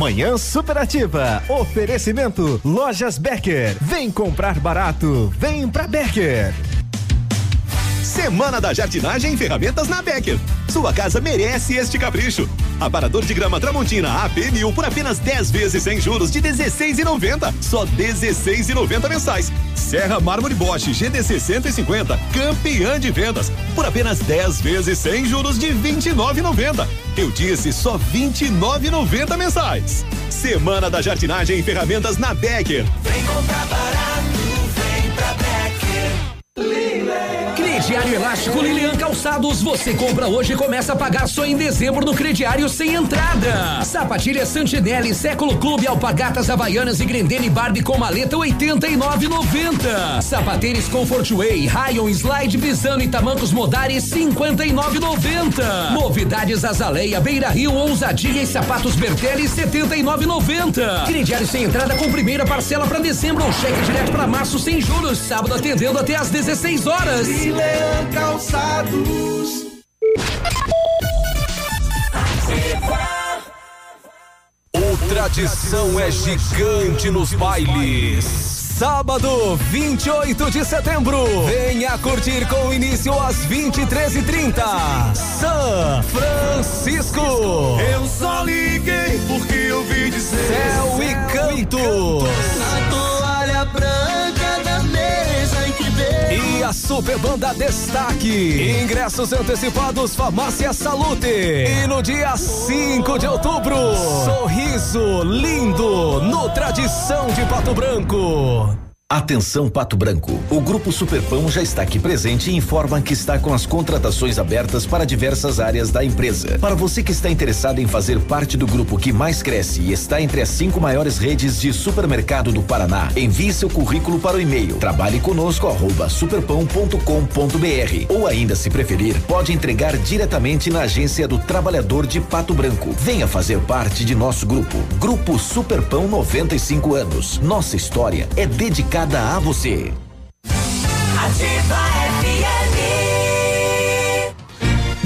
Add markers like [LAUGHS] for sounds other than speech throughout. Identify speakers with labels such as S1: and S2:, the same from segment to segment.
S1: Manhã superativa. Oferecimento Lojas Becker. Vem comprar barato. Vem pra Becker.
S2: Semana da Jardinagem e Ferramentas na Becker. Sua casa merece este capricho. Aparador de grama Tramontina AP mil por apenas 10 vezes sem juros de 16,90. Só 16,90 mensais. Serra Mármore Bosch GDC 150, campeã de vendas, por apenas 10 vezes sem juros de 29,90. Eu disse só 29,90 mensais. Semana da Jardinagem e Ferramentas na Becker.
S3: Vem comprar
S4: Elástico Lilian Calçados. Você compra hoje e começa a pagar só em dezembro no crediário sem entrada. Sapatilha Santinelli, Século Clube, Alpagatas Havaianas e Grendene Barbie com maleta 89,90. Sapatênis Comfort Way, Rayon Slide Visano e Tamancos Modares 59,90. Novidades Azaleia, Beira Rio, Ousadia e Sapatos Bertelli 79,90. Crediário sem entrada com primeira parcela para dezembro ou cheque direto para março sem juros. Sábado atendendo até às 16 horas.
S3: Milan Calçados.
S5: O tradição é gigante nos bailes. Sábado, 28 de setembro. Venha curtir com início às 23h30. São Francisco.
S3: Eu só liguei porque eu vi dizer.
S5: Céu e canto.
S3: Na toalha veio.
S5: E a Super Banda Destaque. Ingressos antecipados Farmácia Salute. E no dia 5 de outubro, sorriso lindo no Tradição de Pato Branco.
S6: Atenção Pato Branco. O Grupo Superpão já está aqui presente e informa que está com as contratações abertas para diversas áreas da empresa. Para você que está interessado em fazer parte do grupo que mais cresce e está entre as cinco maiores redes de supermercado do Paraná, envie seu currículo para o e-mail trabalhe conosco arroba superpão.com.br ou ainda se preferir, pode entregar diretamente na agência do Trabalhador de Pato Branco. Venha fazer parte de nosso grupo. Grupo Superpão 95 anos. Nossa história é dedicada a você.
S3: Ativa FM.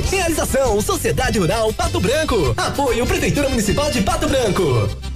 S7: Realização Sociedade Rural Pato Branco. Apoio Prefeitura Municipal de Pato Branco.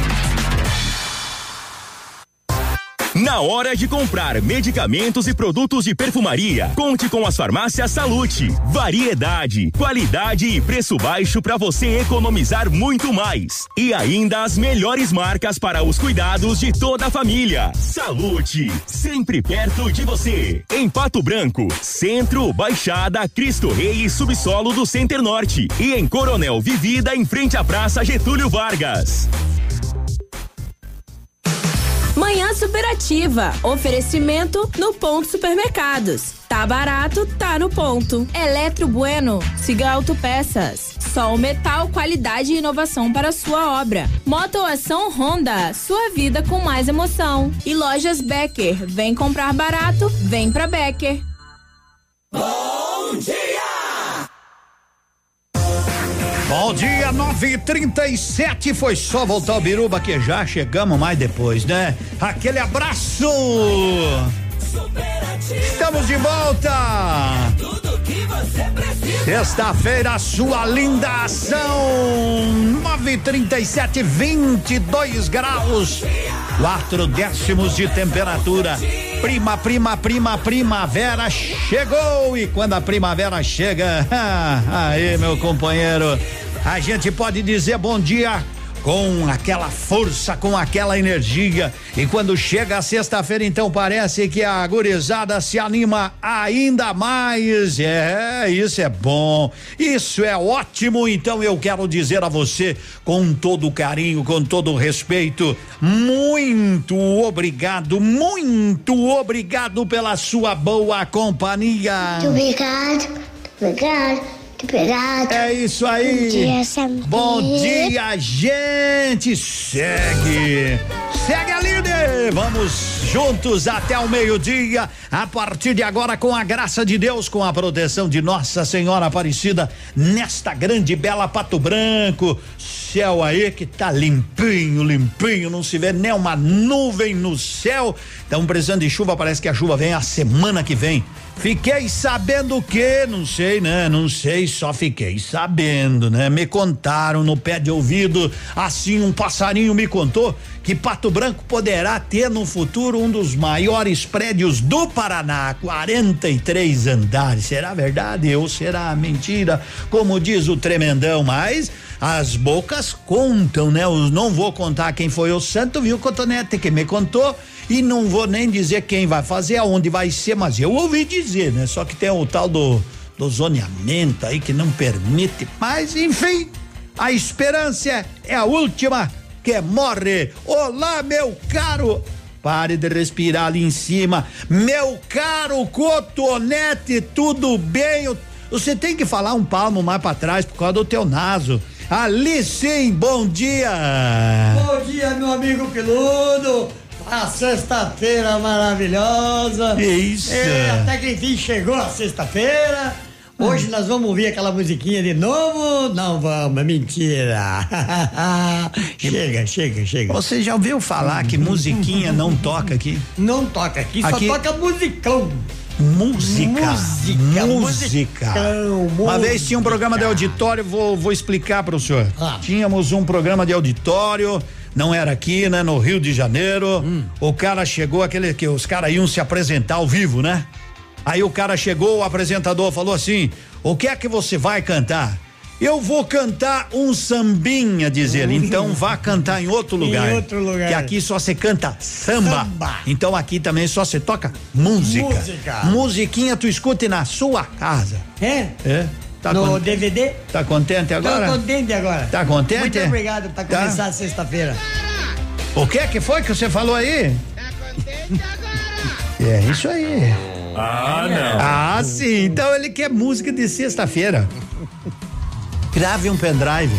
S8: Na hora de comprar medicamentos e produtos de perfumaria, conte com as farmácias Salute. Variedade, qualidade e preço baixo para você economizar muito mais. E ainda as melhores marcas para os cuidados de toda a família. Salute, sempre perto de você. Em Pato Branco, Centro, Baixada, Cristo Rei e Subsolo do Center Norte. E em Coronel Vivida, em frente à Praça Getúlio Vargas.
S9: Manhã Superativa. Oferecimento no Ponto Supermercados. Tá barato, tá no ponto. Eletro Bueno. Siga Autopeças. Sol Metal, qualidade e inovação para sua obra. Motoação Honda. Sua vida com mais emoção. E Lojas Becker. Vem comprar barato, vem pra Becker.
S3: Bom dia,
S10: 9 h 37 Foi só voltar ao Biruba que já chegamos mais depois, né? Aquele abraço! Estamos de volta! Sexta-feira, sua linda ação. 937, 22 graus. Quatro décimos de temperatura. Prima, prima, prima, primavera chegou. E quando a primavera chega, [LAUGHS] aí, meu companheiro, a gente pode dizer bom dia com aquela força, com aquela energia. E quando chega a sexta-feira, então parece que a gurizada se anima ainda mais. É, isso é bom. Isso é ótimo. Então eu quero dizer a você, com todo carinho, com todo respeito, muito obrigado, muito obrigado pela sua boa companhia.
S11: Muito obrigado, obrigado. Obrigado.
S10: É isso aí.
S11: Bom dia, Samir.
S10: Bom dia, gente. Segue. Segue a líder. Vamos juntos até o meio-dia. A partir de agora, com a graça de Deus, com a proteção de Nossa Senhora Aparecida, nesta grande bela Pato Branco. Céu aí que tá limpinho, limpinho, não se vê nem uma nuvem no céu. Estão precisando de chuva, parece que a chuva vem a semana que vem. Fiquei sabendo que, não sei, né? Não sei, só fiquei sabendo, né? Me contaram no pé de ouvido, assim um passarinho me contou que Pato Branco poderá ter no futuro um dos maiores prédios do Paraná, 43 andares. Será verdade ou será mentira? Como diz o tremendão, mas as bocas contam, né? Eu não vou contar quem foi o santo, viu, Cotonete, que me contou e não vou nem dizer quem vai fazer, aonde vai ser, mas eu ouvi dizer, né? Só que tem o tal do, do zoneamento aí que não permite, mas enfim, a esperança é a última que morre. Olá, meu caro. Pare de respirar ali em cima. Meu caro cotonete, tudo bem? Você tem que falar um palmo mais para trás por causa do teu naso. Ali sim, bom dia.
S12: Bom dia, meu amigo peludo. A sexta-feira maravilhosa.
S10: Isso.
S12: É, até que enfim chegou a sexta-feira. Hoje nós vamos ouvir aquela musiquinha de novo? Não vamos, é mentira. [LAUGHS] chega, chega, chega.
S10: Você já ouviu falar que musiquinha não toca aqui?
S12: Não toca aqui,
S10: Aqui-
S12: só toca musicão.
S10: Música.
S12: Música,
S10: Música. Uma vez tinha um programa de auditório, vou, vou explicar para o senhor. Tínhamos um programa de auditório, não era aqui, né? No Rio de Janeiro. O cara chegou, aquele que os caras iam se apresentar ao vivo, né? Aí o cara chegou, o apresentador falou assim: O que é que você vai cantar? Eu vou cantar um sambinha, diz ele. Então vá cantar em outro
S12: Em
S10: lugar.
S12: outro lugar.
S10: Que aqui só se canta samba.
S12: Samba.
S10: Então aqui também só se toca música.
S12: Música.
S10: Musiquinha tu escute na sua casa.
S12: É?
S10: É? Tá
S12: no
S10: con-
S12: DVD?
S10: Tá contente agora?
S12: Tô contente agora.
S10: Tá contente?
S12: Muito obrigado pra
S10: Tá.
S12: começar a sexta-feira.
S10: O que que foi que você falou aí? [LAUGHS] É isso aí.
S13: Ah, não.
S10: Ah, sim. Então ele quer música de sexta-feira. Grave um pendrive.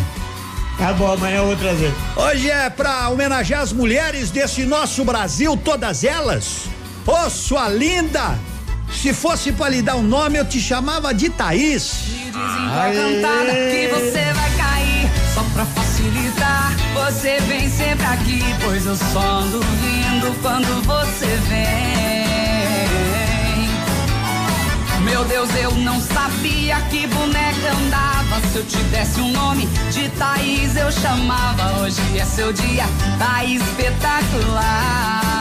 S12: Tá bom, amanhã eu vou trazer.
S10: Hoje é pra homenagear as mulheres desse nosso Brasil, todas elas. Ô, sua linda! Se fosse pra lhe dar um nome, eu te chamava de Thaís.
S14: cantada que você vai cair. Só pra facilitar, você vem sempre aqui. Pois eu só ando vindo quando você vem. Meu Deus, eu não sabia que boneca andava. Se eu te desse um nome de Thaís, eu chamava. Hoje é seu dia, tá espetacular.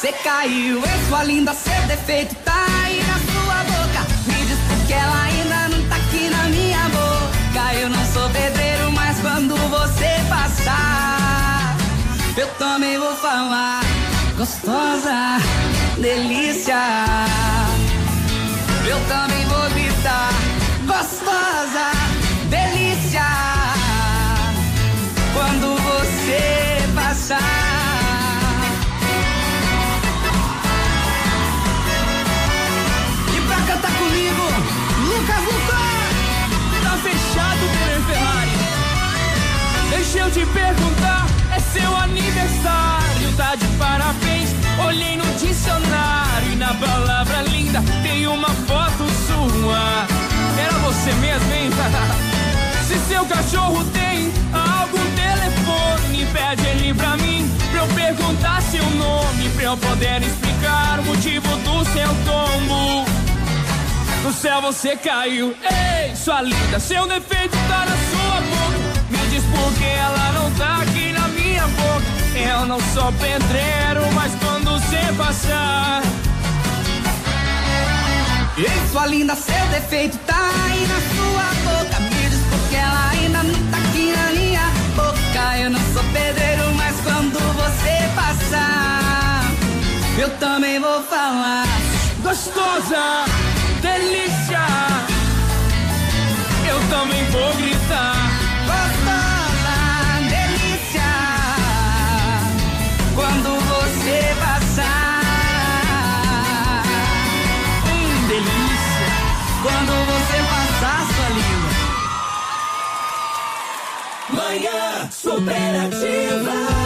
S14: Você caiu, é sua linda, seu defeito tá aí na sua boca. Me diz porque ela ainda não tá aqui na minha boca. Eu não sou pedreiro, mas quando você passar, eu também vou falar. Gostosa, delícia. Eu também vou gritar. Gostosa, delícia. Quando você passar.
S15: Deixa eu te perguntar, é seu aniversário, tá de parabéns. Olhei no dicionário e na palavra linda tem uma foto sua. Era você mesmo, hein? [LAUGHS] Se seu cachorro tem algum telefone, pede ele pra mim, pra eu perguntar seu nome, pra eu poder explicar o motivo do seu tombo. Do céu você caiu, ei, sua linda, seu defeito tá na. Me diz por que ela não tá aqui na minha boca. Eu não sou pedreiro, mas quando você passar.
S14: Ei, sua linda, seu defeito tá aí na sua boca. Me diz por que ela ainda não tá aqui na minha boca. Eu não sou pedreiro, mas quando você passar, eu também vou falar.
S15: Gostosa, delícia, eu também vou gritar.
S16: Manhã superativa.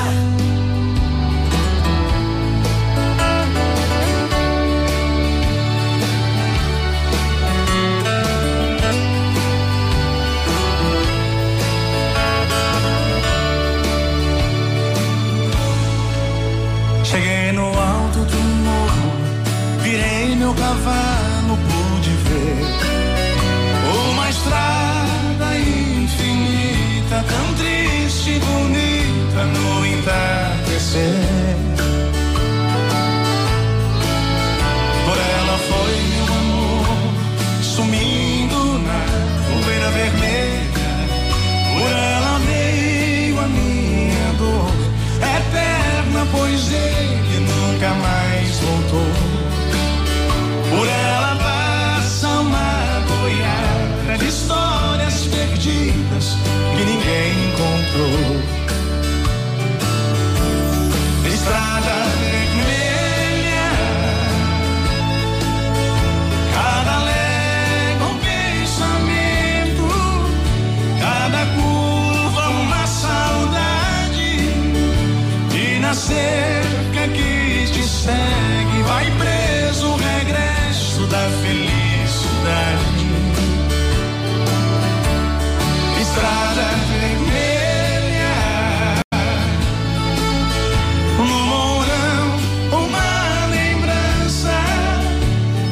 S17: Cerca que te segue, vai preso o regresso da felicidade. Estrada vermelha, no mourão, uma lembrança.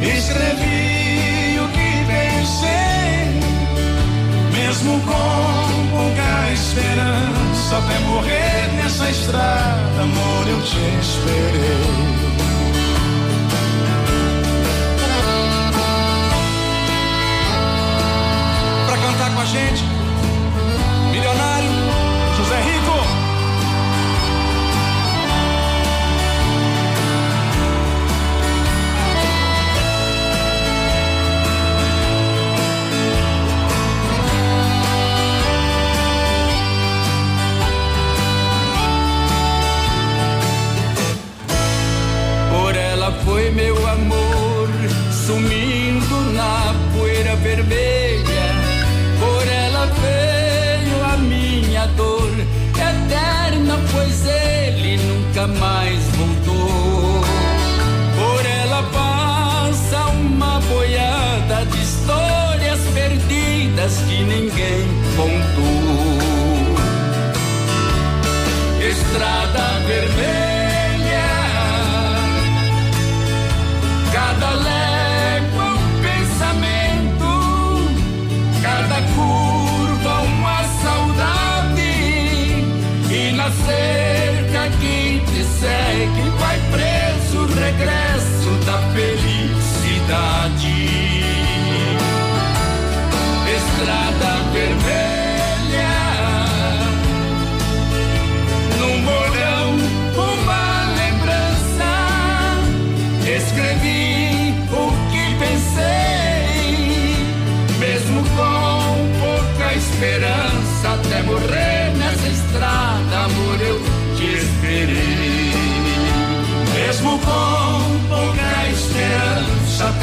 S17: Escrevi o que pensei, mesmo com pouca esperança, até morrer nessa estrada, amor, eu te esperei.
S15: Contou. Estrada vermelha, cada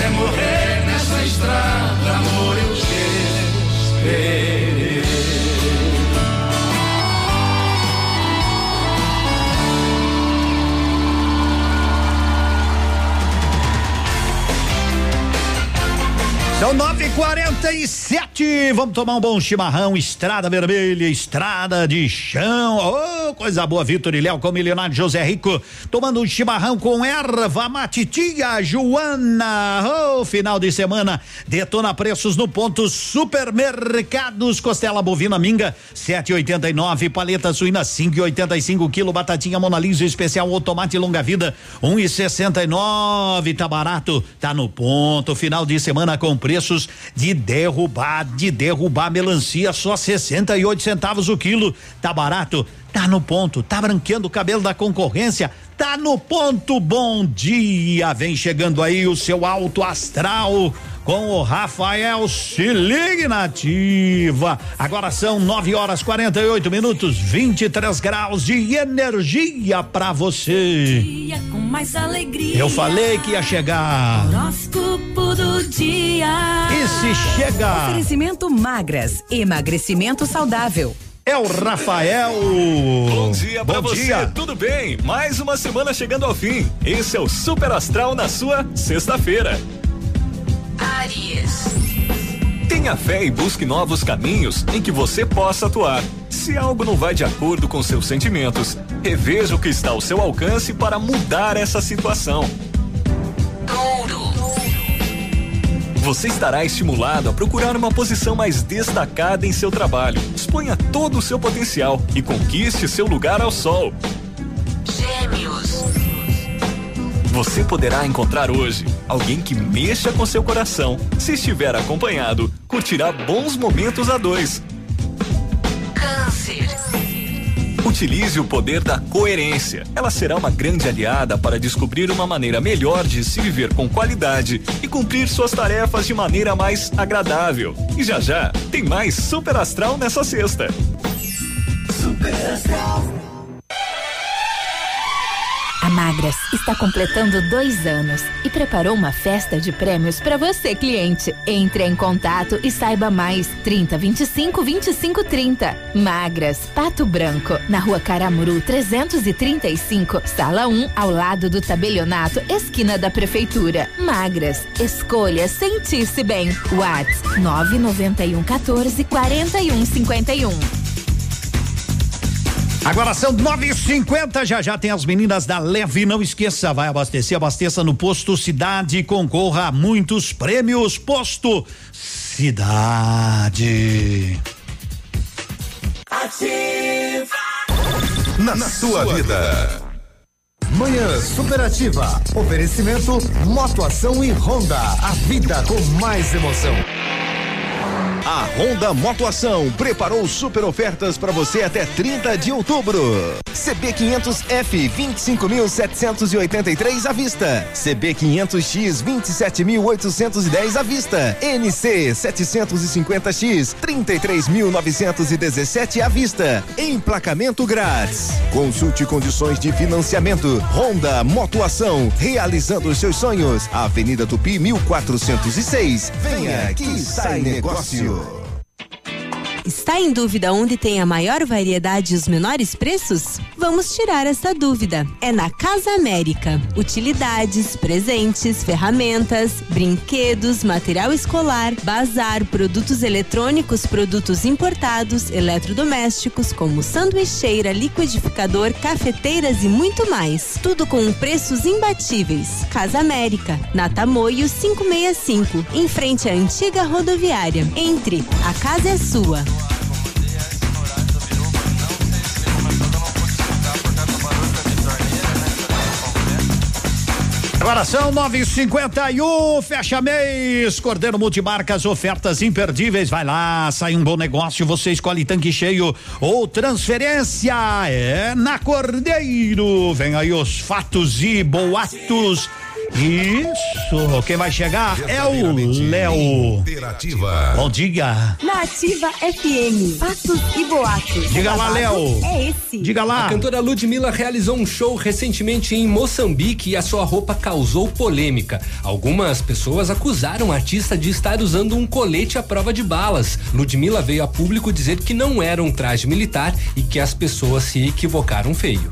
S15: morrer nessa estrada, amor, eu te esperei.
S10: São 9h47. Vamos tomar um bom chimarrão. Estrada vermelha, estrada de chão. Oh! Coisa boa, Vitor e Léo com o milionário José Rico. Tomando um chimarrão com erva matitia Joana. Oh, final de semana. Detona preços no ponto supermercados. Costela bovina minga, 7,89. Paleta suína, 5,85 quilo. Batatinha Monalisa especial ou tomate longa vida, 1,69. Tá barato, tá no ponto. Final de semana com preços de derrubar, de derrubar melancia só 68 centavos o quilo. Tá barato? Tá no ponto, tá branqueando o cabelo da concorrência, tá no ponto. Bom dia, vem chegando aí o seu alto astral com o Rafael Se ligue nativa. Agora são 9 horas 48 minutos, 23 graus de energia para você.
S14: Dia com mais alegria.
S10: Eu falei que ia chegar.
S14: Horóscopo do dia.
S10: E se chega?
S18: Oferecimento magras, emagrecimento saudável.
S10: É o Rafael.
S2: Bom dia pra
S10: Bom
S2: você,
S10: dia.
S2: tudo bem? Mais uma semana chegando ao fim. Esse é o Super Astral na sua sexta-feira.
S14: Aries.
S2: Tenha fé e busque novos caminhos em que você possa atuar. Se algo não vai de acordo com seus sentimentos, reveja o que está ao seu alcance para mudar essa situação. Você estará estimulado a procurar uma posição mais destacada em seu trabalho. Exponha todo o seu potencial e conquiste seu lugar ao sol.
S14: Gêmeos.
S2: Você poderá encontrar hoje alguém que mexa com seu coração. Se estiver acompanhado, curtirá bons momentos a dois.
S14: Câncer.
S2: Utilize o poder da coerência. Ela será uma grande aliada para descobrir uma maneira melhor de se viver com qualidade e cumprir suas tarefas de maneira mais agradável. E já já tem mais Super Astral nessa sexta.
S14: Super Astral.
S19: Magras está completando dois anos e preparou uma festa de prêmios para você, cliente. Entre em contato e saiba mais. 30 25 25 30. Magras, Pato Branco, na rua Caramuru 335, sala 1, ao lado do tabelionato, esquina da prefeitura. Magras, escolha sentir-se bem. Whats 991 14 41 51.
S10: Agora são 9h50, já já tem as meninas da Leve. Não esqueça, vai abastecer, abasteça no Posto Cidade, concorra a muitos prêmios. Posto Cidade.
S14: Ativa.
S20: Na, na sua vida. Manhã Superativa. Oferecimento Motoação e Honda. A vida com mais emoção.
S1: A Honda Motoação preparou super ofertas para você até 30 de outubro. CB 500F 25.783 à vista. CB 500X 27.810 à vista. NC 750X 33.917 à vista. Emplacamento grátis. Consulte condições de financiamento. Honda Motoação realizando seus sonhos. Avenida Tupi 1406. Venha que sai negócio. Good.
S21: Está em dúvida onde tem a maior variedade e os menores preços? Vamos tirar essa dúvida. É na Casa América. Utilidades, presentes, ferramentas, brinquedos, material escolar, bazar, produtos eletrônicos, produtos importados, eletrodomésticos, como sanduicheira, liquidificador, cafeteiras e muito mais. Tudo com preços imbatíveis. Casa América, na Tamoio 565, em frente à antiga rodoviária. Entre, a casa é sua.
S10: Agora são 9h51, fecha mês. Cordeiro Multimarcas, ofertas imperdíveis. Vai lá, sai um bom negócio. Você escolhe tanque cheio ou transferência. É na Cordeiro. Vem aí os fatos e boatos. Isso, quem vai chegar é o Léo.
S20: Interativa.
S10: Bom dia.
S21: Na Ativa FM, fatos e boatos.
S10: Diga lá, Léo.
S21: É esse.
S10: Diga lá.
S22: A cantora Ludmilla realizou um show recentemente em Moçambique e a sua roupa causou polêmica. Algumas pessoas acusaram a artista de estar usando um colete à prova de balas. Ludmilla veio a público dizer que não era um traje militar e que as pessoas se equivocaram feio.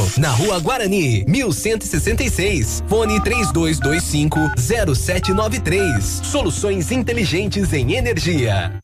S7: na Rua Guarani, 1166. Fone 3225 0793. Soluções inteligentes em energia.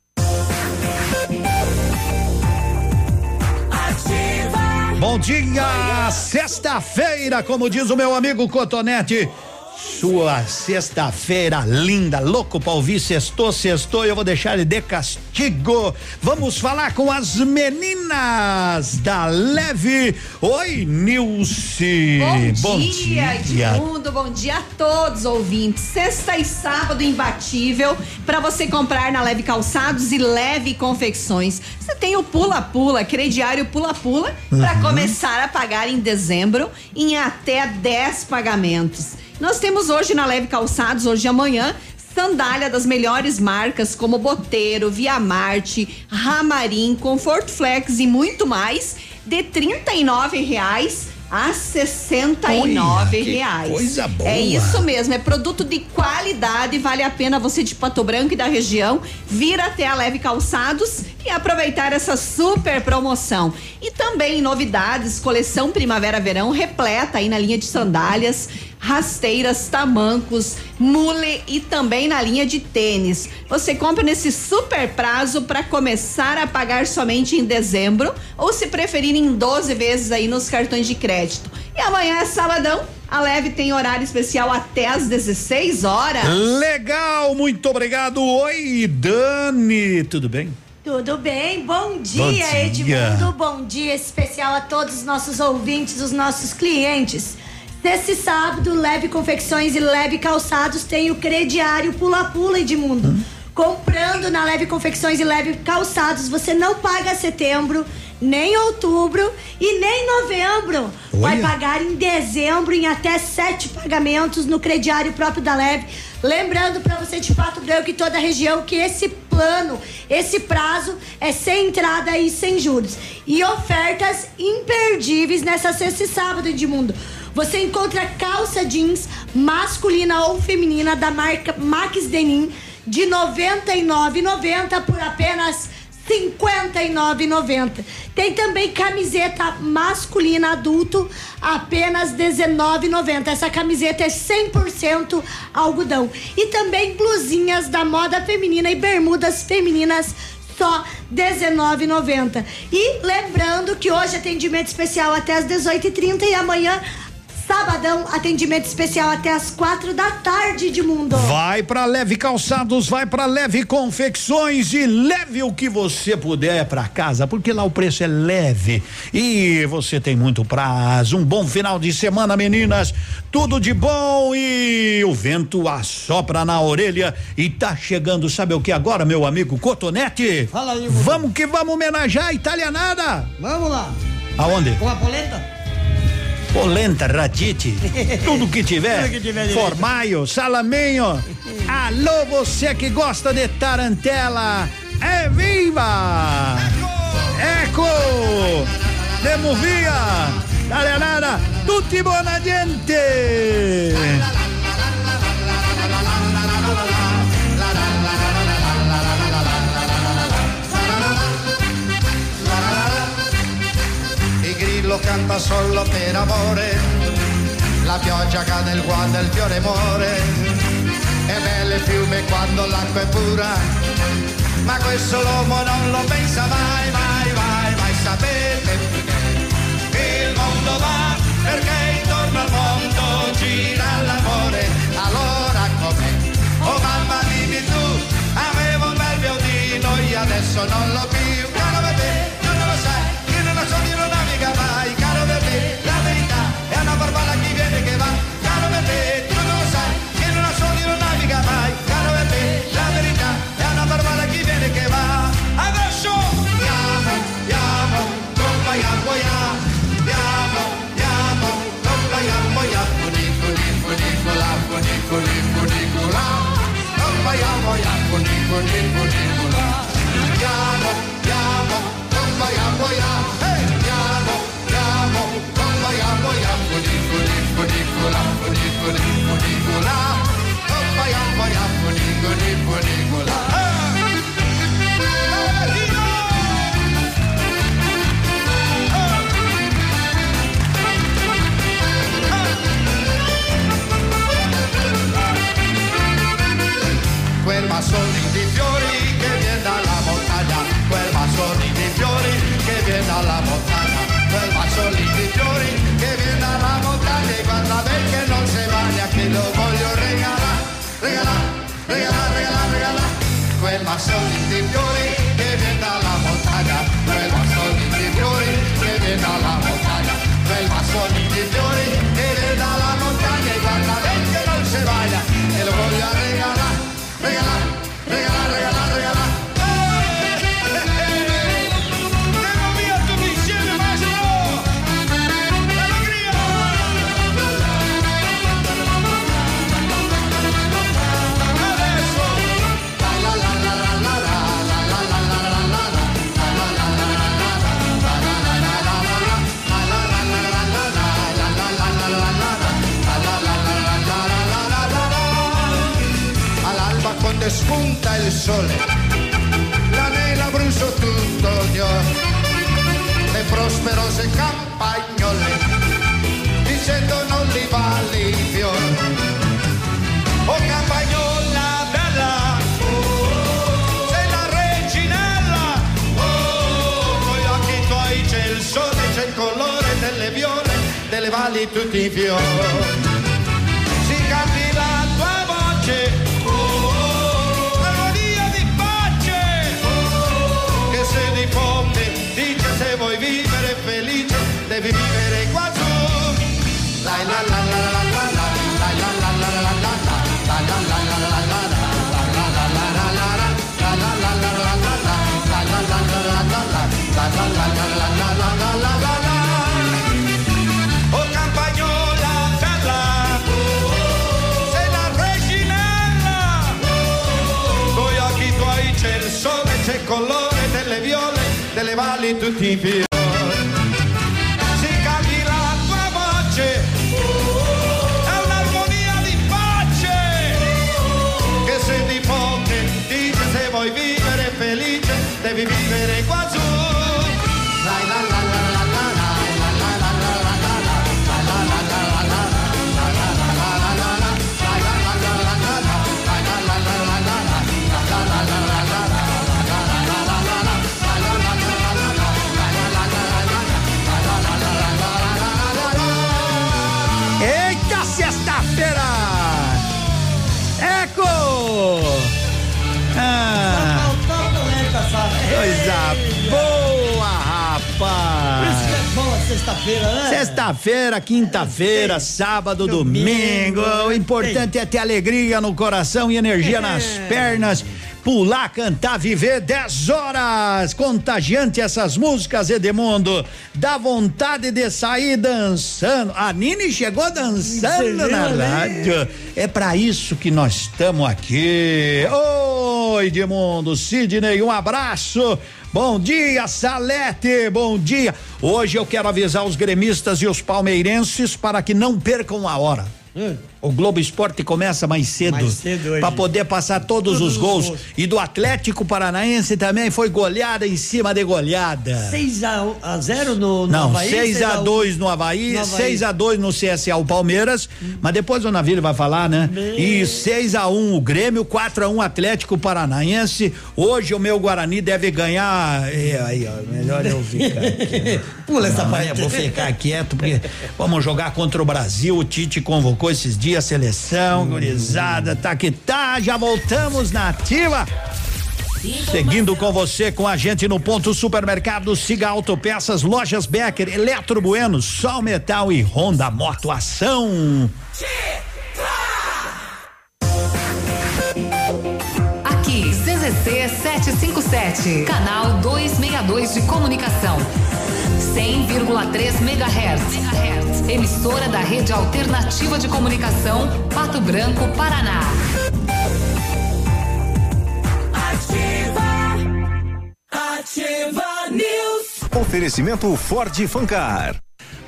S10: Bom dia, sexta-feira, como diz o meu amigo Cotonete. Sua sexta-feira linda, louco pra ouvir sextou, sextou, eu vou deixar ele de castigo. Vamos falar com as meninas da Leve. Oi, Nilce.
S23: Bom, dia, Edmundo, bom dia a todos ouvintes. Sexta e sábado imbatível para você comprar na Leve Calçados e Leve Confecções. Você tem o pula-pula, crediário pula-pula, para
S24: Uhum.
S23: começar a pagar em dezembro em até 10 pagamentos. Nós temos hoje na Leve Calçados, hoje e amanhã, sandália das melhores marcas como Boteiro, Via Marte, Ramarim, Conforto Flex e muito mais, de 39 reais a R$ 69
S10: Olha, que
S23: reais.
S10: coisa boa.
S23: É isso mesmo, é produto de qualidade, vale a pena você de Pato Branco e da região vir até a Leve Calçados e aproveitar essa super promoção. E também novidades, coleção Primavera-Verão repleta aí na linha de sandálias, rasteiras, tamancos, mule e também na linha de tênis. Você compra nesse super prazo para começar a pagar somente em dezembro ou se preferir em 12 vezes aí nos cartões de crédito. E amanhã é sabadão, a Leve tem horário especial até às 16 horas.
S10: Legal, muito obrigado. Oi, Dani, tudo bem?
S24: Tudo bem? Bom dia,
S10: Bom dia.
S24: Edmundo. Bom dia especial a todos os nossos ouvintes, os nossos clientes. Nesse sábado, Leve Confecções e Leve Calçados tem o crediário Pula-Pula, Edmundo. Comprando na Leve Confecções e Leve Calçados, você não paga setembro, nem outubro e nem novembro. Vai pagar em dezembro em até sete pagamentos no crediário próprio da Leve. Lembrando para você de Pato Branco e toda a região que esse plano, esse prazo é sem entrada e sem juros. E ofertas imperdíveis nessa sexta e sábado, Edmundo. Você encontra calça jeans masculina ou feminina da marca Max Denim de R$ 99,90 por apenas R$ 59,90. Tem também camiseta masculina adulto, apenas R$ 19,90. Essa camiseta é 100% algodão. E também blusinhas da moda feminina e bermudas femininas só R$19,90. E lembrando que hoje atendimento especial até as 18h30 e amanhã, sabadão, atendimento especial até as quatro da tarde de mundo.
S10: Vai pra Leve Calçados, vai pra Leve Confecções e leve o que você puder pra casa, porque lá o preço é leve e você tem muito prazo. Um bom final de semana, meninas. Tudo de bom e o vento assopra na orelha e tá chegando, sabe o que agora, meu amigo Cotonete?
S12: Fala aí,
S10: Vamos que vamos homenagear a italianada.
S12: Vamos lá.
S10: Aonde?
S12: Com a polenta?
S10: Polenta, ratite, [LAUGHS] tudo que tiver,
S12: que tiver
S10: formaio, salaminho. Alô, você que gosta de tarantela, é viva! Eco! Demo via! Italianada, tutti buona gente!
S25: Canta solo per amore, la pioggia cade, il guado e il fiore muore, è bello il fiume quando l'acqua è pura, ma questo l'uomo non lo pensa mai, mai, mai, mai, sapete perché? Il mondo va, perché intorno al mondo gira l'amore, allora com'è? Oh mamma dimmi tu, avevo un bel violino e adesso non l'ho più, java, java, játkozik, vagy itt, vagy itt, soul dicendo non li vali i fiori. Oh campagnola bella, sei la reginella, oh, con gli occhi tuoi c'è il sole, c'è il colore delle viole, delle valli tutti i fiori.
S10: TV Sexta-feira, quinta-feira, sábado, domingo. O importante é ter alegria no coração e energia nas pernas. Pular, cantar, viver 10 horas. Contagiante essas músicas, Edemundo. Dá vontade de sair dançando. A Nini chegou dançando na rádio. É para isso que nós estamos aqui. Oi, Edmundo, Sidney, um abraço. Bom dia, Salete, bom dia. Hoje eu quero avisar os gremistas e os palmeirenses para que não percam a hora. O Globo Esporte começa mais cedo,
S12: Mais cedo
S10: para poder passar todos,
S12: Todos
S10: os
S12: os
S10: gols.
S12: gols.
S10: E do Atlético Paranaense também foi goleada em cima de goleada.
S12: 6 a, a 0 no, no
S10: Não,
S12: Havaí,
S10: 6 a 2 no Havaí,
S12: No Havaí.
S10: 6 a 2 no CSA o Palmeiras, mas depois o Navírio vai falar, né? E 6 a 1 o Grêmio, 4 a 1 Atlético Paranaense. Hoje o meu Guarani deve ganhar. É, aí, ó, melhor eu ficar [LAUGHS] aqui.
S12: Pula essa
S10: Não,
S12: parte.
S10: Vou ficar quieto porque vamos jogar contra o Brasil. O Tite convocou esses dias seleção, gurizada, tá que tá. Já voltamos na ativa. Seguindo com você, com a gente no ponto supermercado, siga Autopeças, Lojas Becker, Eletro Bueno, Sol Metal e Honda Moto Ação.
S19: Aqui, CZC 757, canal 262 de comunicação. 100,3 MHz. Emissora da Rede Alternativa de Comunicação, Pato Branco, Paraná. Ativa, ativa News.
S1: Oferecimento Ford Fancar.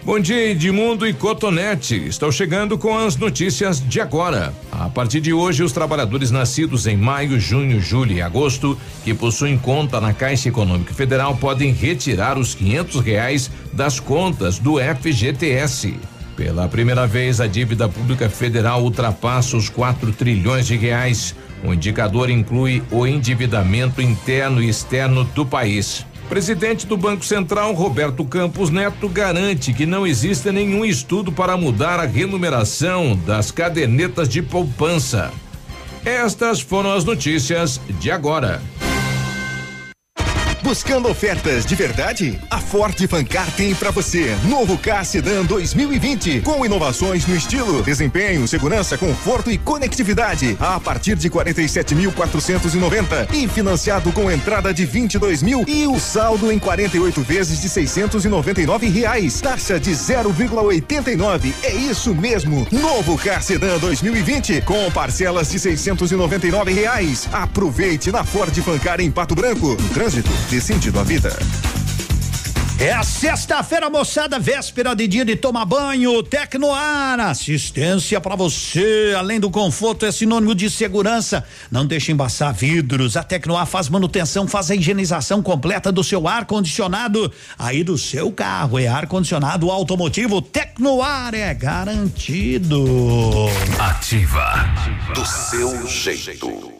S22: Bom dia, Edmundo e Cotonete. Estou chegando com as notícias de agora. A partir de hoje, os trabalhadores nascidos em maio, junho, julho e agosto, que possuem conta na Caixa Econômica Federal, podem retirar os quinhentos reais das contas do FGTS. Pela primeira vez, a dívida pública federal ultrapassa os 4 trilhões de reais. O indicador inclui o endividamento interno e externo do país. Presidente do Banco Central, Roberto Campos Neto, garante que não existe nenhum estudo para mudar a renumeração das cadernetas de poupança. Estas foram as notícias de agora.
S1: Buscando ofertas de verdade? A Ford Fancar tem para você. Novo K Sedan 2020 com inovações no estilo, desempenho, segurança, conforto e conectividade a partir de 47.490 e financiado com entrada de 22 mil e o saldo em 48 vezes de 699 reais. Taxa de 0,89. É isso mesmo. Novo K Sedan 2020 com parcelas de 699 reais. Aproveite na Ford Fancar em Pato Branco. No trânsito dê sentido à vida.
S10: É a sexta-feira, moçada, véspera de dia de tomar banho, Tecnoar, assistência para você, além do conforto, é sinônimo de segurança. Não deixe embaçar vidros. A Tecnoar faz manutenção, faz a higienização completa do seu ar condicionado, aí do seu carro, é ar condicionado automotivo. Tecnoar é garantido.
S26: Ativa. Do seu jeito.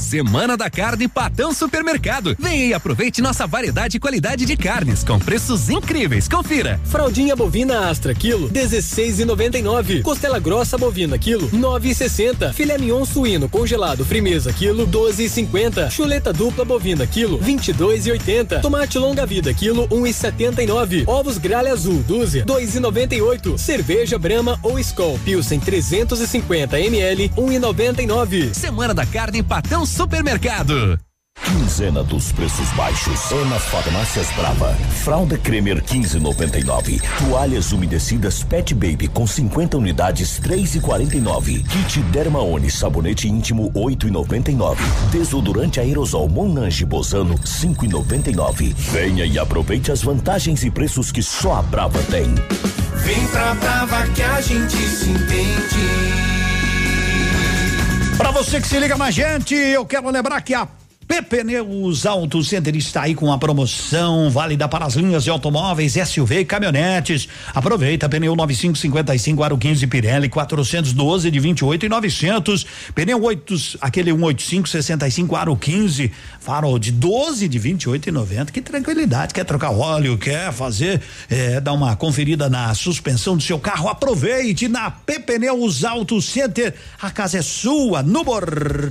S2: Semana da Carne Patão Supermercado. Venha e aproveite nossa variedade e qualidade de carnes com preços incríveis. Confira.
S27: Fraldinha bovina Astra quilo 16,99. Costela grossa bovina quilo 9,60. Filé mignon suíno congelado Frimeza quilo 12,50. Chuleta dupla bovina quilo 22,80. Tomate longa vida quilo 1,79. Ovos gralha azul dúzia 2,98. Cerveja Brahma ou Skol Pilsen 350 ml 1,99.
S2: Semana da Carne Patão Supermercado.
S26: Quinzena dos preços baixos. É nas farmácias Brava. Fralda Cremer 15,99. Toalhas umedecidas Pet Baby com 50 unidades 3,49. Kit Dermaone sabonete íntimo 8,99. Desodorante aerosol Monange Bozano 5,99. Venha e aproveite as vantagens e preços que só a Brava tem.
S28: Vem pra Brava que a gente se entende.
S10: Para você que se liga mais gente, eu quero lembrar que a Pneus Auto Center está aí com a promoção válida para as linhas de automóveis, SUV e caminhonetes. Aproveita pneu 9555 aro 15 Pirelli 412 de 28 e 900. Pneu 8 aquele 185 65 aro 15 farol de 12 de 28 e 90. Que tranquilidade, quer trocar óleo, quer fazer eh, dar uma conferida na suspensão do seu carro, aproveite na Pneus Auto Center. A casa é sua no Bortote.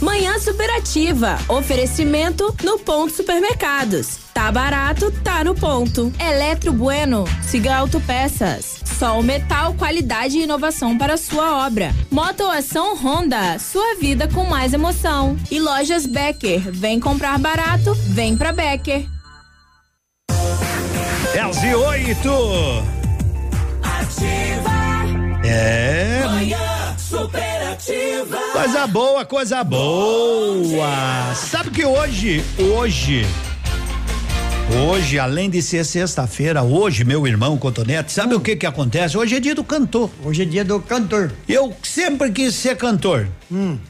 S9: Manhã Superativa. Oferecimento no Ponto Supermercados. Tá barato, tá no ponto. Eletro Bueno. Siga Autopeças. Sol Metal, qualidade e inovação para sua obra. Motoação Honda. Sua vida com mais emoção. E Lojas Becker. Vem comprar barato, vem pra Becker.
S10: Elze 8.
S29: Ativa.
S10: É.
S29: Manhã superativa.
S10: Coisa boa, coisa boa. Sabe que hoje, hoje, hoje, além de ser sexta-feira, hoje, meu irmão Cotonete, sabe o que que acontece? Hoje é dia do cantor.
S12: Hoje é dia do cantor.
S10: Eu sempre quis ser cantor.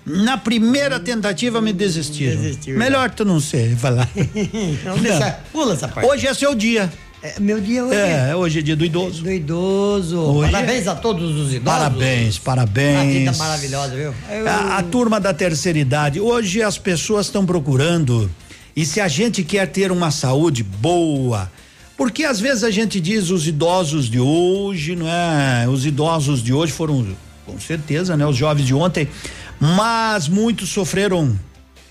S10: Na primeira tentativa me desistiram.
S12: Desistiu,
S10: Melhor tu não ser, falar. [LAUGHS]
S12: Vamos deixar, pula essa parte.
S10: Hoje é seu dia.
S12: É, meu dia hoje.
S10: É, hoje é dia do idoso.
S12: Do idoso.
S10: Hoje
S12: Parabéns
S10: é-
S12: a todos os idosos.
S10: Parabéns, parabéns.
S12: Uma vida maravilhosa, viu? Eu-
S10: A, a turma da terceira idade, hoje as pessoas estão procurando, e se a gente quer ter uma saúde boa, porque às vezes a gente diz os idosos de hoje, não é? Os idosos de hoje foram, com certeza, né? Os jovens de ontem, mas muitos sofreram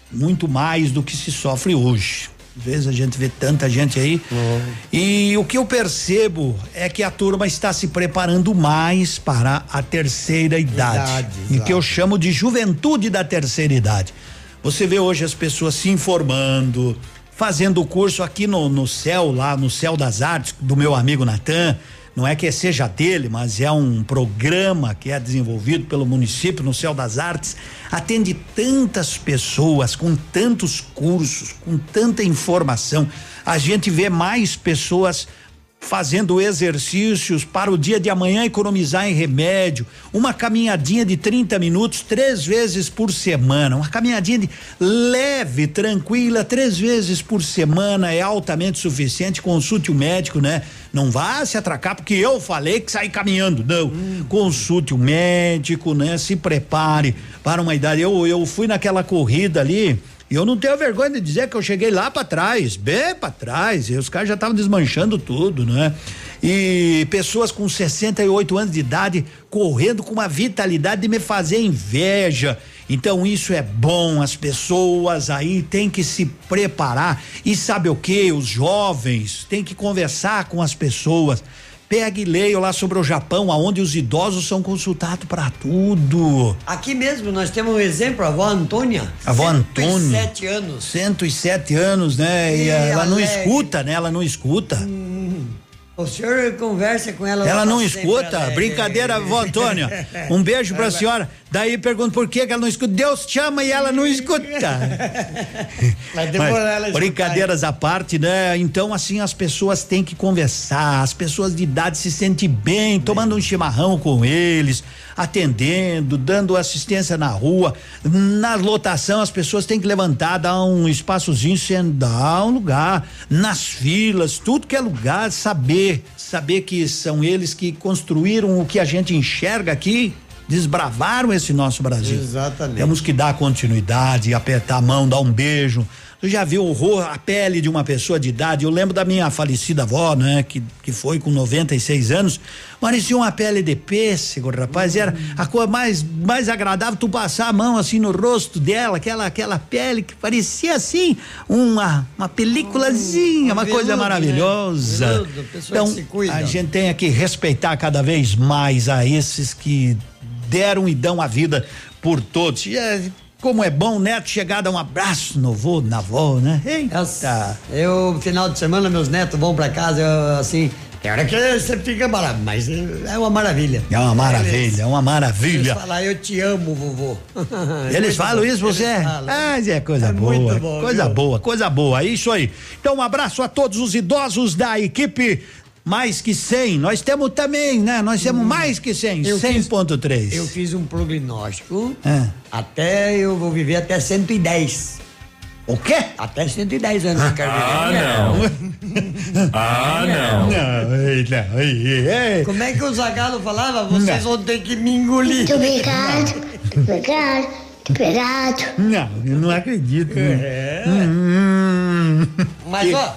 S10: muito mais do que se sofre hoje. Às vezes a gente vê tanta gente aí. E o que eu percebo é que a turma está se preparando mais para a terceira idade.
S12: Idade,
S10: em que eu chamo de juventude da terceira idade. Você vê hoje as pessoas se informando, fazendo o curso aqui no, no céu, lá no Céu das Artes, do meu amigo Natan. Não é que seja dele, mas é um programa que é desenvolvido pelo município no Céu das Artes. Atende tantas pessoas com tantos cursos, com tanta informação. A gente vê mais pessoas fazendo exercícios para o dia de amanhã economizar em remédio, uma caminhadinha de 30 minutos três vezes por semana, uma caminhadinha de leve, tranquila, três vezes por semana é altamente suficiente. Consulte o médico, né? Não vá se atracar porque eu falei que sair caminhando, não. Consulte o médico, né? Se prepare para uma idade. Eu eu fui naquela corrida ali. E eu não tenho vergonha de dizer que eu cheguei lá para trás, bem para trás, e os caras já estavam desmanchando tudo, né? E pessoas com 68 anos de idade correndo com uma vitalidade de me fazer inveja. Então isso é bom, as pessoas aí têm que se preparar. E sabe o que? Os jovens têm que conversar com as pessoas. Pega e leia lá sobre o Japão, aonde os idosos são consultados para tudo.
S12: Aqui mesmo nós temos um exemplo, a avó Antônia.
S10: A avó Antônia.
S12: 107 anos.
S10: 107 anos, né? E,
S12: E
S10: ela não escuta, né? Ela não escuta.
S12: O senhor conversa com ela.
S10: Ela não escuta.
S12: ela é-
S10: Brincadeira, vó Antônia. Um beijo pra senhora. Daí pergunto por que ela não escuta. Deus te chama e ela não escuta. [LAUGHS]
S12: Mas ela
S10: brincadeiras à parte, né? Então, assim, as pessoas têm que conversar, as pessoas de idade se sentem bem, tomando um chimarrão com eles, atendendo, dando assistência na rua. Na lotação, as pessoas têm que levantar, dar um espaçozinho, sem dar um lugar. Nas filas, tudo que é lugar, saber, saber que são eles que construíram o que a gente enxerga aqui. Desbravaram esse nosso Brasil.
S12: Exatamente.
S10: Temos que dar continuidade, apertar a mão, dar um beijo. Tu já viu o ro- a pele de uma pessoa de idade? Eu lembro da minha falecida avó, né? Que, que foi com 96 anos. Parecia uma pele de pêssego, rapaz. Era a coisa mais, mais agradável tu passar a mão assim no rosto dela, aquela, aquela pele que parecia assim, uma, uma peliculazinha, uma coisa
S12: veludo, né?
S10: maravilhosa.
S12: Veludo, pessoa
S10: então, a gente tem que respeitar cada vez mais a esses que deram e dão a vida por todos. E é, como é bom, neto, chegar a dar um abraço no vô, na avó, né? Eita.
S12: Eu, final de semana, meus netos vão pra casa, eu, assim. Tem hora que você fica maravilha, mas é uma maravilha.
S10: É uma maravilha, é uma maravilha.
S12: Eles falam, eu te amo, vovô. [LAUGHS]
S10: Eles
S12: Muito
S10: falam
S12: bom.
S10: isso, você?
S12: Eles falam.
S10: Ah, é coisa
S12: É
S10: boa.
S12: bom,
S10: coisa
S12: viu?
S10: boa, coisa boa. É isso aí. Então, um abraço a todos os idosos da equipe mais que 100. Nós temos também, né? Nós temos mais que 100,
S12: Eu fiz-
S10: 100.3.
S12: Eu fiz um prognóstico.
S10: É.
S12: Até eu vou viver até 110.
S10: O quê?
S12: Até 110 anos eu quero.
S10: Ah, não.
S12: Ah,
S10: não. Não, ei, não, ei, ei.
S12: Como é que o Zagalo falava? Vocês
S10: Não.
S12: vão ter que me engolir.
S30: Muito obrigado. Muito obrigado. Muito obrigado.
S10: Não, eu não acredito.
S12: É.
S10: Hum.
S12: Mas,
S10: Que-
S12: ó,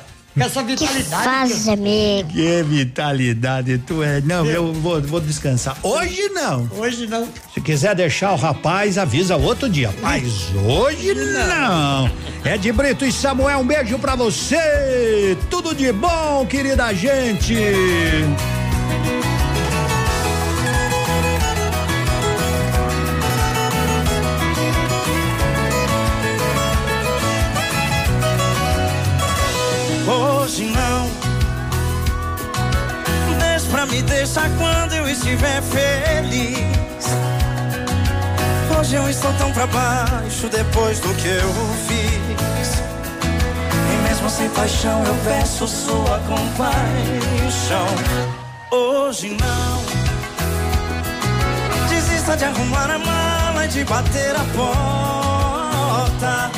S12: essa vitalidade.
S30: faz, amigo.
S10: Que vitalidade tu é. Não, eu vou, vou descansar. Hoje não.
S12: Hoje não.
S10: Se quiser deixar o rapaz, avisa outro dia. Mas hoje não. É de Brito e Samuel, um beijo pra você. Tudo de bom, querida gente.
S31: Me deixar quando eu estiver feliz. Hoje eu estou tão pra baixo depois do que eu fiz. E mesmo sem paixão eu peço sua compaixão. Hoje não. Desista de arrumar a mala e de bater a porta.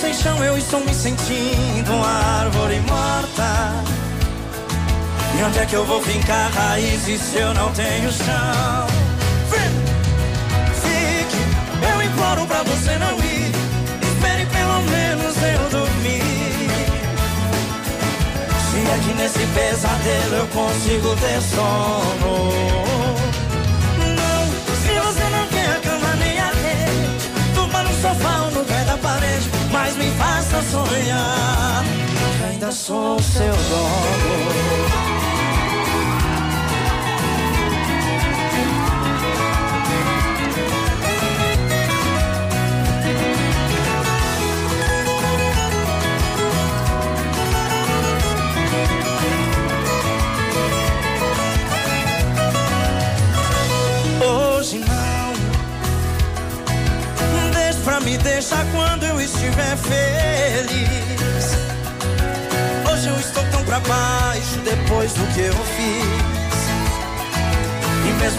S31: Sem chão eu estou me sentindo uma árvore morta. Onde é que eu vou fincar raízes se eu não tenho chão? Fique, eu imploro pra você não ir. Espere pelo menos eu dormir. Se é que nesse pesadelo eu consigo ter sono. Não, se você não quer a cama nem a rede, durma no sofá ou no pé da parede, mas me faça sonhar. que Ainda sou seu dono.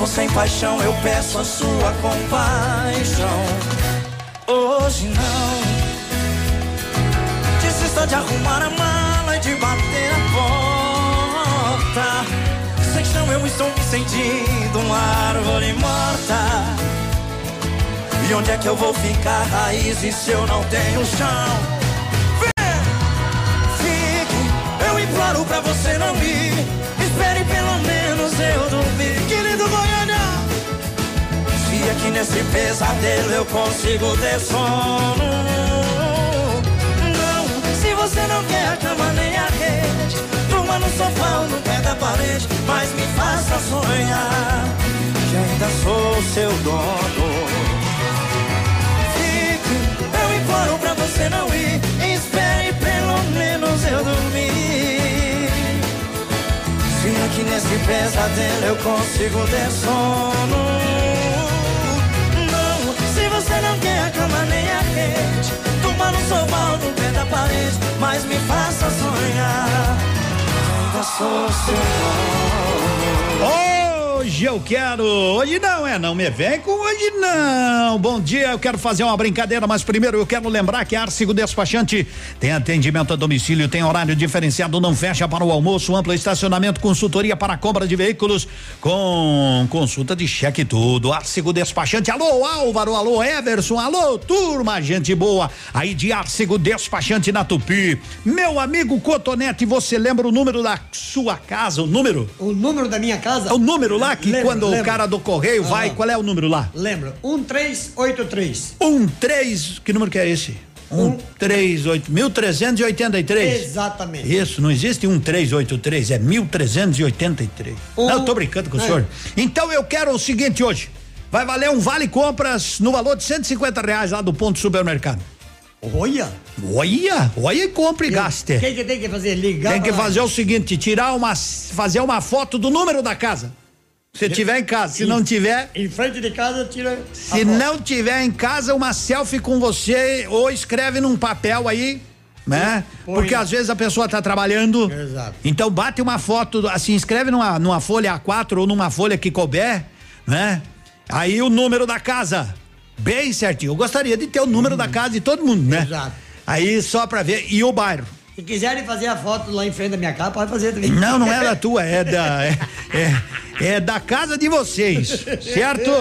S31: Mesmo sem paixão eu peço a sua compaixão. Hoje não. Desista de arrumar a mala e de bater a porta. Sem chão eu estou me sentindo uma árvore morta. E onde é que eu vou ficar raízes se eu não tenho chão? Vem! Fique, eu imploro pra você não ir. Espere pelo menos eu dormir. Se aqui nesse pesadelo eu consigo ter sono. Não, se você não quer a cama nem a rede, durma no sofá ou no pé da parede, mas me faça sonhar que ainda sou seu dono. Fique, eu imploro pra você não ir, espere pelo menos eu dormir. Se aqui nesse pesadelo eu consigo ter sono. Rede, durma no sofá ou no pé da parede, mas me faça sonhar. Ainda sou seu dono.
S10: Hoje eu quero. Hoje não, é? Não me vem com hoje não. Bom dia, eu quero fazer uma brincadeira, mas primeiro eu quero lembrar que a Arcigo Despachante tem atendimento a domicílio, tem horário diferenciado, não fecha para o almoço, amplo estacionamento, consultoria para compra de veículos, com consulta de cheque tudo. Arcigo Despachante, alô Álvaro, alô Everson, alô turma, gente boa. Aí de Arcigo Despachante na Tupi. Meu amigo Cotonete, você lembra o número da sua casa, o número?
S12: O número da minha casa?
S10: O número lá que
S12: Lembro,
S10: quando o
S12: lembro.
S10: cara do correio vai,
S12: Aham.
S10: qual é o número lá?
S12: Lembra? 1383.
S10: Um três, que número que é esse? Um, três, oito, mil trezentos e oitenta e três.
S12: Exatamente.
S10: Isso, não existe um três oito três, é mil trezentos e oitenta e três.
S12: Um-
S10: Não, eu tô brincando com o
S12: É.
S10: senhor. Então eu quero o seguinte hoje, vai valer um vale compras no valor de 150 reais lá do ponto supermercado.
S12: Olha.
S10: Olha, olha e compre e gaste.
S12: O que, que tem que fazer? Ligar
S10: Tem que
S12: lá.
S10: fazer o seguinte, tirar uma, fazer uma foto do número da casa. Se tiver em casa, se não tiver,
S12: Em frente de casa, tira.
S10: se não tiver em casa, uma selfie com você ou escreve num papel aí, né?
S12: Põe.
S10: Porque às vezes a pessoa tá trabalhando.
S12: Exato.
S10: Então bate uma foto, assim, escreve numa, numa folha A4 ou numa folha que couber, né? Aí o número da casa. Bem certinho. Eu gostaria de ter o número da casa de todo mundo, né?
S12: Exato.
S10: Aí só pra ver. E o bairro.
S12: Se quiserem fazer a foto lá em frente da minha casa, pode fazer também.
S10: Não, não é da [LAUGHS] tua, é da. É, é, é da casa de vocês, [LAUGHS] certo?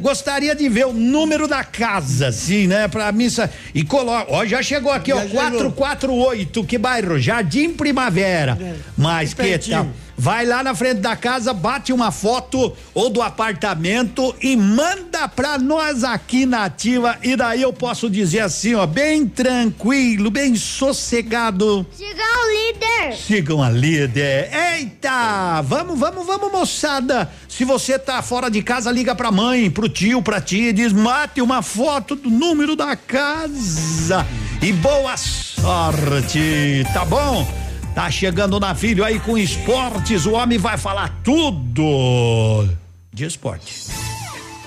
S10: Gostaria de ver o número da casa, assim, né? Pra missa. E coloca. Ó, já chegou aqui, ó.
S12: Já chegou.
S10: 448, que bairro? Jardim Primavera. Mas que tal? Vai lá na frente da casa, bate uma foto ou do apartamento e manda pra nós aqui na ativa. E daí eu posso dizer assim, ó, bem tranquilo, bem sossegado.
S32: Siga o líder.
S10: Sigam a líder. Eita! Vamos, vamos, vamos, moçada. Se você tá fora de casa, liga pra mãe, pro tio, pra tia e diz: mate uma foto do número da casa. E boa sorte, tá bom? Tá chegando o navio aí com esportes, o homem vai falar tudo de esporte.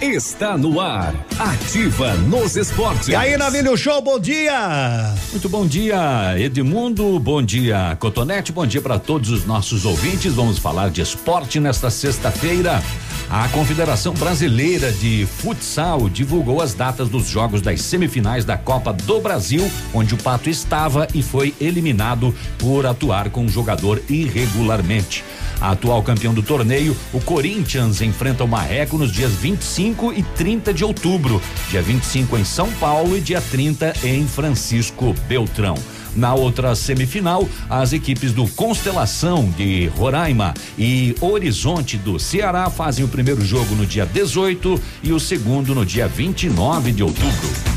S33: Está no ar. Ativa nos esportes.
S10: E aí, Navilho Show, bom dia!
S22: Muito bom dia, Edmundo. Bom dia, Cotonete. Bom dia para todos os nossos ouvintes. Vamos falar de esporte nesta sexta-feira. A Confederação Brasileira de Futsal divulgou as datas dos jogos das semifinais da Copa do Brasil, onde o Pato estava e foi eliminado por atuar com um jogador irregularmente. A atual campeão do torneio, o Corinthians, enfrenta o Marreco nos dias 25 e 30 de outubro. Dia 25 em São Paulo e dia 30 em Francisco Beltrão. Na outra semifinal, as equipes do Constelação de Roraima e Horizonte do Ceará fazem o primeiro jogo no dia 18 e o segundo no dia 29 de outubro.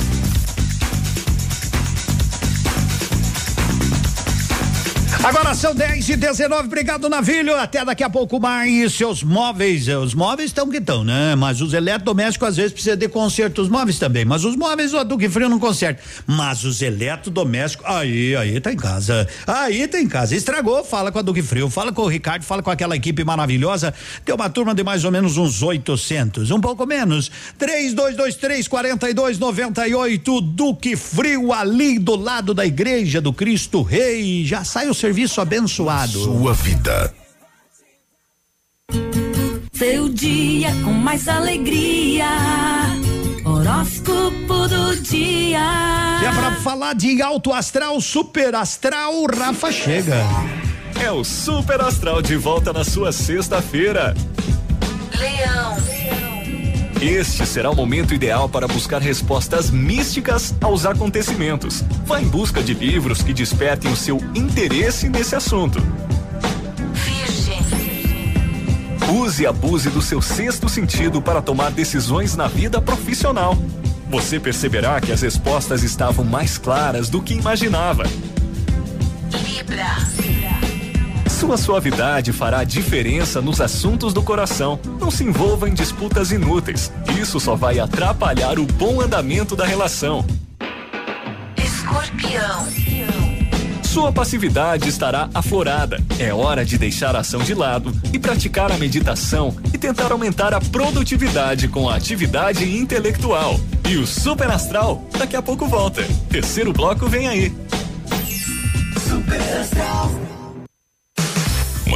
S10: Agora são 10 e 19, obrigado, Navilho. Até daqui a pouco mais. Seus móveis, eh, os móveis estão que estão, né? Mas os eletrodomésticos às vezes precisa de conserto, os móveis também. Mas os móveis o Duque Frio não conserta. Mas os eletrodomésticos, aí, aí tá em casa. Aí tá em casa. Estragou, fala com a Duque Frio, fala com o Ricardo, fala com aquela equipe maravilhosa. Tem uma turma de mais ou menos uns 800, um pouco menos. 3223 4298 Duque Frio ali do lado da igreja do Cristo Rei. Já sai o serviço abençoado.
S34: Sua vida.
S29: Seu dia com mais alegria. Horóscopo do dia.
S10: E é pra falar de alto astral, super astral, Rafa chega.
S2: É o Super Astral de volta na sua sexta-feira.
S29: Leão.
S2: Este será o momento ideal para buscar respostas místicas aos acontecimentos. Vá em busca de livros que despertem o seu interesse nesse assunto. Use e abuse do seu sexto sentido para tomar decisões na vida profissional. Você perceberá que as respostas estavam mais claras do que imaginava. Sua suavidade fará diferença nos assuntos do coração. Não se envolva em disputas inúteis. Isso só vai atrapalhar o bom andamento da relação.
S29: Escorpião.
S2: Sua passividade estará aflorada. É hora de deixar a ação de lado e praticar a meditação e tentar aumentar a produtividade com a atividade intelectual. E o Super Astral daqui a pouco volta. Terceiro bloco vem aí.
S29: Super Astral.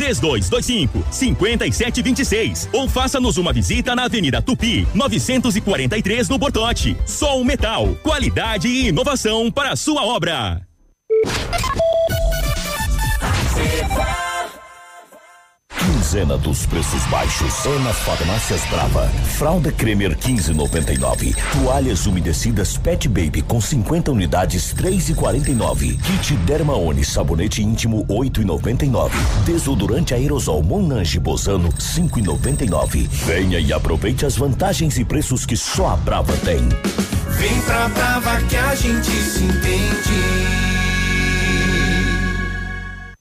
S8: 3225 5726 ou faça-nos uma visita na Avenida Tupi, 943 no Bortote. Sol Metal, qualidade e inovação para a sua obra.
S6: Quinzena dos preços baixos é nas farmácias Brava. Fralda Cremer 15,99. Toalhas umedecidas Pet Baby com 50 unidades 3,49. Kit Dermaone sabonete íntimo 8,99. Desodorante aerosol Monange Bozano 5,99. Venha e aproveite as vantagens e preços que só a Brava tem.
S16: Vem pra Brava que a gente se entende.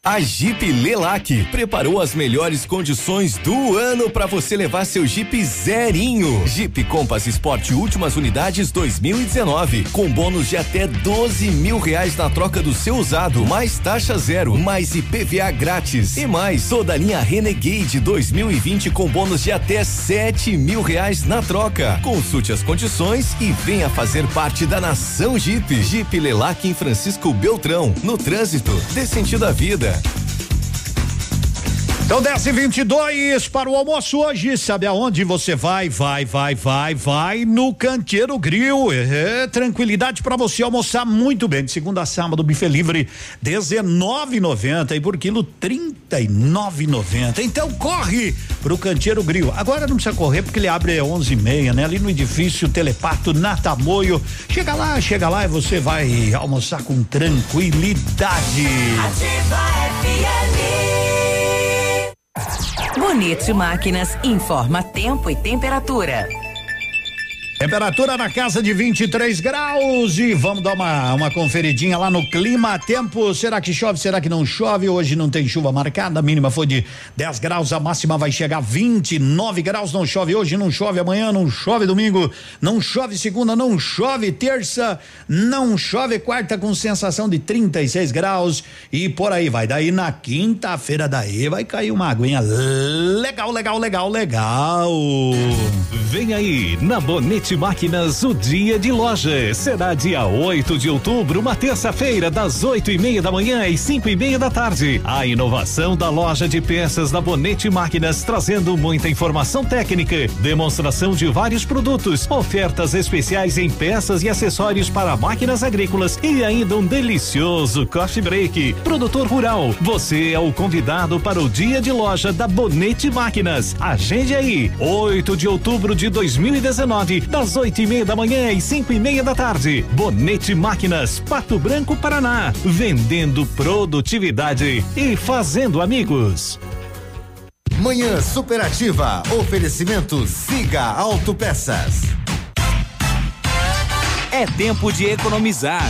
S2: A Jeep Lelac preparou as melhores condições do ano para você levar seu Jeep zerinho. Jeep Compass Sport últimas unidades 2019 com bônus de até 12 mil reais na troca do seu usado, mais taxa zero, mais IPVA grátis e mais toda a linha Renegade 2020 com bônus de até 7 mil reais na troca. Consulte as condições e venha fazer parte da nação Jeep. Jeep Lelac em Francisco Beltrão, no trânsito, dê sentido à vida. Yeah.
S10: Então, 10 e 22 para o almoço hoje. Sabe aonde você vai? Vai, vai, vai, vai no Canteiro Grill. É, tranquilidade para você almoçar muito bem. De segunda a sábado, buffet livre, 19,90 e por quilo 39,90. Então, corre pro Canteiro Grill. Agora não precisa correr porque ele abre 11 e meia, né? Ali no edifício Telepato, na Tamoio. Chega lá, chega lá e você vai almoçar com tranquilidade.
S29: Ativa FM.
S19: Bonito Máquinas informa tempo e temperatura.
S10: Temperatura na casa de 23 graus e vamos dar uma, uma conferidinha lá no clima. Tempo, será que chove? Será que não chove? Hoje não tem chuva marcada. A mínima foi de 10 graus, a máxima vai chegar a 29 graus. Não chove hoje, não chove amanhã, não chove domingo, não chove segunda, não chove terça, não chove quarta com sensação de 36 graus e por aí vai. Daí na quinta-feira daí vai cair uma aguinha legal, legal, legal, legal.
S5: Vem aí, na Bonete Máquinas, o dia de loja. Será dia 8 de outubro, uma terça-feira, das oito e meia da manhã e cinco e meia da tarde. A inovação da loja de peças da Bonete Máquinas, trazendo muita informação técnica, demonstração de vários produtos, ofertas especiais em peças e acessórios para máquinas agrícolas e ainda um delicioso coffee break. Produtor rural, você é o convidado para o dia de loja da Bonete Máquinas. Agende aí, 8 de outubro de 2019, das oito e meia da manhã e cinco e meia da tarde. Bonete Máquinas, Pato Branco, Paraná. Vendendo produtividade e fazendo amigos.
S20: Manhã Superativa. Oferecimento Siga Autopeças.
S35: É tempo de economizar.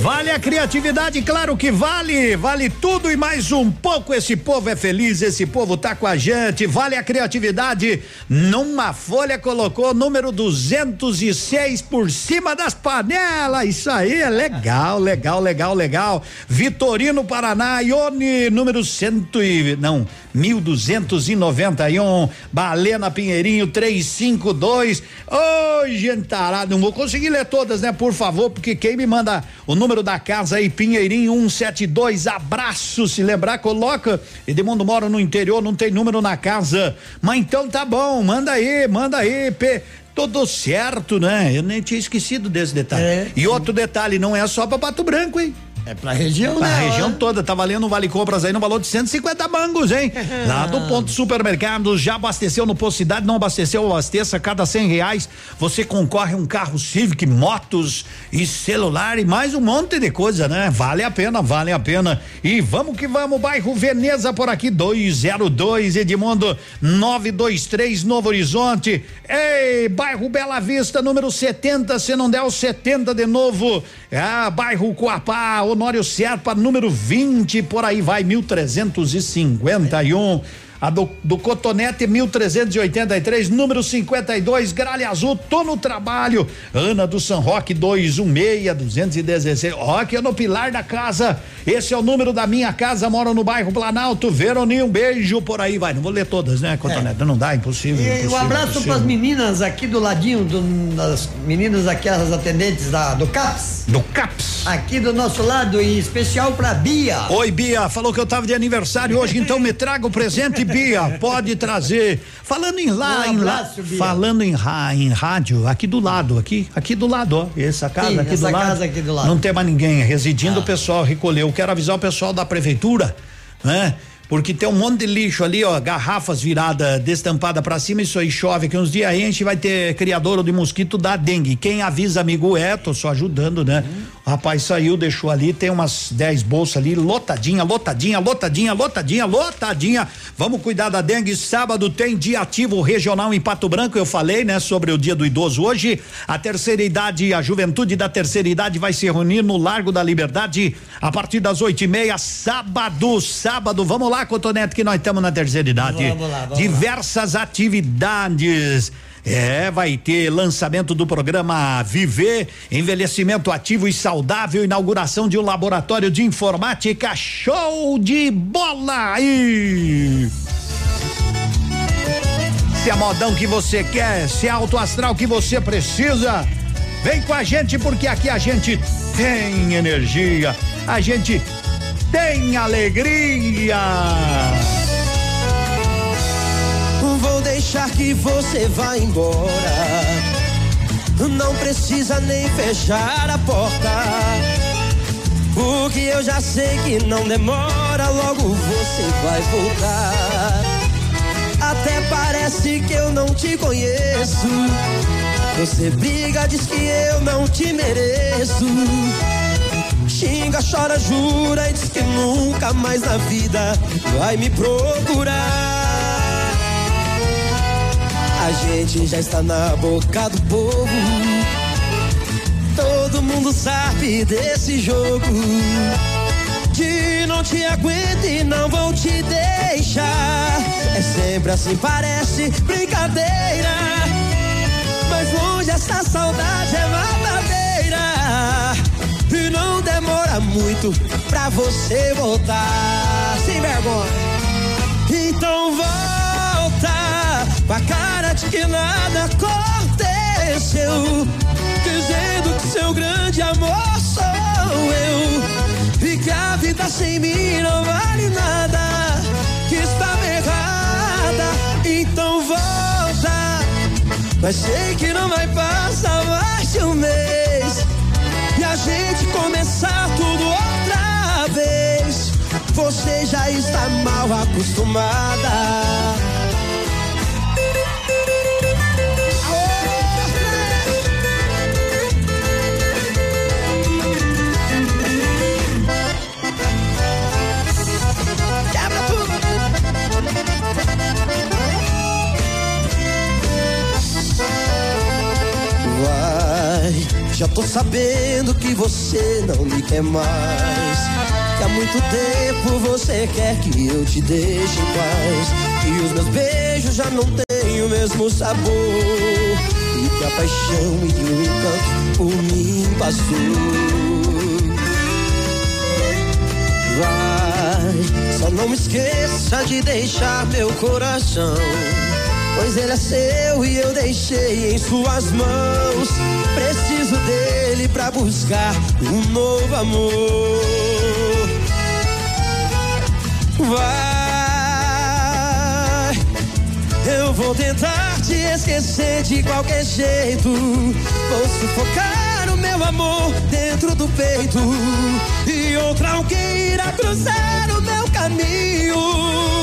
S10: Vale a criatividade, claro que vale. Vale tudo e mais um pouco. Esse povo é feliz, esse povo tá com a gente. Vale a criatividade. Numa folha colocou número 206 por cima das panelas. Isso aí é legal, legal, legal, legal. Vitorino Paraná, Ione, número cento e não, 1291. Balena Pinheirinho 352. Ô, gente tarada, não vou conseguir ler todas, né? Por favor, porque quem me manda o número da casa aí, Pinheirinho 172, abraço. Se lembrar, coloca. Edmundo mora no interior, não tem número na casa. Mas então tá bom, manda aí, manda aí. P tudo certo, né? Eu nem tinha esquecido desse detalhe. E outro detalhe, não é só pra Pato Branco, hein?
S12: É pra região,
S10: Pra
S12: né?
S10: região toda, tá valendo um vale compras aí no valor de 150 mangos, hein? [LAUGHS] Lá do ponto supermercado, já abasteceu no posto cidade, não abasteceu, abasteça, cada cem reais você concorre a um carro Civic, motos e celular e mais um monte de coisa, né? Vale a pena, vale a pena. E vamos que vamos, bairro Veneza por aqui, 202 Edmundo 923 Novo Horizonte. Ei, bairro Bela Vista, número 70, se não der o 70 de novo. Ah, bairro Coapá, Honório Serpa, número 20, por aí vai, 1351. A do, do Cotonete 1383, número 52, Gralha Azul, tô no trabalho. Ana do San Roque 216 216. Ó, aqui é no Pilar da Casa. Esse é o número da minha casa, moro no bairro Planalto. Veroni, um beijo por aí, vai. Não vou ler todas, né, Cotonete? Não dá, impossível.
S12: E
S10: impossível,
S12: um abraço para as meninas aqui do ladinho, do- das meninas aquelas atendentes da, do CAPS.
S10: Do CAPS.
S12: Aqui do nosso lado, em especial para Bia.
S10: Oi, Bia, falou que eu tava de aniversário hoje, então me traga o presente, Bia. Pode trazer. Falando em lá,
S12: Um
S10: em lá,
S12: Bia.
S10: falando em, ra- em rádio, aqui do lado, aqui, aqui do lado, ó. Essa casa
S12: Sim,
S10: aqui
S12: essa
S10: do lado.
S12: casa aqui do lado. Ah.
S10: Não tem mais ninguém residindo, o pessoal recolheu. Quero avisar o pessoal da prefeitura, né? porque tem um monte de lixo ali, ó, garrafas viradas, destampada para cima, isso aí chove que uns dias aí a gente vai ter criador de mosquito da dengue. Quem avisa, amigo, é, tô só ajudando, né? Rapaz saiu, deixou ali, tem umas 10 bolsas ali, lotadinha, lotadinha, lotadinha, lotadinha, lotadinha. Vamos cuidar da dengue. Sábado tem dia ativo regional em Pato Branco, eu falei, né, sobre o dia do idoso hoje. A terceira idade, a juventude da terceira idade vai se reunir no Largo da Liberdade a partir das oito e meia, sábado, sábado. Vamos lá, Cotonete, que nós estamos na terceira idade.
S12: Vamos lá, vamos
S10: Diversas atividades. É, vai ter lançamento do programa Viver, envelhecimento ativo e saudável, inauguração de um laboratório de informática, show de bola aí! Se é modão que você quer, se é alto astral que você precisa, vem com a gente porque aqui a gente tem energia, a gente tem alegria.
S36: Vou deixar que você vá embora. Não precisa nem fechar a porta. Porque eu já sei que não demora, logo você vai voltar. Até parece que eu não te conheço. Você briga, diz que eu não te mereço. Xinga, chora, jura e diz que nunca mais na vida vai me procurar. A gente já está na boca do povo. Todo mundo sabe desse jogo. De não te aguento e não vou te deixar. É sempre assim, parece brincadeira. Mas longe essa saudade é verdadeira. E não demora muito pra você voltar. Sem vergonha. Então volta com a cara de que nada aconteceu. Dizendo que seu grande amor sou eu. E que a vida sem mim não vale nada. Que estava errada. Então volta. Mas sei que não vai passar mais de um mês. E a gente começar tudo outra vez. Você já está mal acostumada. Já tô sabendo que você não me quer mais. Que há muito tempo você quer que eu te deixe em paz. Que os meus beijos já não têm o mesmo sabor. E que a paixão e o encanto por mim passou. Vai, só não me esqueça de deixar meu coração. Pois ele é seu e eu deixei em suas mãos. Preciso dele pra buscar um novo amor. Vai, eu vou tentar te esquecer de qualquer jeito. Vou sufocar o meu amor dentro do peito. E outra alguém irá cruzar o meu caminho.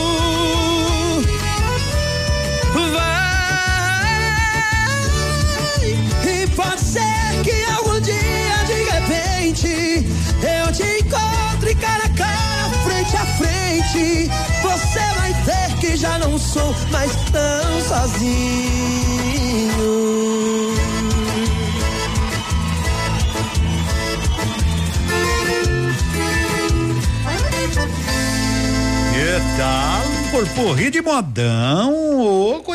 S36: Não sou mais tão sozinho.
S10: Que tal? Porporri de modão,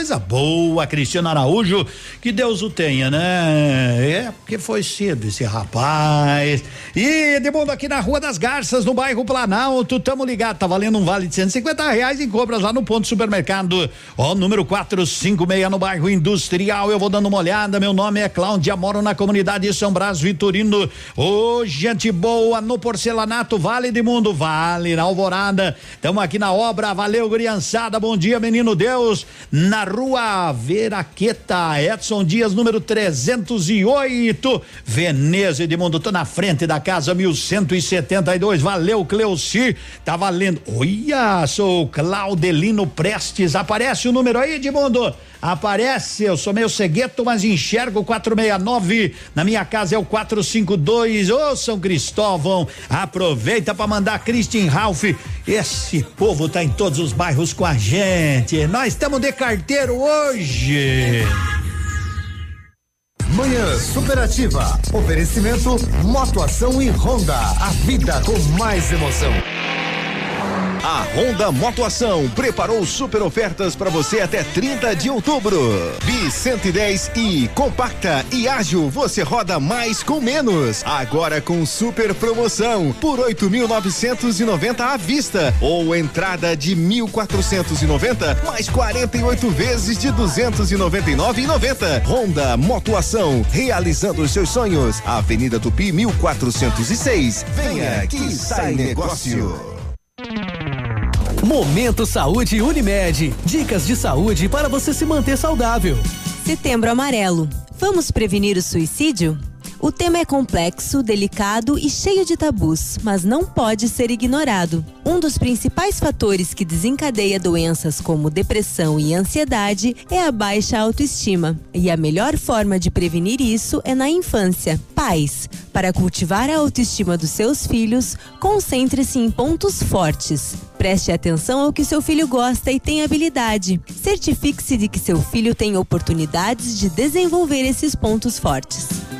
S10: coisa boa, Cristiano Araújo, que Deus o tenha, né? É, porque foi cedo esse rapaz. E Edmundo aqui na Rua das Garças, no bairro Planalto, tamo ligado, tá valendo um vale de 150 reais em compras lá no ponto supermercado, ó, número 456 no bairro Industrial, eu vou dando uma olhada, meu nome é Cláudia, moro na comunidade São Brás Vitorino, ô, gente boa, no porcelanato, Vale de Mundo, Vale, na Alvorada, tamo aqui na obra, valeu, criançada. Bom dia, menino Deus. Na rua Veraqueta, Edson Dias, número 308. Veneza Edmundo, tô na frente da casa 1172. Valeu, Cleuci. Tá valendo. Olha, sou Claudelino Prestes. Aparece o número aí, Edmundo? Aparece, eu sou meio cegueto, mas enxergo 469. Na minha casa é o 452. Ô, São Cristóvão, aproveita para mandar Christian Ralph. Esse povo tá em todos os bairros com a gente. Nós estamos de carteiro hoje.
S20: Manhã Superativa. Oferecimento Motoação e Honda. A vida com mais emoção.
S1: A Honda Motoação preparou super ofertas para você até 30 de outubro. Bi 110 e compacta e ágil, você roda mais com menos. Agora com super promoção por 8.990 à vista ou entrada de 1.490 mais 48 vezes de 299,90. Honda Motoação, realizando os seus sonhos. Avenida Tupi 1406. Venha que sai negócio.
S4: Momento Saúde Unimed. Dicas de saúde para você se manter saudável.
S21: Setembro Amarelo. Vamos prevenir o suicídio? O tema é complexo, delicado e cheio de tabus, mas não pode ser ignorado. Um dos principais fatores que desencadeia doenças como depressão e ansiedade é a baixa autoestima. E a melhor forma de prevenir isso é na infância. Pais, para cultivar a autoestima dos seus filhos, concentre-se em pontos fortes. Preste atenção ao que seu filho gosta e tem habilidade. Certifique-se de que seu filho tem oportunidades de desenvolver esses pontos fortes.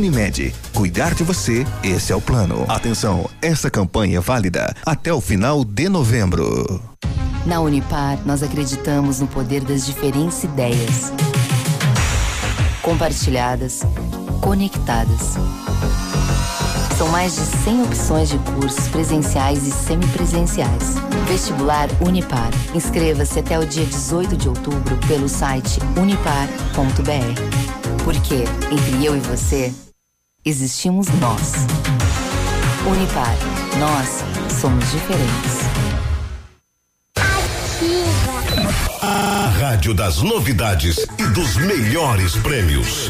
S1: Unimed, cuidar de você, esse é o plano. Atenção, essa campanha é válida até o final de novembro.
S37: Na Unipar, nós acreditamos no poder das diferentes ideias. Compartilhadas, conectadas. São mais de 100 opções de cursos presenciais e semipresenciais. Vestibular Unipar. Inscreva-se até o dia 18 de outubro pelo site unipar.br. Porque entre eu e você, existimos nós. Unipar. Nós somos diferentes.
S38: A rádio das novidades e dos melhores prêmios.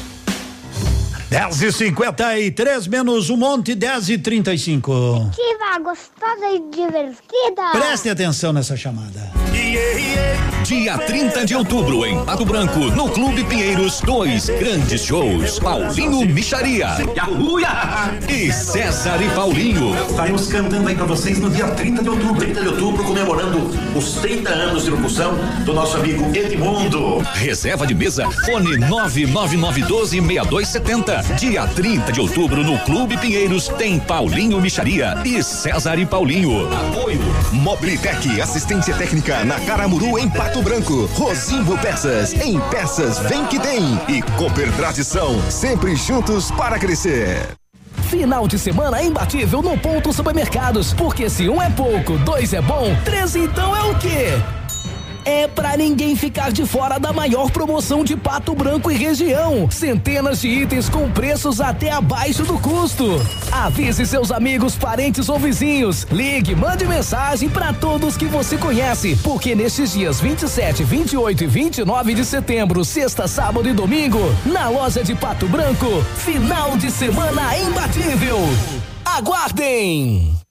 S10: 10 e 53 menos um monte, 10 e 35.
S32: Ativa, gostosa e divertida.
S10: Preste atenção nessa chamada.
S7: Dia 30 de outubro, em Pato Branco, no Clube Pinheiros, dois grandes shows. Paulinho Micharia e César e Paulinho.
S39: Estaremos cantando aí pra vocês no dia 30 de outubro. 30 de outubro, comemorando os 30 anos de locução do nosso amigo Edmundo.
S7: Reserva de mesa, fone 999126270. Dia 30 de outubro, no Clube Pinheiros, tem Paulinho Micharia e César e Paulinho.
S1: Apoio Mobilitec, assistência técnica na Caramuru em Pato Branco. Rosimbo Peças, em Peças vem que tem. E Cooper Tradição, sempre juntos para crescer.
S4: Final de semana imbatível no Ponto Supermercados. Porque se um é pouco, dois é bom, três então é o quê? É para ninguém ficar de fora da maior promoção de Pato Branco e região. Centenas de itens com preços até abaixo do custo. Avise seus amigos, parentes ou vizinhos. Ligue, mande mensagem para todos que você conhece, porque nestes dias 27, 28 e 29 de setembro, sexta, sábado e domingo, na loja de Pato Branco, final de semana imbatível. Aguardem!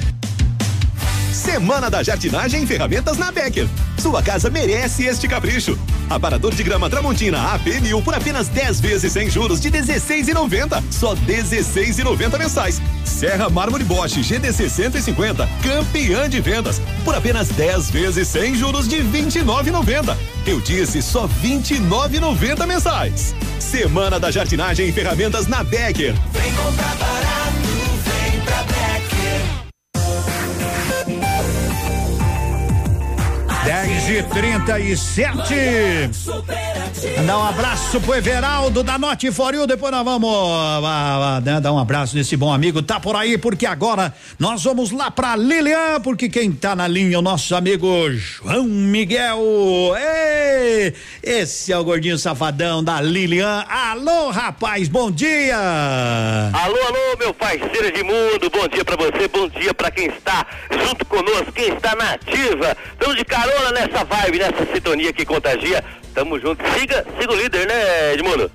S1: Semana da Jardinagem e Ferramentas na Becker. Sua casa merece este capricho. Aparador de grama Tramontina AP mil por apenas 10 vezes sem juros de 16,90. Só 16,90 mensais. Serra Mármore Bosch GDC 150, campeã de vendas, por apenas 10 vezes sem juros de 29,90. Eu disse só 29,90 mensais. Semana da Jardinagem e Ferramentas na Becker.
S31: Vem comprar
S10: 10 e 37 Mandar um abraço pro Everaldo da Note For You. Depois nós vamos ah, ah, né, dar um abraço nesse bom amigo. Tá por aí, porque agora nós vamos lá pra Lilian, porque quem tá na linha é o nosso amigo João Miguel. Ei, esse é o gordinho safadão da Lilian. Alô, rapaz, bom dia.
S40: Alô, alô, meu parceiro de mundo, bom dia pra você, bom dia pra quem está junto conosco, quem está na ativa. Estamos de carona nessa vibe, nessa sintonia que contagia. Tamo junto. Siga, siga o líder, né, Edmundo?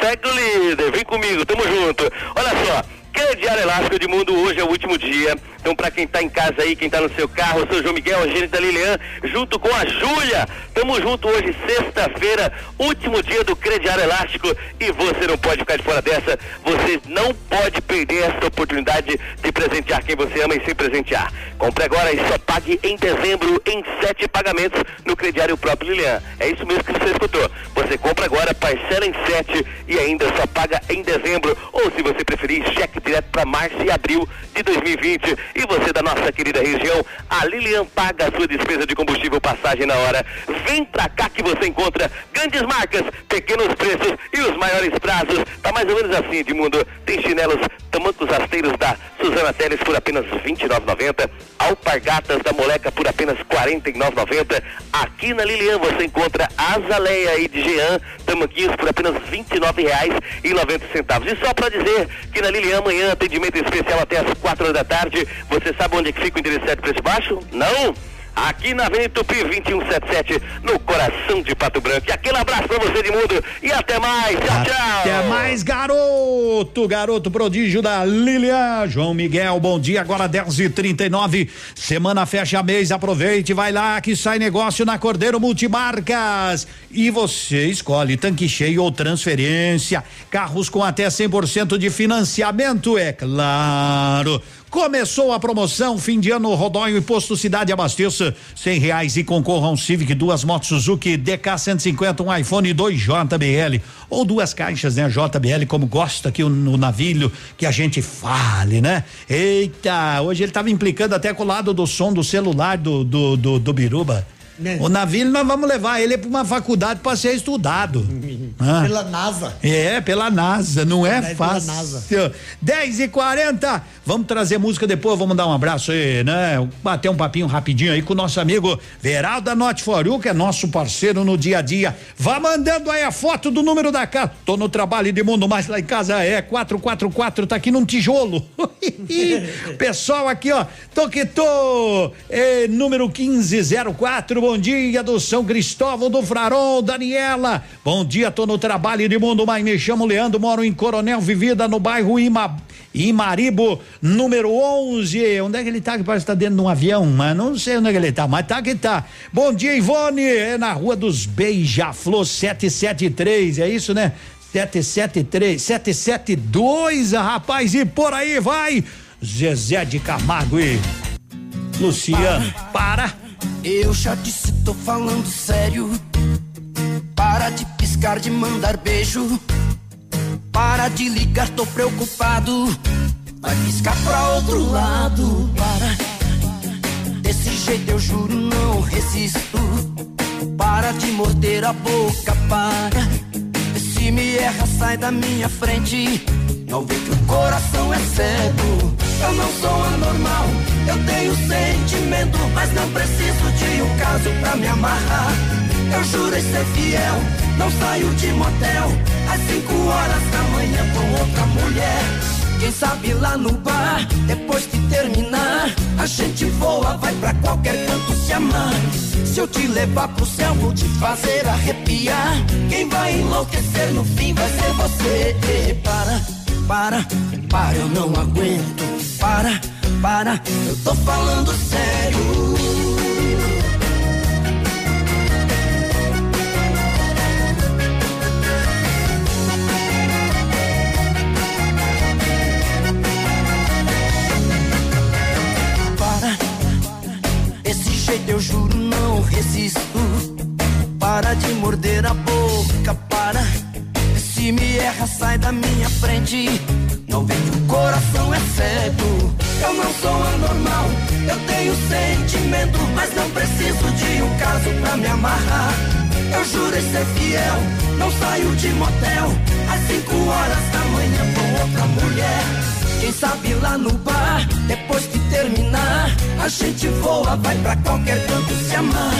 S40: Segue o líder, vem comigo, tamo junto. Olha só, Crediário Elástico de Mundo, hoje é o último dia. Então, para quem tá em casa aí, quem tá no seu carro, o seu João Miguel, a da Lilian, junto com a Júlia. Tamo junto hoje, sexta-feira, último dia do Crediário Elástico. E você não pode ficar de fora dessa. Você não pode perder essa oportunidade de presentear quem você ama e se presentear. Compre agora e só pague em dezembro em sete pagamentos no Crediário próprio Lilian. É isso mesmo que você escutou. Você compra agora, parcela em sete e ainda só paga em dezembro. Ou se você preferir, cheque direto para março e abril de 2020. E você da nossa querida região, a Lilian paga a sua despesa de combustível passagem na hora. Vem pra cá que você encontra grandes marcas, pequenos preços e os maiores prazos. Tá mais ou menos assim, Edmundo. Tem chinelos tamancos rasteiros da Suzana Teles por apenas R$ 29,90. Alpargatas da Moleca por apenas R$ 49,90. Aqui na Lilian você encontra Azaleia e de Jean, tamanquinhos por apenas R$ 29,90. E só para dizer que na Lilian amanhã atendimento especial até às 4 horas da tarde. Você sabe onde é que fica o endereço certo preço baixo? Não? Aqui na Avenida Tupi 2177, no coração de Pato Branco. E aquele abraço pra você de mundo e até mais. Tchau, tchau.
S10: Até mais, garoto, garoto prodígio da Lilian. João Miguel, bom dia. Agora 10 e 39 Semana fecha mês. Aproveite, vai lá que sai negócio na Cordeiro Multimarcas. E você escolhe tanque cheio ou transferência. Carros com até 100% de financiamento, é claro. Começou a promoção, fim de ano, Rodóio e Posto Cidade Abasteça, cem reais e concorra um Civic, duas motos Suzuki DK 150, um iPhone 2 JBL ou duas caixas, né? JBL, como gosta aqui no navio que a gente fale, né? Eita, hoje ele estava implicando até com o lado do som do celular do, do, do, do Biruba. O navio nós vamos levar ele para uma faculdade para ser estudado. [LAUGHS] Ah.
S12: Pela NASA.
S10: É, pela NASA, não é
S12: Pela
S10: fácil.
S12: NASA.
S10: 10 e 40 Vamos trazer música depois, vamos dar um abraço aí, né? Bater um papinho rapidinho aí com o nosso amigo Veraldo da Norte que é nosso parceiro no dia a dia. Vá mandando aí a foto do número da casa. Tô no trabalho de mundo, mas lá em casa é 444, tá aqui num tijolo. [LAUGHS] Pessoal aqui, ó, tô que tô, é, número 1504, bom dia do São Cristóvão do Frarol, Daniela. Bom dia, tô no trabalho de mundo, mas me chamo Leandro, moro em Coronel Vivida, no bairro Ima, Imaribo, número 11. Onde é que ele tá? Que parece que tá dentro de um avião, mas não sei onde é que ele tá, mas tá que tá. Bom dia, Ivone, é na Rua dos Beija-Flor 773, é isso, né? 773, 772, rapaz, e por aí vai. Zezé de Camargo e Luciano, para.
S36: Eu já disse, tô falando sério. Para de piscar, de mandar beijo. Para de ligar, tô preocupado. Vai piscar pra outro lado. Para. Desse jeito eu juro, não resisto. Para de morder a boca, para. Se me erra, sai da minha frente. Não vê que o coração é cego. Eu não sou anormal, eu tenho sentimento, mas não preciso de um caso pra me amarrar. Eu jurei ser fiel, não saio de motel às cinco horas da manhã com outra mulher. Quem sabe lá no bar, depois que terminar, a gente voa, vai pra qualquer canto se amar. Se eu te levar pro céu, vou te fazer arrepiar. Quem vai enlouquecer no fim vai ser você. Para, para, para, eu não aguento. Para, para, eu tô falando sério. Jeito eu juro não resisto. Para de morder a boca, para. Se me erra, sai da minha frente. Não vê que o coração é cego. Eu não sou anormal, eu tenho sentimento, mas não preciso de um caso pra me amarrar. Eu jurei ser fiel, não saio de motel às cinco horas da manhã com outra mulher. Quem sabe lá no bar, depois que terminar, a gente voa, vai pra qualquer canto se amar.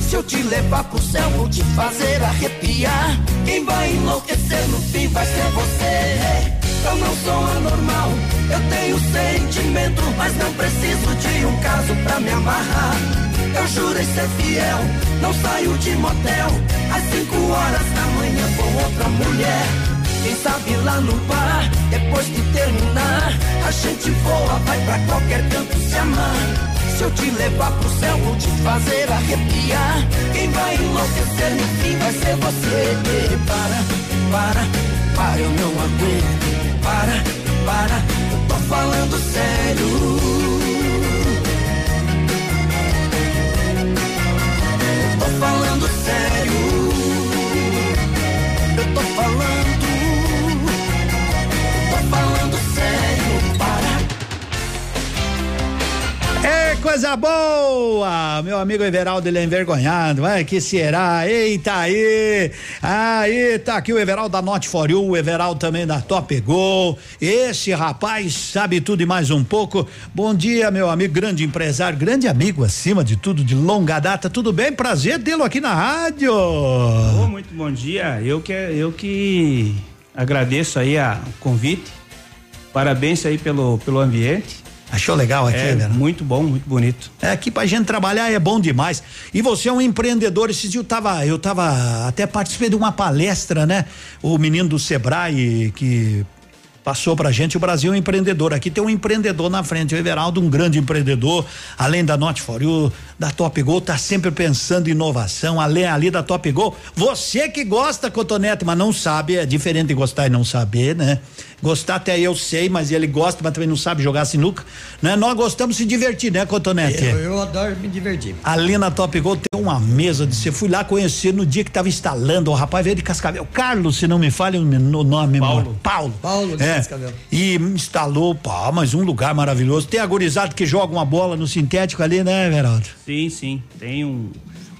S36: Se eu te levar pro céu, vou te fazer arrepiar. Quem vai enlouquecer no fim vai ser você. Eu não sou anormal, eu tenho sentimento, mas não preciso de um caso pra me amarrar. Eu jurei ser fiel, não saio de motel às cinco horas da manhã com outra mulher. Quem sabe lá no bar, depois que terminar, a gente voa, vai pra qualquer canto se amar. Se eu te levar pro céu, vou te fazer arrepiar. Quem vai enlouquecer no fim vai ser você. Para, para, para, eu não aguento. Para, para, eu tô falando sério. Eu tô falando sério.
S10: Coisa boa! Meu amigo Everaldo, ele é envergonhado. Ai, que será? Eita aí! Aí, tá aqui o Everaldo da Not For You, o Everaldo também da Top Go. Esse rapaz sabe tudo e mais um pouco. Bom dia, meu amigo, grande empresário, grande amigo acima de tudo, de longa data. Tudo bem? Prazer tê-lo aqui na rádio.
S41: Oh, muito bom dia. Eu que, eu que agradeço aí a, o convite. Parabéns aí pelo, pelo ambiente.
S10: Achou legal aqui,
S41: é,
S10: né?
S41: Muito bom, muito bonito.
S10: É, aqui pra gente trabalhar é bom demais. E você é um empreendedor. Esse dia eu tava, eu tava, até participei de uma palestra, né? O menino do Sebrae que passou pra gente, o Brasil é um empreendedor. Aqui tem um empreendedor na frente, o Everaldo, um grande empreendedor, além da Not For You, da Top Go, tá sempre pensando em inovação, além ali da Top Go. Você que gosta, Cotonete, mas não sabe, é diferente de gostar e não saber, né? Gostar até eu sei, mas ele gosta, mas também não sabe jogar sinuca, né? Nós gostamos de se divertir, né, Cotonete?
S12: Eu, eu adoro me divertir.
S10: Ali na Top Go tem uma mesa de você fui lá conhecer no dia que tava instalando, o rapaz veio de Cascavel, Carlos, se não me falha o nome,
S41: Paulo.
S10: Paulo.
S12: Paulo
S10: é,
S12: Cascavel.
S10: E instalou, pá, mas um lugar maravilhoso. Tem agorizado que joga uma bola no sintético ali, né, Veraldo?
S41: Sim, sim. Tem um,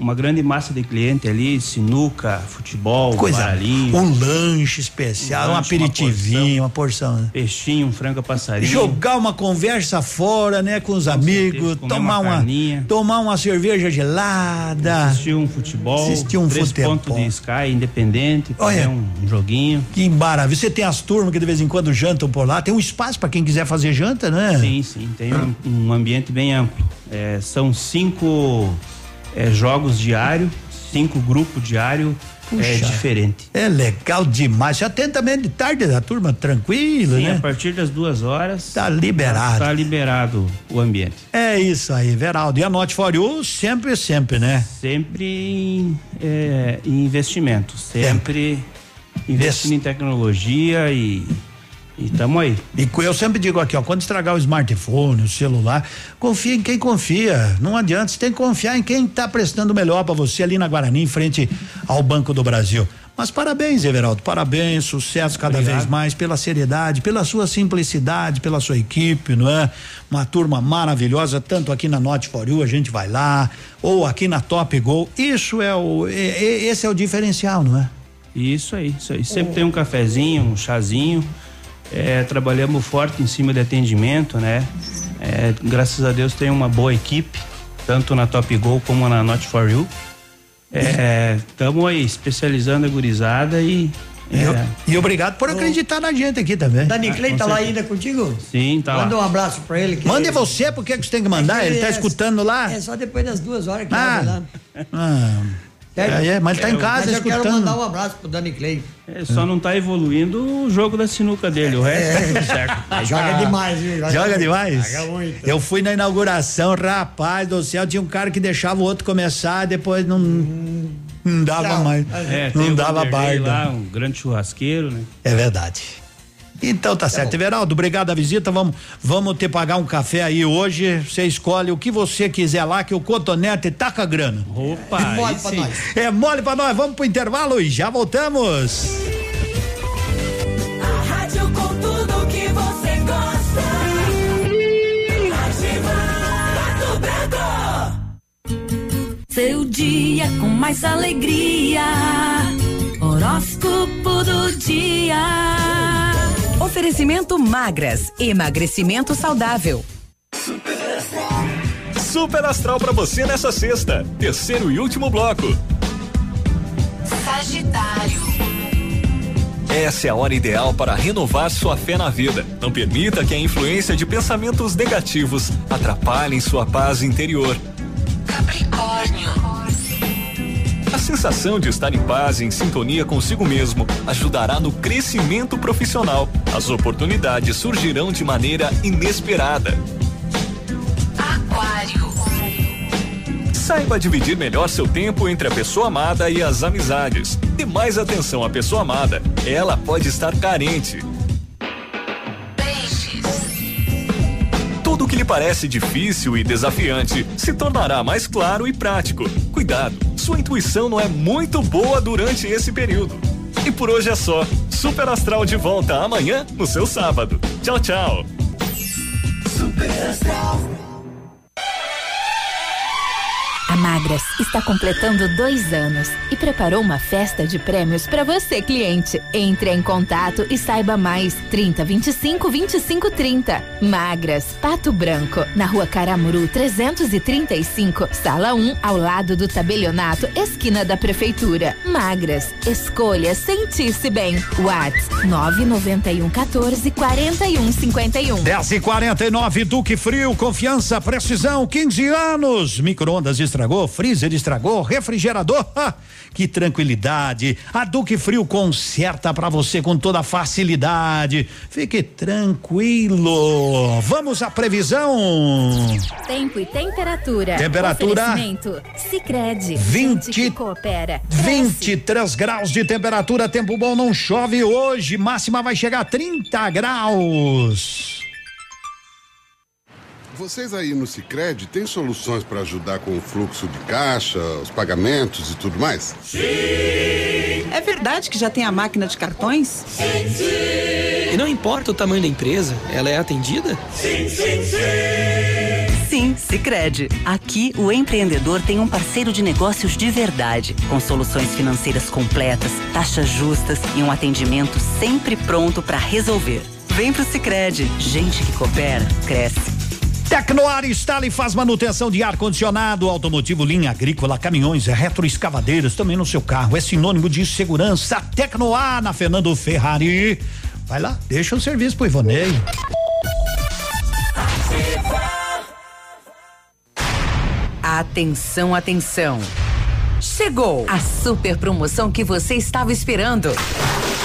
S41: uma grande massa de cliente ali, sinuca, futebol,
S10: Coisa,
S41: baralhinho.
S10: um lanche especial, um,
S41: Um lanche,
S10: aperitivinho, uma porção, né?
S41: Peixinho, um frango passarinho.
S10: Jogar uma conversa fora, né, com os amigos,
S41: certeza,
S10: tomar
S41: uma
S10: uma, tomar uma cerveja gelada.
S41: Assistir um futebol.
S10: Assistir um
S41: três
S10: futebol.
S41: pontos de Sky independente,
S10: Olha.
S41: um, um joguinho.
S10: Que maravilha. Você tem as turmas que de vez em quando jantam por lá. Tem um espaço para quem quiser fazer janta, né?
S41: Sim, sim, tem um, um ambiente bem amplo. É, são cinco é, jogos diários, cinco grupos diários é,
S10: Puxa.
S41: diferente.
S10: É legal demais. Já tem também de tarde a turma tranquila,
S41: Sim,
S10: né?
S41: a partir das duas horas.
S10: Tá liberado.
S41: Tá liberado o ambiente.
S10: É isso aí, Veraldo. E a Note for You sempre, sempre, né?
S41: Sempre em, é, em investimento, sempre investindo em tecnologia e e tamo aí.
S10: E eu sempre digo aqui, ó, quando estragar o smartphone, o celular, confia em quem confia. Não adianta, você tem que confiar em quem está prestando melhor para você ali na Guarani, em frente ao Banco do Brasil. Mas parabéns, Everaldo, parabéns, sucesso cada
S41: Obrigado.
S10: vez mais pela seriedade, pela sua simplicidade, pela sua equipe, não é? Uma turma maravilhosa, tanto aqui na Note for You, a gente vai lá, ou aqui na Top Go. Isso é o, esse é o diferencial, não é?
S41: Isso aí, isso aí. Sempre tem um cafezinho, um chazinho. É, trabalhamos forte em cima de atendimento, né? É, graças a Deus tem uma boa equipe, tanto na Top Go como na Not For You. Estamos aí especializando a gurizada e. é,
S10: E obrigado por acreditar na gente aqui também.
S12: Dani Clay
S41: com
S12: tá lá ainda contigo?
S41: Sim, tá
S12: Manda
S41: lá.
S12: um abraço pra ele. que-
S10: Mande você, por que que você tem que mandar?
S12: É que
S10: ele tá
S12: é-
S10: escutando lá?
S12: É só depois das duas horas que
S10: Ah.
S12: abre lá.
S10: Ah? É, é, mas ele tá em casa
S12: mas eu quero
S10: escutando.
S12: mandar um abraço pro Dani Clay.
S41: É, só não tá evoluindo o jogo da sinuca dele, o resto tá tudo certo. [LAUGHS]
S12: Joga demais, viu?
S10: Joga
S12: muito.
S10: demais?
S12: Joga muito.
S10: Eu fui na inauguração, rapaz do céu, tinha um cara que deixava o outro começar, depois não, não dava
S41: Tchau.
S10: mais.
S41: É,
S10: não dava barba.
S41: lá, um grande churrasqueiro, né?
S10: É verdade. Então tá certo. Everaldo, obrigado a visita. Vamos, vamos ter pagar um café aí hoje. Você escolhe o que você quiser lá, que o cotonete tá com a grana.
S41: Opa,
S10: é mole pra nós. É mole pra nós. Vamos pro intervalo e já voltamos.
S16: Rádio com tudo que você gosta. Seu dia com mais alegria. Horóscopo do dia.
S19: Oferecimento magras, emagrecimento saudável.
S2: Super astral pra você nessa sexta. Terceiro e último bloco.
S16: Sagitário.
S2: Essa é a hora ideal para renovar sua fé na vida. Não permita que a influência de pensamentos negativos atrapalhem sua paz interior.
S16: Capricórnio.
S2: A sensação de estar em paz e em sintonia consigo mesmo ajudará no crescimento profissional. As oportunidades surgirão de maneira inesperada.
S16: Aquário.
S2: Saiba dividir melhor seu tempo entre a pessoa amada e as amizades. Dê mais atenção à pessoa amada. Ela pode estar carente. Tudo que lhe parece difícil e desafiante se tornará mais claro e prático. Cuidado, sua intuição não é muito boa durante esse período. E por hoje é só. Super Astral de volta amanhã no seu sábado. Tchau, tchau.
S42: A Magras está completando dois anos e preparou uma festa de prêmios para você, cliente. Entre em contato e saiba mais. 30 25 25 30. Magras, Pato Branco, na rua Caramuru 335, sala 1, ao lado do tabelionato, esquina da prefeitura. Magras, escolha sentir-se bem. Whats 991 14 41 51.
S10: 10 e 49 Duque Frio, confiança, precisão, 15 anos. Micro-ondas estragou, freezer estragou, refrigerador. [LAUGHS] ah, que tranquilidade. A Duque Frio conserta pra você com toda facilidade. Fique tranquilo. Vamos à previsão.
S42: Tempo e temperatura.
S10: Temperatura.
S42: Sicredi.
S10: 20
S42: Gente que coopera.
S10: 23 graus de temperatura, tempo bom, não chove hoje. Máxima vai chegar a 30 graus.
S43: Vocês aí no Sicredi têm soluções para ajudar com o fluxo de caixa, os pagamentos e tudo mais?
S44: É verdade que já tem a máquina de cartões?
S45: E não importa o tamanho da empresa, ela é atendida?
S44: Sim, sim, sim.
S46: Sim, Sicredi. Aqui o empreendedor tem um parceiro de negócios de verdade, com soluções financeiras completas, taxas justas e um atendimento sempre pronto para resolver. Vem pro Sicredi. Gente que coopera cresce.
S10: Tecnoar instala e faz manutenção de ar-condicionado, automotivo, linha agrícola, caminhões, retroescavadeiras, também no seu carro. É sinônimo de segurança. Tecnoar na Fernando Ferrari. Vai lá, deixa o serviço pro Ivonei.
S19: Atenção, atenção. Chegou a super promoção que você estava esperando.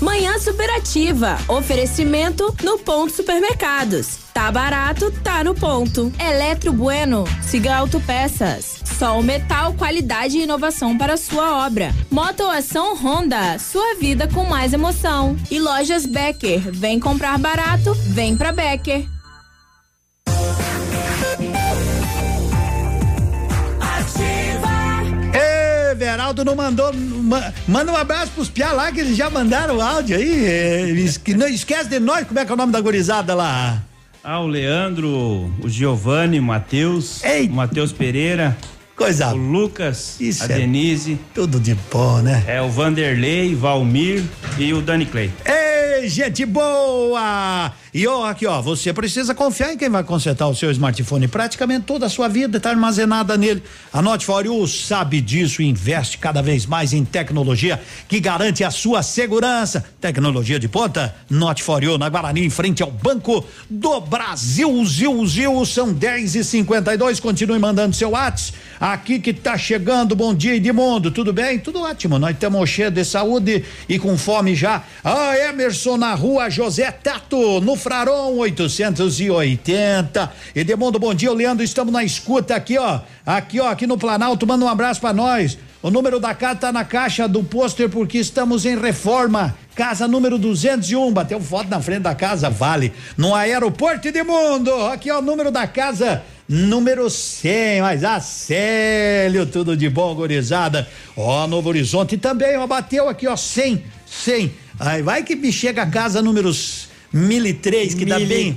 S47: Manhã Superativa. Oferecimento no Ponto Supermercados. Tá barato, tá no ponto. Eletro Bueno. Siga Autopeças. Sol Metal, qualidade e inovação para sua obra. Motoação Honda. Sua vida com mais emoção. E Lojas Becker. Vem comprar barato, vem pra Becker.
S10: Geraldo não mandou. ma- manda um abraço pros piá lá que eles já mandaram o áudio aí. é, que não esquece de nós, como é que é o nome da gurizada lá?
S41: Ah, o Leandro, o Giovanni, o Matheus, o Matheus Pereira.
S10: Coisa.
S41: O Lucas,
S10: Isso
S41: a
S10: é
S41: Denise.
S10: Tudo de bom, né?
S41: É o Vanderlei, Valmir e o Dani Clay.
S10: Ei, gente boa! E ó, aqui ó, você precisa confiar em quem vai consertar o seu smartphone. Praticamente toda a sua vida está armazenada nele. A Note for You sabe disso e investe cada vez mais em tecnologia que garante a sua segurança. Tecnologia de ponta, Note for You na Guarani, em frente ao Banco do Brasil. Zil, zil, são 10 e 52 Continue mandando seu WhatsApp. Aqui que tá chegando, bom dia Edmundo, tudo bem? Tudo ótimo, nós estamos cheios de saúde e com fome já. Ah, Emerson na rua José Tato, no Fraron 880. Edmundo, bom dia, Leandro, estamos na escuta aqui, ó. Aqui, ó, aqui no Planalto, manda um abraço pra nós. O número da casa tá na caixa do pôster porque estamos em reforma. Casa número 201, bateu foto na frente da casa, vale. No aeroporto de mundo. Aqui, ó, o número da casa número 100, mas a Célio, tudo de bom, gurizada. Ó, Novo Horizonte também, ó, bateu aqui, ó, 100, 100. Aí vai que me chega a casa números 1003, que dá bem,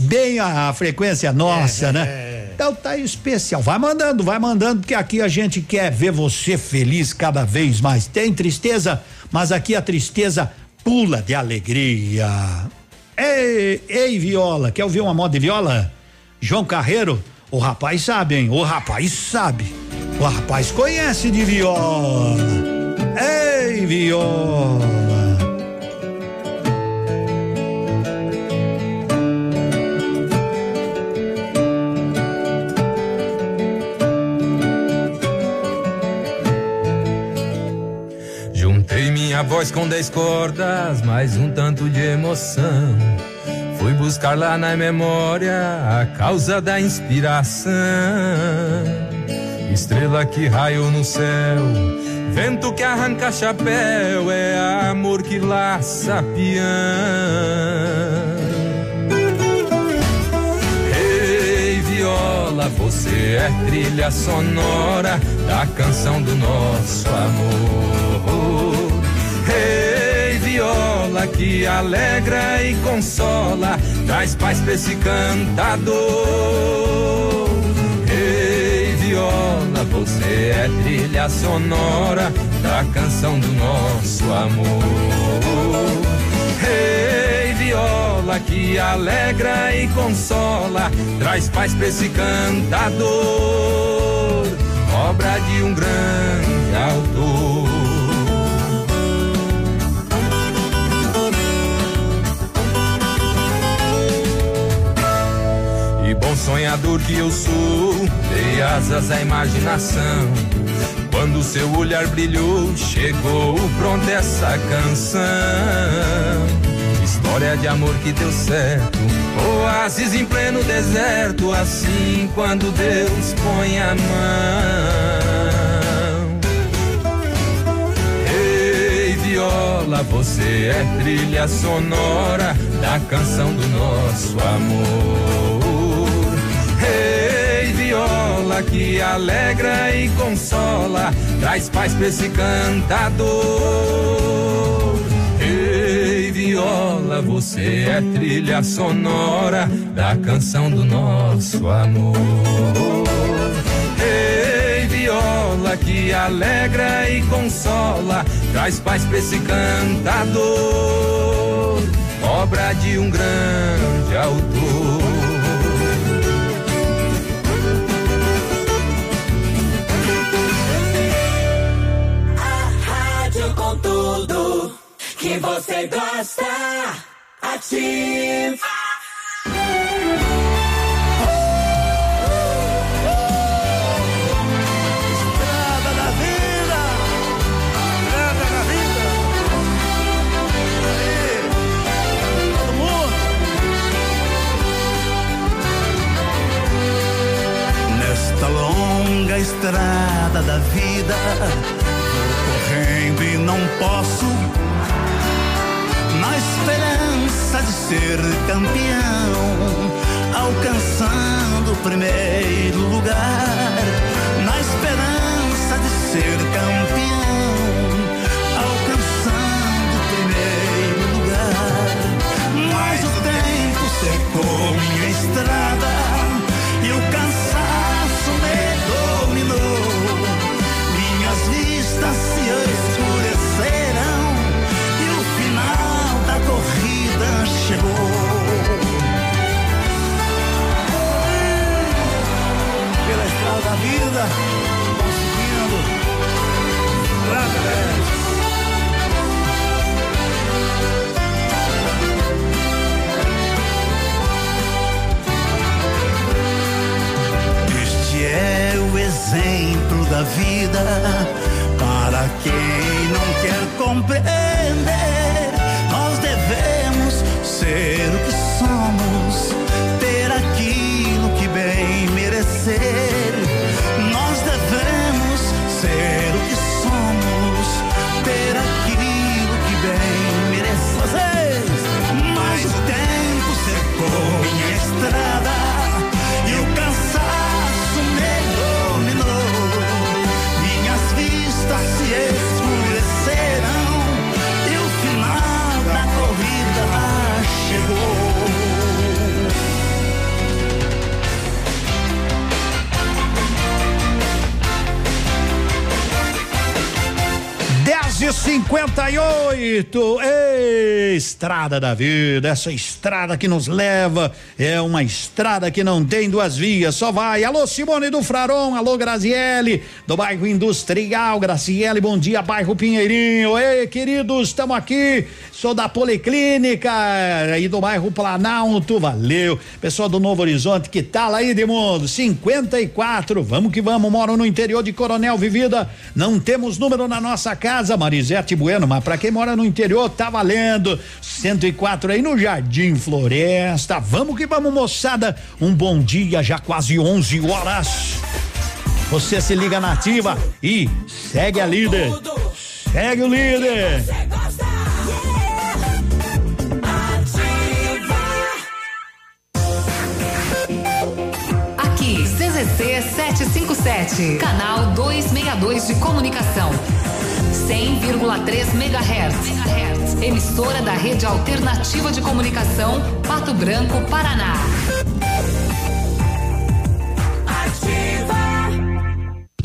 S10: bem a, a frequência nossa, né? Então tá aí especial. Vai mandando, vai mandando, porque aqui a gente quer ver você feliz cada vez mais. Tem tristeza, mas aqui a tristeza pula de alegria. Ei, ei, viola, quer ouvir uma moda de viola? João Carreiro, o rapaz sabe, hein? O rapaz sabe. O rapaz conhece de viola. Ei, viola.
S48: Minha voz com dez cordas, mais um tanto de emoção. Fui buscar lá na memória a causa da inspiração. Estrela que raiou no céu, vento que arranca chapéu, é amor que laça peão. Ei, viola, você é trilha sonora da canção do nosso amor. Ei, viola que alegra e consola, traz paz pra esse cantador. Ei, viola, você é trilha sonora da canção do nosso amor. Ei, viola que alegra e consola, traz paz pra esse cantador, obra de um grande autor. Sonhador que eu sou, dei asas à imaginação. Quando seu olhar brilhou, chegou pronta essa canção. História de amor que deu certo, oásis em pleno deserto, assim quando Deus põe a mão. Ei, viola, você é trilha sonora da canção do nosso amor. Ei, viola que alegra e consola, traz paz pra esse cantador. Ei, viola, você é trilha sonora da canção do nosso amor. Ei, viola que alegra e consola, traz paz pra esse cantador, obra de um grande autor.
S16: Que você gosta. Ativa.
S10: Oito, Ei, estrada da vida, essa estrada que nos leva é uma estrada que não tem duas vias, só vai. Alô Simone do Fraron, alô Graziele, do bairro Industrial, Graciele, bom dia, bairro Pinheirinho. Ei, queridos, estamos aqui, sou da Policlínica aí do bairro Planalto, valeu. Pessoal do Novo Horizonte, que tal aí, Demundo? 54, vamos que vamos, moro no interior de Coronel Vivida, não temos número na nossa casa, Marisete Bueno, mas pra quem mora no interior, tá valendo. 104 aí no Jardim Floresta. Vamos que vamos, moçada. Um bom dia, já quase 11 horas. Você se liga na ativa e segue a líder. Segue o líder.
S49: Aqui, CZC 757, canal 262 de comunicação. 100,3 MHz. Emissora da Rede Alternativa de Comunicação, Pato Branco, Paraná.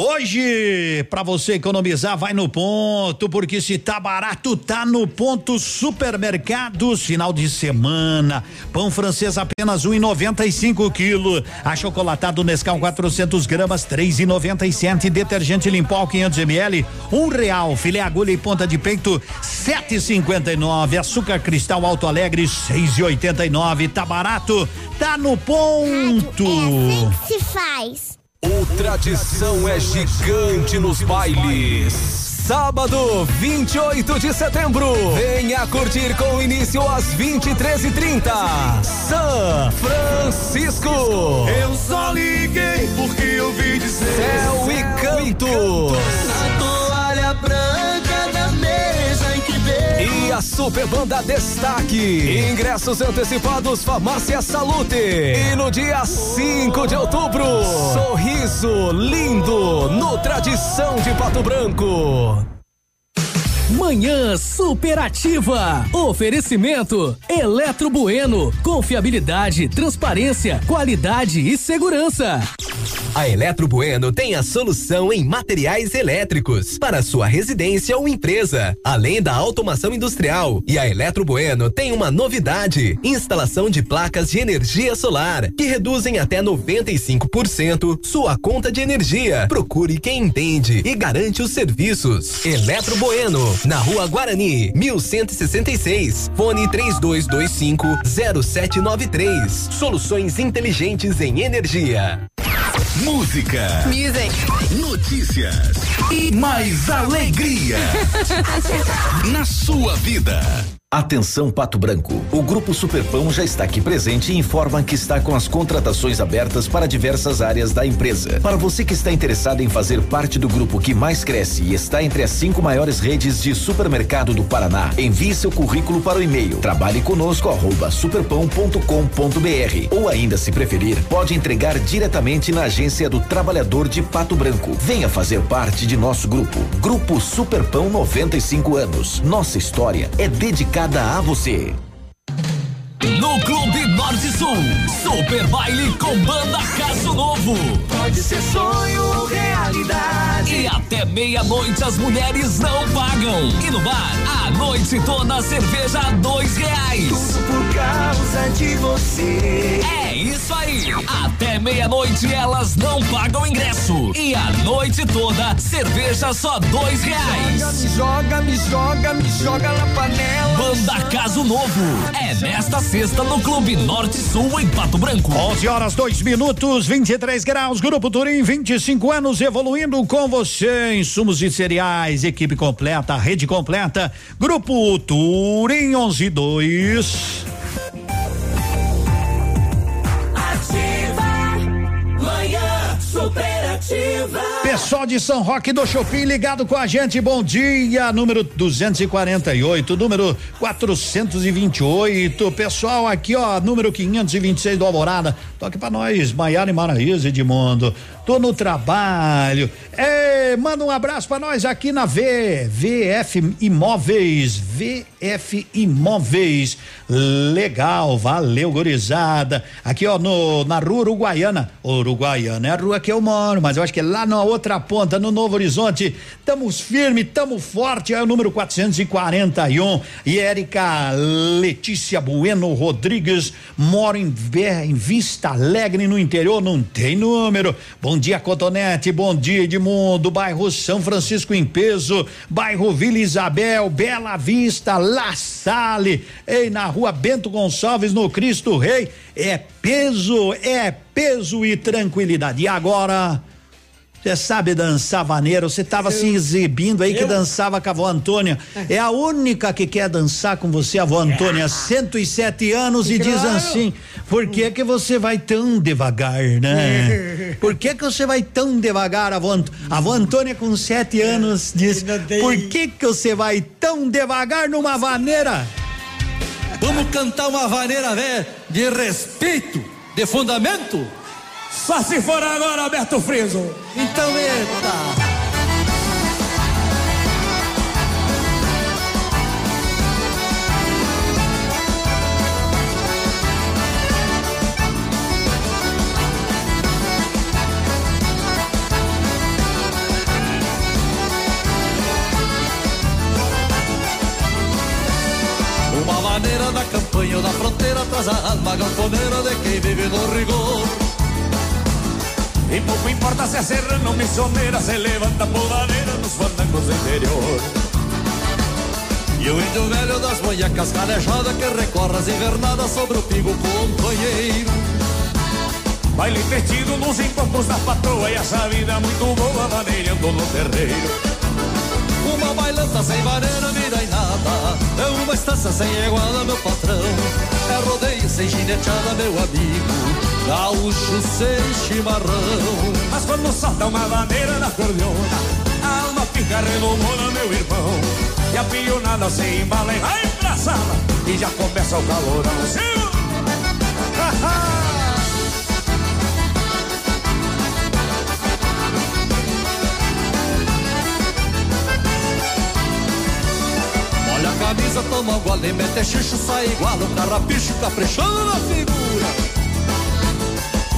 S10: Hoje, pra você economizar, vai no ponto, porque se tá barato, tá no ponto supermercados, final de semana. Pão francês apenas um e noventa e cinco quilo. Achocolatado Nescau 400 gramas, três e noventa e sete. Detergente Limpol 500 ml, um real. Filé agulha e ponta de peito, sete e cinquenta e nove. Açúcar cristal Alto Alegre, seis e oitenta e nove. Tá barato, tá no ponto.
S32: se faz.
S50: O Tradição é gigante nos bailes. Sábado, 28 de setembro. Venha curtir com início às 23h30. São Francisco.
S51: Eu só liguei porque eu vi dizer
S50: Céu e canto.
S51: Veio
S50: E a Super Banda Destaque. Ingressos antecipados Farmácia Salute. E no dia 5 de outubro, sorriso lindo no Tradição de Pato Branco.
S4: Manhã superativa. Oferecimento Eletro Bueno. Confiabilidade, transparência, qualidade e segurança.
S7: A Eletro Bueno tem a solução em materiais elétricos para sua residência ou empresa, além da automação industrial. E a Eletro Bueno tem uma novidade: instalação de placas de energia solar que reduzem até 95% sua conta de energia. Procure quem entende e garante os serviços. Eletro Bueno, na Rua Guarani, 1166. Fone 3225 0793. Soluções inteligentes em energia.
S2: Música,
S47: Music.
S2: notícias e mais alegria [LAUGHS] na sua vida. Atenção Pato Branco. O Grupo Superpão já está aqui presente e informa que está com as contratações abertas para diversas áreas da empresa. Para você que está interessado em fazer parte do grupo que mais cresce e está entre as cinco maiores redes de supermercado do Paraná, envie seu currículo para o e-mail trabalhe conosco superpão.com.br ou ainda se preferir, pode entregar diretamente na agência do trabalhador de Pato Branco. Venha fazer parte de nosso grupo. Grupo Superpão 95 anos. Nossa história é dedicada a você.
S52: No Clube Norte Sul, Super Baile com Banda Caso Novo.
S53: Pode ser sonho ou realidade.
S52: E até meia-noite as mulheres não pagam. E no bar, a noite toda cerveja a dois reais.
S53: Tudo por causa de você.
S52: É isso aí. Até meia-noite elas não pagam ingresso. E a noite toda, cerveja só dois reais.
S53: Me joga, me joga, me joga na panela.
S52: Banda Caso Novo. É nesta sexta no Clube Norte Sul em Pato Branco.
S10: 11 horas, 2 minutos, 23 graus. Grupo Turim, 25 anos evoluindo com você. Insumos e cereais, equipe completa, rede completa. Grupo Turim 11 2.
S53: Ativa. Manhã
S10: Pessoal de São Roque do Shopping ligado com a gente, bom dia, número 248, número 428, pessoal aqui ó, número 526 do Alvorada, toque pra nós, Maiara e Maraíza Edmundo, tô no trabalho, é, manda um abraço pra nós aqui na V, VF Imóveis, VF Imóveis, legal, valeu gurizada, aqui ó, no, na rua Uruguaiana, Uruguaiana é a rua que eu moro, mas eu acho que é lá na outra ponta, no Novo Horizonte. Estamos firme, estamos forte. É o número 441. E Érica Letícia Bueno Rodrigues mora em, em Vista Alegre, no interior. Não tem número. Bom dia, Cotonete. Bom dia, Edmundo. Bairro São Francisco em Peso. Bairro Vila Isabel. Bela Vista. La Salle. Ei, na rua Bento Gonçalves, no Cristo Rei. É peso, é peso e tranquilidade. E agora. Você sabe dançar vaneiro, você estava se exibindo aí que
S12: Eu?
S10: dançava com a avó Antônia. É a única que quer dançar com você, a avó Antônia, 107 anos, e diz
S12: Claro.
S10: assim: por que que você vai tão devagar, né? [LAUGHS] Por que que você vai tão devagar, avó Antônia? A avó Antônia com sete anos diz: por que que você vai tão devagar numa vaneira?
S54: Vamos cantar uma vaneira velha de respeito, de fundamento?
S55: Só se for agora, Alberto Friso.
S54: Então, eita! Uma maneira da campanha da fronteira traz a alma galponeira de quem vive no rigor.
S55: E pouco importa se é serrano ou missioneira, se levanta podadeira nos fandangos do interior.
S54: E o índio velho das boiacas calejada que recorre as invernadas sobre o pingo companheiro.
S55: Baile entretido nos encontros da patroa e essa vida muito boa maneirando no terreiro.
S54: Uma bailanta sem vareira, vida e nada. É uma estância sem iguala, meu patrão. É rodeio sem gineteada, meu amigo. Gaúcho sem chimarrão.
S55: Mas quando solta uma maneira na cordiona, a alma fica redomona, meu irmão. E a pionada se embala e vai pra sala, e já começa o calorão. Sim! [LAUGHS]
S54: Olha a camisa, toma um gole, mete xixo, sai igual um carrapicho caprichando na figura.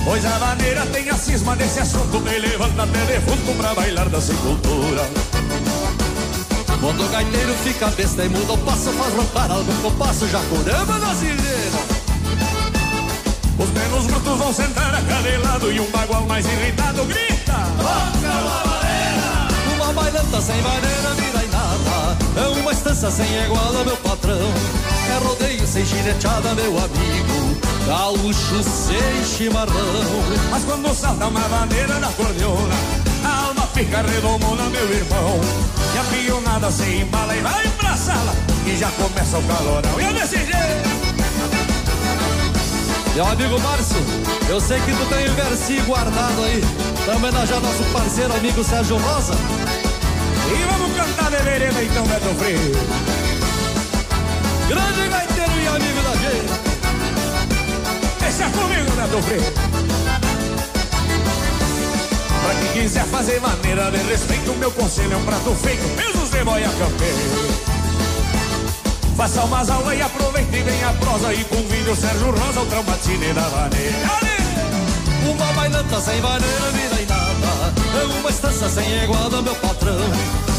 S55: Pois a maneira tem a cisma desse assunto, me levanta até defunto pra bailar da sepultura.
S54: Quando o gaiteiro fica besta e muda o passo, faz roncar algum compasso, já curama na zileira.
S55: Os menos brutos vão sentar a cada lado e um bagual mais irritado grita: Toca uma!
S54: Uma bailanta sem vaneira, vida e nada. É uma estância sem iguala, meu patrão. É rodeio sem gineteada, meu amigo. Gaúcho sem chimarrão.
S25: Mas quando salta uma bandeira na cordiona, a alma fica redomona, meu irmão. E a pionada se embala e vai pra sala, e já começa o calorão. E é desse jeito.
S54: Meu amigo Márcio, eu sei que tu tem um versinho guardado aí pra homenagear nosso parceiro amigo Sérgio Rosa.
S25: E vamos cantar de vereda então, Beto Freire.
S54: Grande gaiteiro e amigo da gente.
S25: Deixa comigo, Beto Freire. Pra quem quiser fazer maneira de respeito, meu conselho é um prato feito, pesos de boia campeiro. Faça umas aulas e aproveite bem a prosa e convide o Sérgio Rosa ao traumatine da vaneira.
S54: Uma bailanta sem vaneira, vida e nada. É uma estância sem iguada, meu patrão.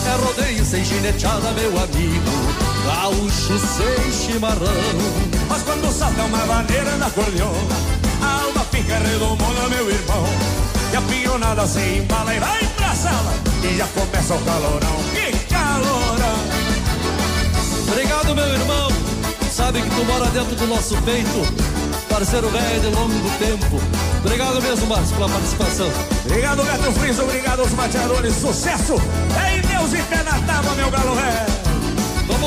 S54: É rodeio sem gineteada, meu amigo. Gaúcho sem chimarrão.
S25: Mas quando salta uma vaneira na cordiona, a alma fica redomona, meu irmão. E a pionada se embala e vai pra sala. E já começa o calorão. Que calorão!
S54: Obrigado, meu irmão. Sabe que tu mora dentro do nosso peito. Parceiro velho de longo tempo. Obrigado mesmo, Márcio, pela participação.
S25: Obrigado, Beto Friso. Obrigado aos mateadores. Sucesso! É em Deus e pé na tábua, meu galo velho.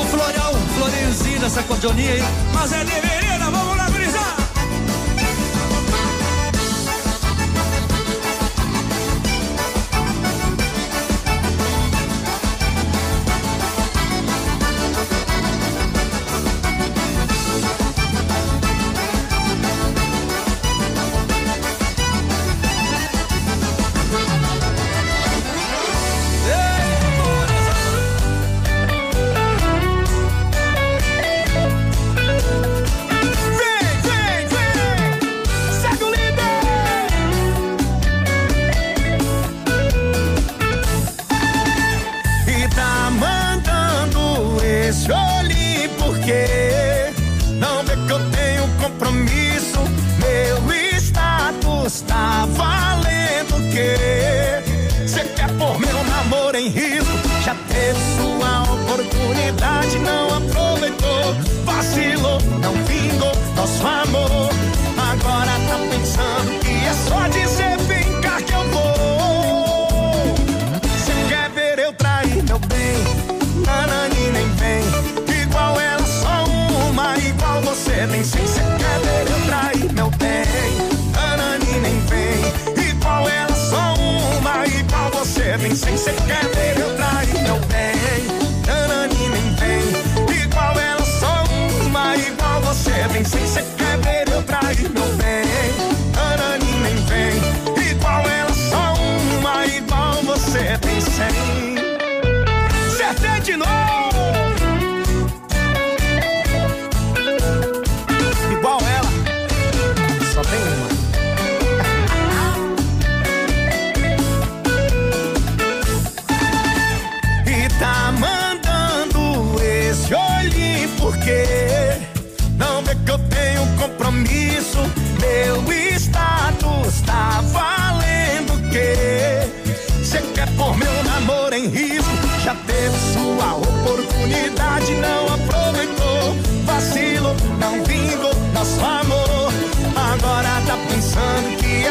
S54: Um florinhozinho nessa cordioninha aí.
S25: Mas é de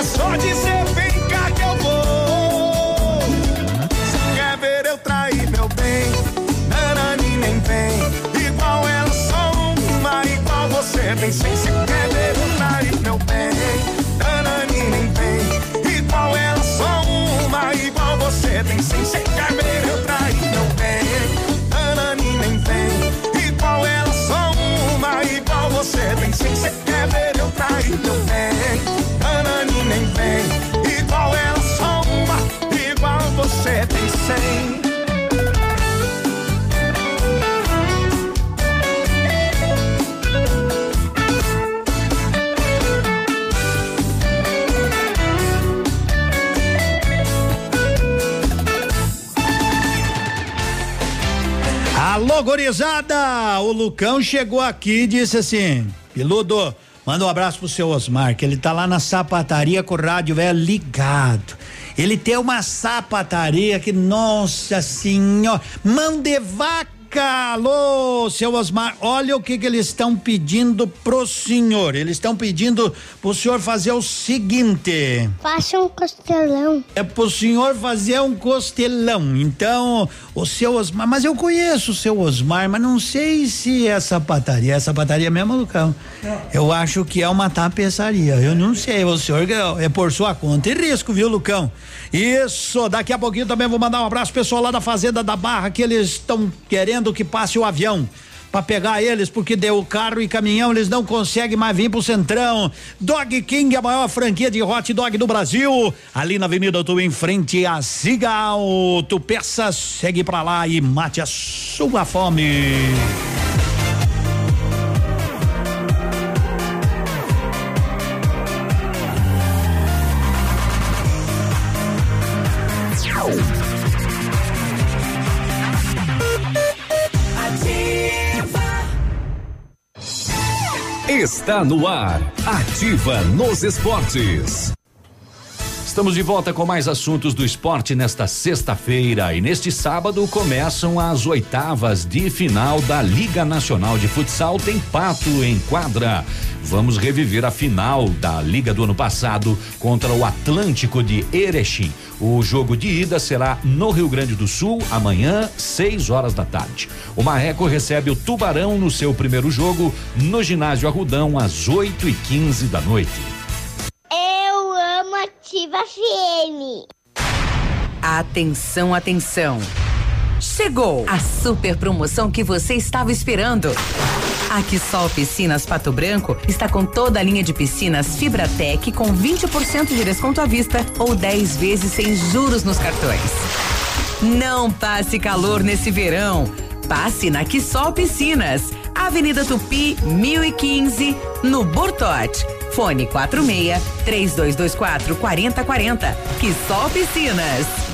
S56: só dizer vem cá que eu vou. Você quer ver eu trair meu bem? Nanani nem vem. Igual ela, só uma, igual você tem cem. Você quer ver eu trair meu bem? Nanani nem vem. Igual ela, só uma, igual você tem cem. Você quer ver
S10: gorizada! O Lucão chegou aqui e disse assim: Piludo, manda um abraço pro seu Osmar, que ele tá lá na sapataria com o rádio velho ligado. Ele tem uma sapataria que, nossa senhora, mão de vaca Música, alô, seu Osmar, olha o que que eles estão pedindo pro senhor. Eles estão pedindo pro senhor fazer o seguinte.
S32: Faça um costelão.
S10: É pro senhor fazer um costelão. Então, o seu Osmar, mas eu conheço o seu Osmar, mas não sei se é sapataria. É sapataria mesmo, Lucão? Eu acho que é uma tapeçaria. Eu não sei, o senhor é por sua conta e risco, viu, Lucão? Isso, daqui a pouquinho também vou mandar um abraço pro pessoal lá da Fazenda da Barra que eles estão querendo que passe o avião para pegar eles, porque deu carro e caminhão, eles não conseguem mais vir pro Centrão. Dog King, a maior franquia de hot dog do Brasil, ali na Avenida Tu, em frente a Sigal. Tu peça, segue pra lá e mate a sua fome.
S52: Está no ar. Ativa nos esportes. Estamos de volta com mais assuntos do esporte nesta sexta-feira e neste sábado começam as oitavas de final da Liga Nacional de Futsal Tem Pato em quadra. Vamos reviver a final da Liga do ano passado contra o Atlântico de Erechim. O jogo de ida será no Rio Grande do Sul amanhã, 6 horas da tarde. O Marreco recebe o Tubarão no seu primeiro jogo no ginásio Arrudão às 8 e 15 da noite.
S32: Eu amo Ativa FM.
S19: Atenção, atenção. Chegou a super promoção que você estava esperando. A Quissol Piscinas Pato Branco está com toda a linha de piscinas Fibratec com 20% de desconto à vista ou 10 vezes sem juros nos cartões. Não passe calor nesse verão. Passe na Quissol Piscinas, Avenida Tupi, 1015, no Bortote. Fone 46 3224 4040. Quissol Piscinas.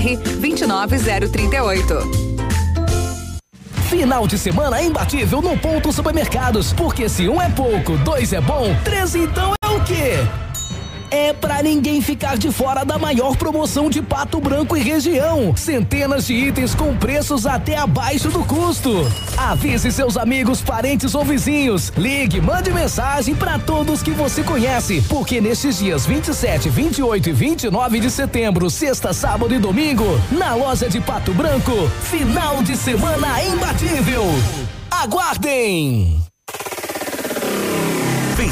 S49: 29038.
S4: Final de semana imbatível no Ponto Supermercados. Porque se um é pouco, dois é bom, três então é o quê? É pra ninguém ficar de fora da maior promoção de Pato Branco e região. Centenas de itens com preços até abaixo do custo. Avise seus amigos, parentes ou vizinhos. Ligue, mande mensagem para todos que você conhece, porque nesses dias 27, 28 e 29 de setembro, sexta, sábado e domingo, na loja de Pato Branco, final de semana imbatível. Aguardem!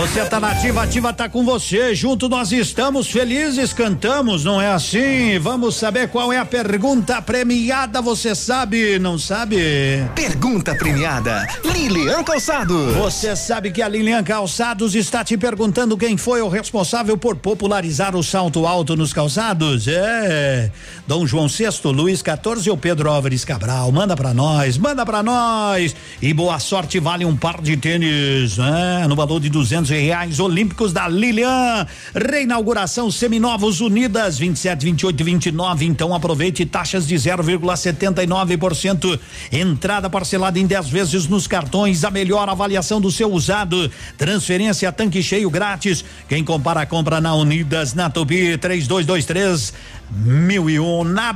S10: Você tá na ativa, ativa tá com você. Junto nós estamos felizes, cantamos, não é assim? Vamos saber qual é a pergunta premiada, você sabe, não sabe?
S57: Pergunta premiada, Lilian Calçados.
S10: Você sabe que a Lilian Calçados está te perguntando quem foi o responsável por popularizar o salto alto nos calçados? É. Dom João VI, Luiz XIV ou Pedro Álvares Cabral? Manda pra nós, manda pra nós. E boa sorte vale um par de tênis, né? No valor de duzentos reais olímpicos da Lilian. Reinauguração Seminovos Unidas 27, 28 e 29. Então aproveite taxas de 0,79%. Entrada parcelada em 10 vezes nos cartões. A melhor avaliação do seu usado. Transferência tanque cheio grátis. Quem compara compra na Unidas, na Tupi 3223 mil e um na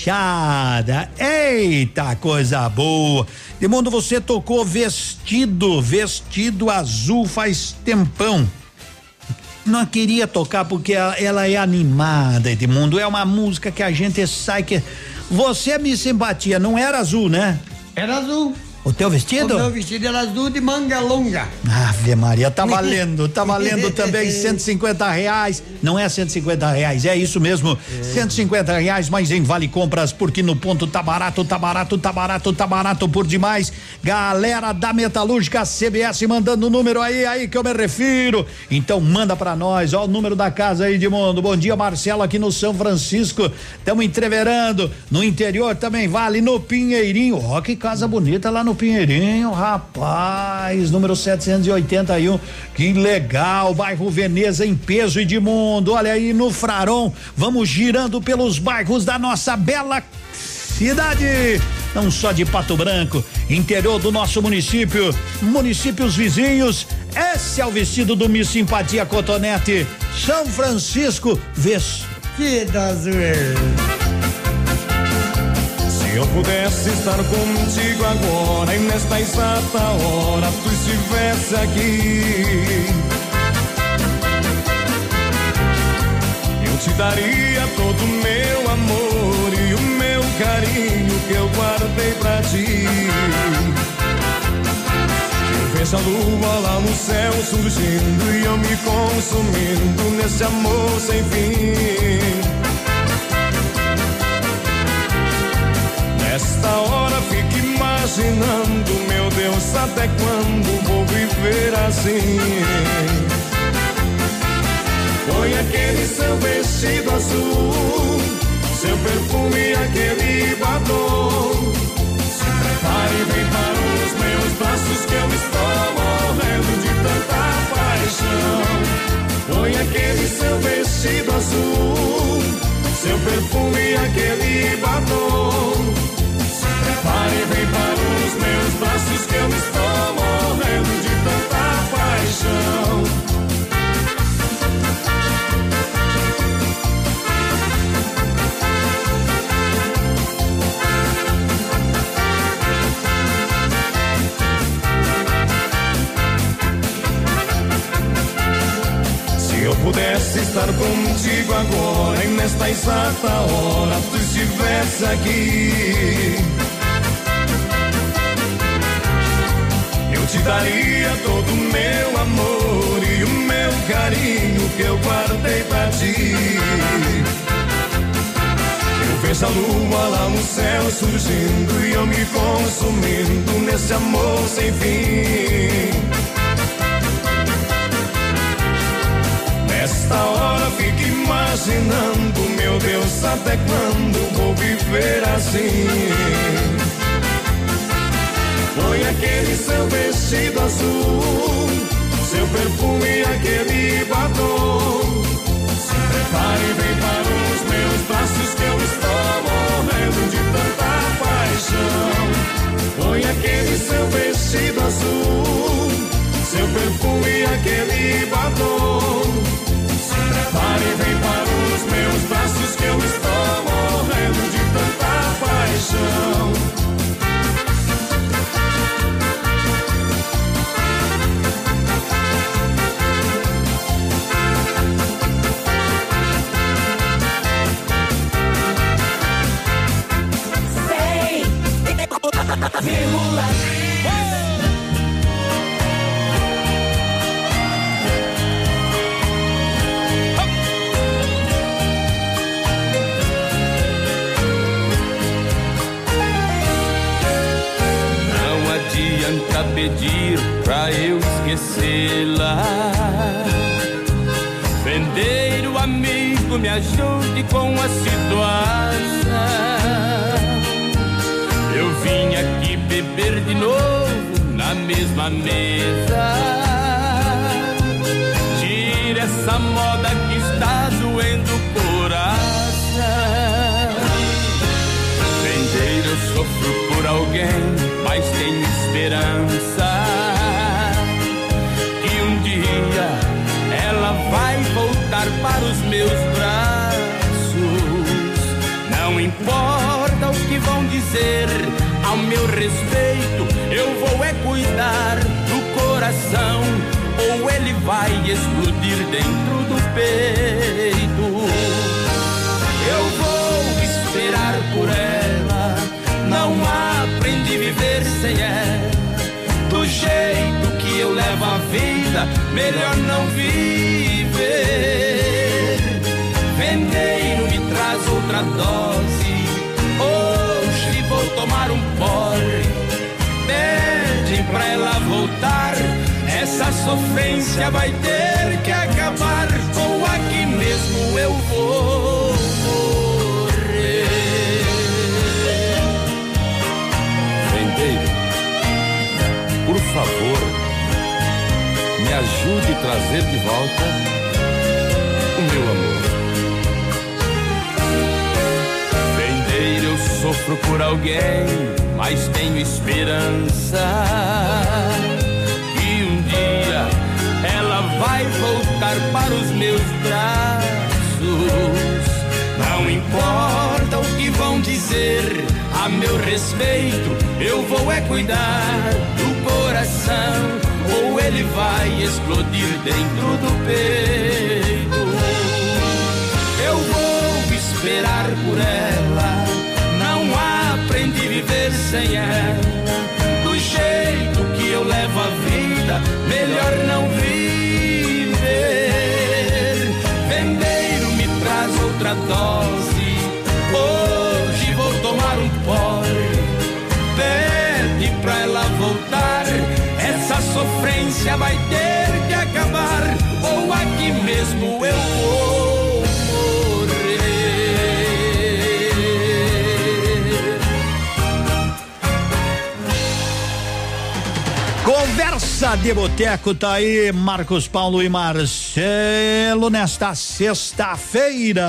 S10: Baixada. Eita, coisa boa. Edmundo, você tocou vestido, vestido azul faz tempão. Não queria tocar porque ela, ela é animada, Edmundo. É uma música que a gente sai que. Você me simpatia, não era azul, né?
S12: Era azul.
S10: O teu vestido?
S12: O meu vestido era azul de manga longa.
S10: Ave Maria, tá valendo, tá valendo [LAUGHS] também 150 reais. Não é 150 reais, é isso mesmo. É. 150 reais, mas em Vale Compras, porque no ponto tá barato, tá barato, tá barato, tá barato por demais. Galera da Metalúrgica CBS mandando o número aí, aí que eu me refiro. Então manda pra nós, ó o número da casa aí de mundo. Bom dia, Marcelo, aqui no São Francisco. Estamos entreverando. No interior também vale, no Pinheirinho. Ó, que casa bonita lá no no Pinheirinho, rapaz, número 781. Que legal, bairro Veneza em peso e de mundo. Olha aí no Fraron, vamos girando pelos bairros da nossa bela cidade. Não só de Pato Branco, interior do nosso município, municípios vizinhos. Esse é o vestido do Miss Simpatia Cotonete, São Francisco, vestido azul.
S25: Eu pudesse estar contigo agora e nesta exata hora tu estivesse aqui, eu te daria todo o meu amor e o meu carinho que eu guardei pra ti. Eu vejo a lua lá no céu surgindo e eu me consumindo nesse amor sem fim. Nesta hora fico imaginando, meu Deus, até quando vou viver assim? Põe aquele seu vestido azul, seu perfume, aquele batom. Se prepare e vem para os meus braços que eu estou morrendo de tanta paixão. Põe aquele seu vestido azul, seu perfume, aquele batom. Pare vem para os meus braços que eu estou morrendo de tanta paixão. Pudesse estar contigo agora e nesta exata hora tu estivesse aqui te daria todo o meu amor e o meu carinho que eu guardei pra ti. Eu vejo a lua lá no céu surgindo e eu me consumindo nesse amor sem fim. Nesta hora fico imaginando, meu Deus, até quando vou viver assim? Põe aquele seu vestido azul, seu perfume, aquele batom. Se prepare e vem para os meus braços que eu estou morrendo de tanta paixão. Põe aquele seu vestido azul, seu perfume, aquele batom. Se prepare e vem para os meus braços que eu estou morrendo de tanta paixão.
S15: Não adianta pedir pra eu esquecê-la. Vendeiro amigo, me ajude com a situação. Eu vim aqui beber de novo na mesma mesa. essa moda que está doendo o coração. Vendeiro, eu sofro por alguém, mas tenho esperança. Que um dia ela vai voltar para os meus braços. Dizer ao meu respeito, eu vou é cuidar do coração, ou ele vai explodir dentro do peito. Eu vou esperar por ela, não aprendi a viver sem ela. Do jeito que eu levo a vida, melhor não viver. Vendeiro me traz outra dose. Sofrência vai ter que acabar. Ou aqui mesmo eu vou morrer.
S58: Vendeiro, por favor, me ajude a trazer de volta o meu amor.
S15: Vendeiro, eu sofro por alguém, mas tenho esperança. Vai voltar para os meus braços. Não importa o que vão dizer a meu respeito, eu vou é cuidar do coração, ou ele vai explodir dentro do peito. Eu vou esperar por ela, não aprendi a viver sem ela. Do jeito que eu levo a vida, melhor não viver. Dose. Hoje vou tomar um porre. Pede pra ela voltar. Essa sofrência vai ter que acabar. Ou aqui mesmo eu vou morrer.
S10: Conversa de Boteco tá aí, Marcos Paulo e Marcelo, nesta sexta-feira.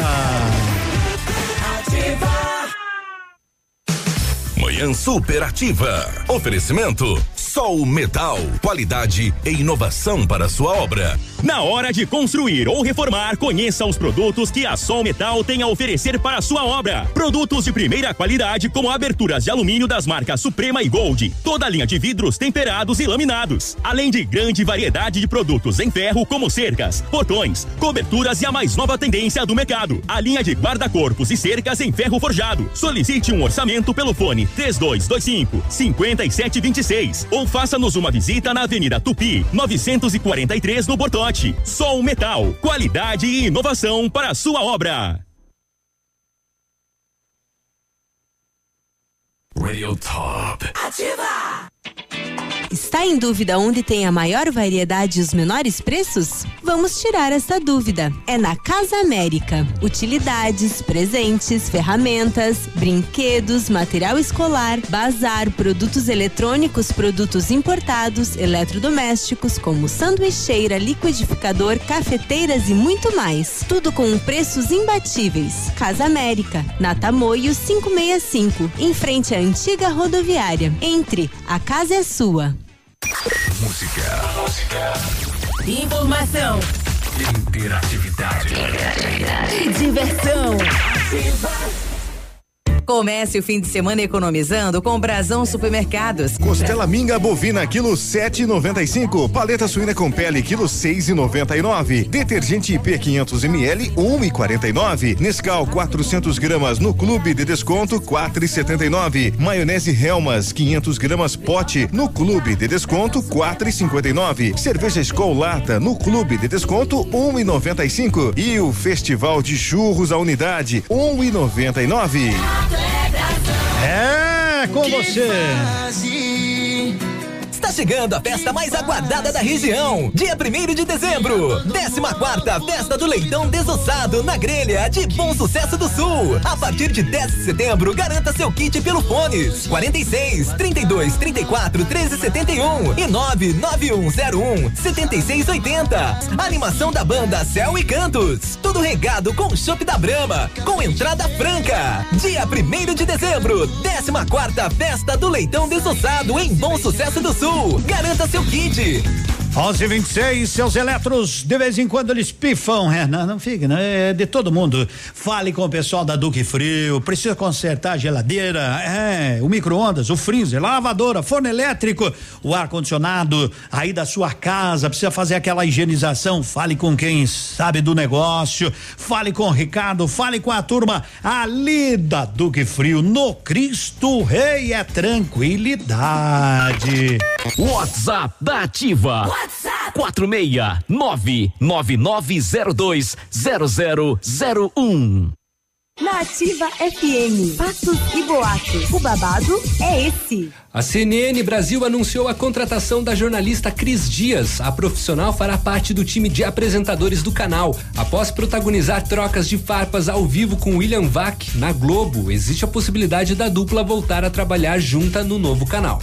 S59: Manhã superativa. Oferecimento Sol Metal. Qualidade e inovação para sua obra.
S8: Na hora de construir ou reformar, conheça os produtos que a Sol Metal tem a oferecer para a sua obra. Produtos de primeira qualidade, como aberturas de alumínio das marcas Suprema e Gold. Toda a linha de vidros temperados e laminados. Além de grande variedade de produtos em ferro, como cercas, portões, coberturas e a mais nova tendência do mercado. A linha de guarda-corpos e cercas em ferro forjado. Solicite um orçamento pelo fone 3225 5726 ou faça-nos uma visita na Avenida Tupi, 943 no Sol Metal, qualidade e inovação para a sua obra.
S59: Radio Top.
S21: Ativa! Está em dúvida onde tem a maior variedade e os menores preços? Vamos tirar essa dúvida. É na Casa América. Utilidades, presentes, ferramentas, brinquedos, material escolar, bazar, produtos eletrônicos, produtos importados, eletrodomésticos, como sanduicheira, liquidificador, cafeteiras e muito mais. Tudo com preços imbatíveis. Casa América, na Tamoio 565, em frente à antiga rodoviária. Entre, a casa é sua.
S59: Música. Música.
S7: Informação
S59: Interatividade.
S7: e diversão.
S19: Comece o fim de semana economizando com Brasão Supermercados.
S1: Costela minga bovina quilo 7,95. Paleta suína com pele quilo 6,99. Detergente IP 500 ml 1,49. Nescau 400 gramas no clube de desconto 4,79. Maionese Helmas 500 gramas pote no clube de desconto 4,59. Cerveja Skol lata no clube de desconto 1,95. E o Festival de Churros a unidade 1,99.
S10: É com você.
S7: Está Tá chegando a festa mais aguardada da região. Dia 1 de dezembro. 14 quarta Festa do Leitão Desossado na Grelha de Bom Sucesso do Sul. A partir de 10 de setembro, garanta seu kit pelo Fones. 46 32 34 13 71 e 99101 7680. Animação da banda Céu e Cantos. Tudo regado com chopp da Brama, com entrada franca. Dia 1 de dezembro, 14 quarta Festa do Leitão Desossado em Bom Sucesso do Sul. Garanta seu kit.
S10: 11:26 seus eletros, de vez em quando eles pifam, é, não, fica, né? É de todo mundo. Fale com o pessoal da Duque Frio, precisa consertar a geladeira, é, o micro-ondas, o freezer, lavadora, forno elétrico, o ar-condicionado aí da sua casa, precisa fazer aquela higienização, fale com quem sabe do negócio, fale com o Ricardo, fale com a turma ali da Duque Frio, no Cristo Rei é tranquilidade.
S60: WhatsApp da Ativa. WhatsApp 46999020001.
S61: Na Ativa FM, fatos e boatos. O babado é esse.
S22: A CNN Brasil anunciou a contratação da jornalista Cris Dias. A profissional fará parte do time de apresentadores do canal. Após protagonizar trocas de farpas ao vivo com William Vac na Globo, existe a possibilidade da dupla voltar a trabalhar junta no novo canal.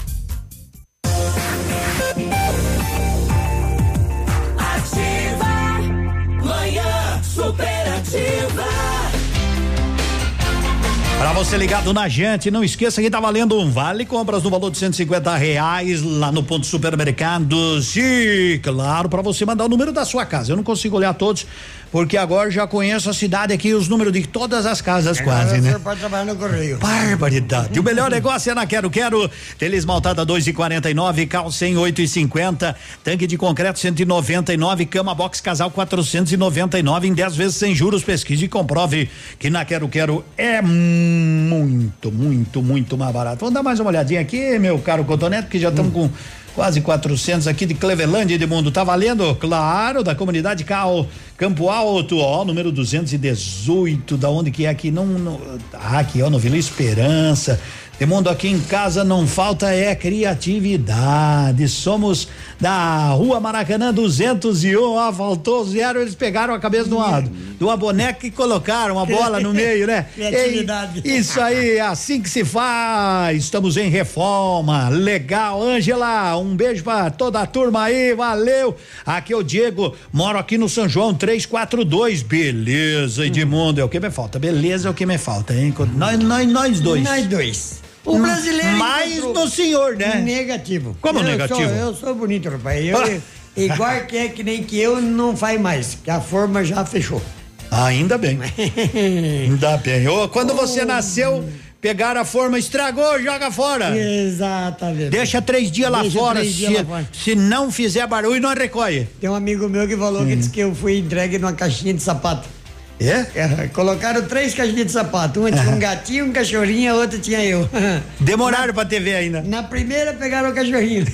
S10: Para você ligado na gente, não esqueça que tá valendo um vale compras no valor de 150 reais lá no ponto supermercados e claro para você mandar o número da sua casa. Eu não consigo olhar todos porque agora já conheço a cidade aqui, os números de todas as casas quase, né?
S12: Pode trabalhar no correio.
S10: Barbaridade. o melhor negócio é na Quero Quero. Teles maltada 2 e 49, cal 108 e 50, tanque de concreto 199, cama box casal 499 em 10 vezes sem juros. Pesquise e comprove que na Quero Quero é muito, muito, muito mais barato. Vamos dar mais uma olhadinha aqui, meu caro Cotonete, que já estamos com quase 400 aqui de Cleveland, Edmundo. Tá valendo? Claro, da comunidade Cal, Campo Alto, ó, número 218, da onde que é aqui? Não, não ah, aqui, ó, no Vila Esperança. Edmundo, aqui em casa não falta é criatividade. Somos da Rua Maracanã 201, ó, faltou zero, eles pegaram a cabeça de uma, de uma boneca e colocaram uma bola no meio, né? [LAUGHS]
S12: Criatividade.
S10: Ei, isso aí, é assim que se faz. Estamos em reforma. Legal, Ângela, um beijo pra toda a turma aí, valeu. Aqui é o Diego, moro aqui no São João 342. Beleza, Edmundo, é o que me falta. Beleza é o que me falta, hein? Nós, nós, nós dois.
S12: Nós dois. O brasileiro.
S10: Mais no senhor, né?
S12: Negativo.
S10: Como
S12: eu
S10: negativo?
S12: Sou, eu sou bonito, rapaz. Eu,
S10: Ah. [LAUGHS]
S12: igual que é que nem que eu, não faz mais, que a forma já fechou.
S10: Ainda bem. [LAUGHS] Ainda bem. Ô, quando você nasceu, pegaram a forma, estragou, joga fora.
S12: Exatamente.
S10: Deixa três dias lá
S12: Deixa
S10: fora.
S12: três dias
S10: se,
S12: lá fora.
S10: se não fizer barulho, não recolhe.
S12: Tem um amigo meu que falou que disse que eu fui entregue numa caixinha de sapato.
S10: É?
S12: colocaram três caixinhas de sapato. Uma tinha um gatinho, um cachorrinho, a outra tinha eu. [LAUGHS]
S10: Demoraram pra TV ainda.
S12: Na primeira pegaram o cachorrinho.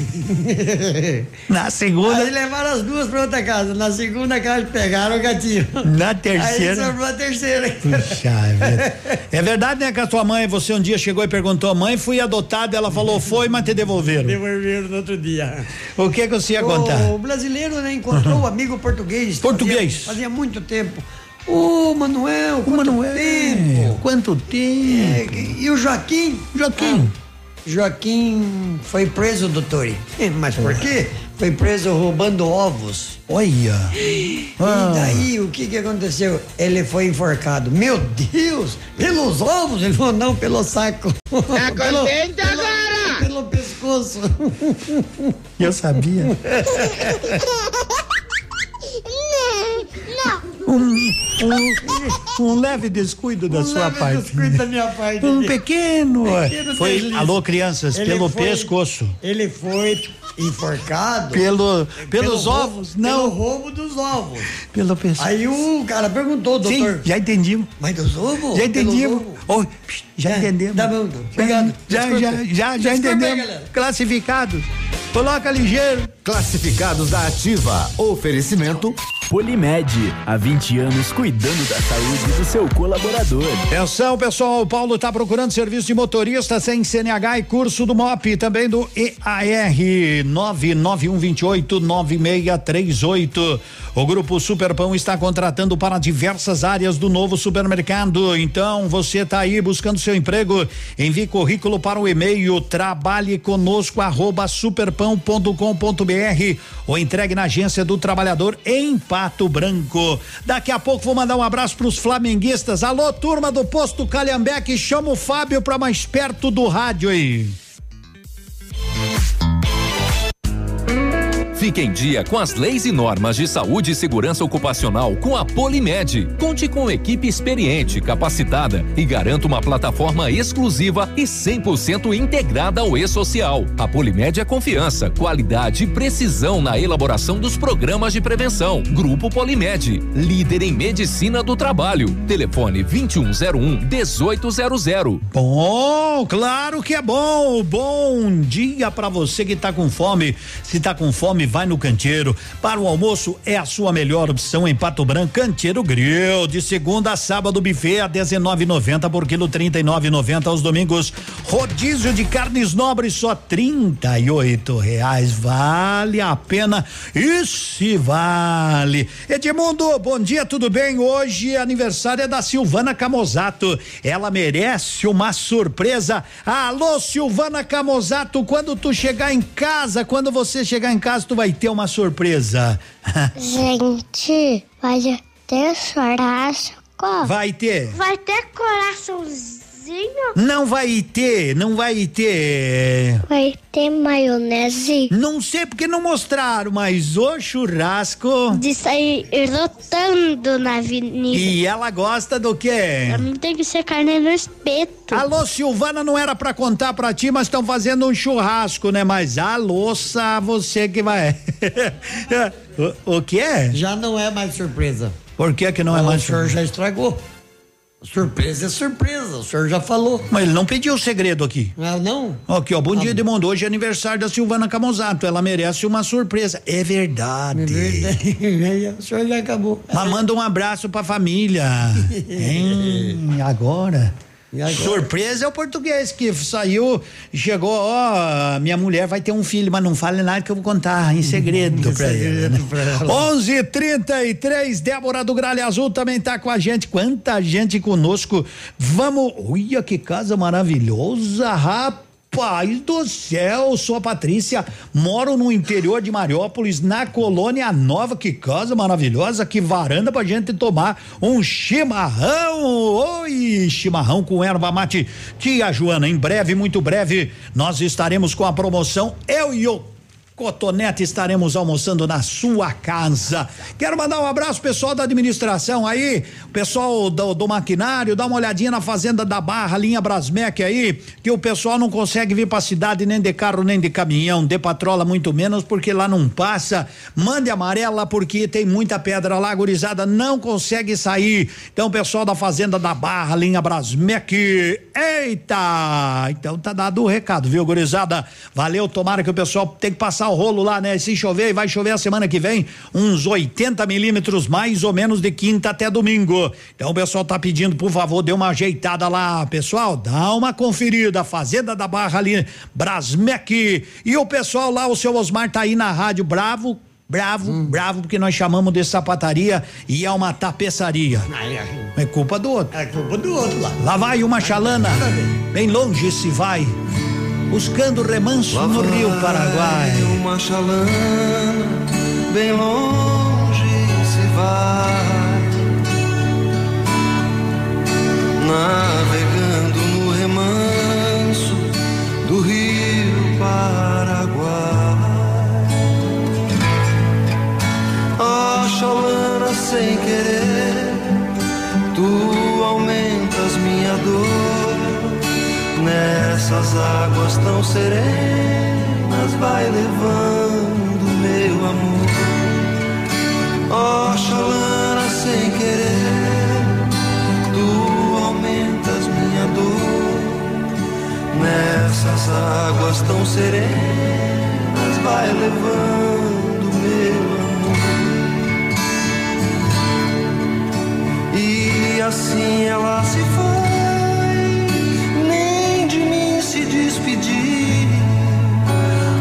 S12: [LAUGHS]
S10: Na segunda.
S12: Aí levaram as duas pra outra casa. Na segunda casa pegaram o gatinho.
S10: Na terceira.
S12: Aí sobrou a terceira.
S10: Puxa. É verdade, né, que a tua mãe, você um dia chegou e perguntou, mãe, fui adotada, ela falou, foi, mas te devolveram.
S12: Devolveram no outro dia.
S10: O que que você ia contar?
S12: O brasileiro né, encontrou o amigo português.
S10: Português.
S12: Fazia, fazia muito tempo. Ô, Manuel, quanto
S10: Manuel,
S12: tempo.
S10: Quanto tempo.
S12: É, e o Joaquim?
S10: Joaquim.
S12: Ah, Joaquim foi preso, doutor. Mas por quê? Foi preso roubando ovos.
S10: Olha.
S12: E
S10: Ah.
S12: daí, o que que aconteceu? Ele foi enforcado. Meu Deus! Pelos ovos? Ele falou, não, pelo saco.
S62: Tá [LAUGHS]
S12: Pelo-
S62: contente
S12: pelo-
S62: agora?
S12: Pelo pescoço.
S10: Eu sabia. [LAUGHS] Um, um, um leve descuido da
S12: Um
S10: sua
S12: leve
S10: parte.
S12: descuido da minha parte.
S10: Um pequeno.
S12: Pequeno
S10: foi,
S12: deslize.
S10: alô, crianças,
S12: Ele
S10: pelo
S12: foi-
S10: pescoço.
S12: Ele foi enforcado.
S10: Pelo, pelos
S12: pelo roubo-
S10: ovos, não.
S12: Pelo roubo dos ovos.
S10: Pelo pescoço.
S12: Aí o cara perguntou, doutor.
S10: Sim, já entendimos.
S12: Mas dos ovos?
S10: Já
S12: roubo?
S10: Oi, já entendemos.
S12: Tá bom, obrigado.
S10: Já, já, já, já
S12: aí,
S10: entendemos. Classificados. Coloca ligeiro.
S57: Classificados da Ativa. Oferecimento
S63: Polimed, há 20 anos cuidando da saúde do seu colaborador.
S10: Atenção, pessoal, o Paulo está procurando serviço de motorista sem CNH e curso do MOP, também do EAR 99128 9638. O grupo Superpão está contratando para diversas áreas do novo supermercado. Então, você está aí buscando seu emprego, envie currículo para o e-mail trabalhe superpão.com.br ou entregue na agência do trabalhador em Pato Branco. Daqui a pouco vou mandar um abraço para os flamenguistas. Alô, turma do posto Calhambeque, chama o Fábio para mais perto do rádio aí.
S22: Fique em dia com as leis e normas de saúde e segurança ocupacional com a Polimed. Conte com equipe experiente, capacitada e garanta uma plataforma exclusiva e 100% integrada ao e-social. A Polimed é confiança, qualidade e precisão na elaboração dos programas de prevenção. Grupo Polimed, líder em medicina do trabalho. Telefone 2101 1800.
S10: Bom, claro que é bom. Bom dia para você que tá com fome. Se tá com fome, vai no Canteiro. Para o almoço é a sua melhor opção em Pato Branco, Canteiro Grill. De segunda a sábado, buffet a 19,90 por quilo, 39,90 aos domingos. Rodízio de carnes nobres só 38 reais. Vale a pena. Isso vale. Edmundo, bom dia, tudo bem? Hoje aniversário é da Silvana Camozato. Ela merece uma surpresa. Alô, Silvana Camozato, quando tu chegar em casa, quando você chegar em casa, tu vai ter uma surpresa. [LAUGHS]
S32: Gente, vai ter churrasco.
S10: Vai ter.
S32: Vai ter coraçãozinho.
S10: Não vai ter, não vai ter.
S32: Vai ter maionese.
S10: Não sei porque não mostraram, mas o churrasco.
S32: De sair rotando na avenida.
S10: E ela gosta do quê?
S32: Mim tem que ser carne no espeto.
S10: Alô, Silvana, não era pra contar pra ti, mas estão fazendo um churrasco, né? Mas a louça, você que vai. [LAUGHS] o, o que é?
S12: Já não é mais surpresa.
S10: Por que que não é mais
S12: O senhor já estragou. Surpresa é surpresa, o senhor já falou.
S10: Mas ele não pediu o segredo aqui.
S12: Ah, não?
S10: Aqui, ó, bom dia, Edmundo. Hoje é aniversário da Silvana Camozato. Ela merece uma surpresa. É verdade.
S12: É verdade. [LAUGHS] o senhor já acabou.
S10: Mas manda um abraço pra família. [LAUGHS] hein? Agora. Surpresa é o português que saiu chegou, ó, minha mulher vai ter um filho, mas não fale nada que eu vou contar em segredo pra ela. Né? 11:33 Débora do Gralha Azul também tá com a gente. Quanta gente conosco. Vamos, olha que casa maravilhosa, rapaz. Paz do céu, sou a Patrícia, moro no interior de Mariópolis, na colônia nova, que casa maravilhosa, que varanda pra gente tomar um chimarrão, oi, chimarrão com erva mate. Tia Joana, em breve, muito breve, nós estaremos com a promoção Eu e o Cotonete, estaremos almoçando na sua casa. Quero mandar um abraço pessoal da administração aí, pessoal do, do maquinário, dá uma olhadinha na fazenda da Barra, linha Brasmec aí, que o pessoal não consegue vir pra cidade nem de carro nem de caminhão, de patrola muito menos, porque lá não passa. Mande amarela porque tem muita pedra lá, gurizada, não consegue sair. Então, pessoal da fazenda da Barra, linha Brasmec, eita! Então tá dado o recado, viu, gurizada? Valeu, tomara que o pessoal tem que passar o rolo lá, né? Se chover, vai chover a semana que vem, uns 80 milímetros mais ou menos de quinta até domingo. Então o pessoal tá pedindo, por favor, dê uma ajeitada lá, pessoal, dá uma conferida, Fazenda da Barra ali, Brasmec. E o pessoal lá, o seu Osmar tá aí na rádio Bravo, Bravo,
S12: Hum.
S10: bravo, porque nós chamamos de sapataria e é uma tapeçaria. É culpa do outro.
S12: É culpa do outro lá.
S10: Lá vai uma chalana, bem longe se vai, buscando remanso no Rio Paraguai.
S64: Uma chalana bem longe se vai, navegando no remanso do Rio Paraguai. Ó chalana sem querer, tu Nessas águas tão serenas, vai levando meu amor. Ó chalana sem querer, tu aumentas minha dor. Nessas águas tão serenas, vai levando meu amor. E assim ela se foi, se despedir.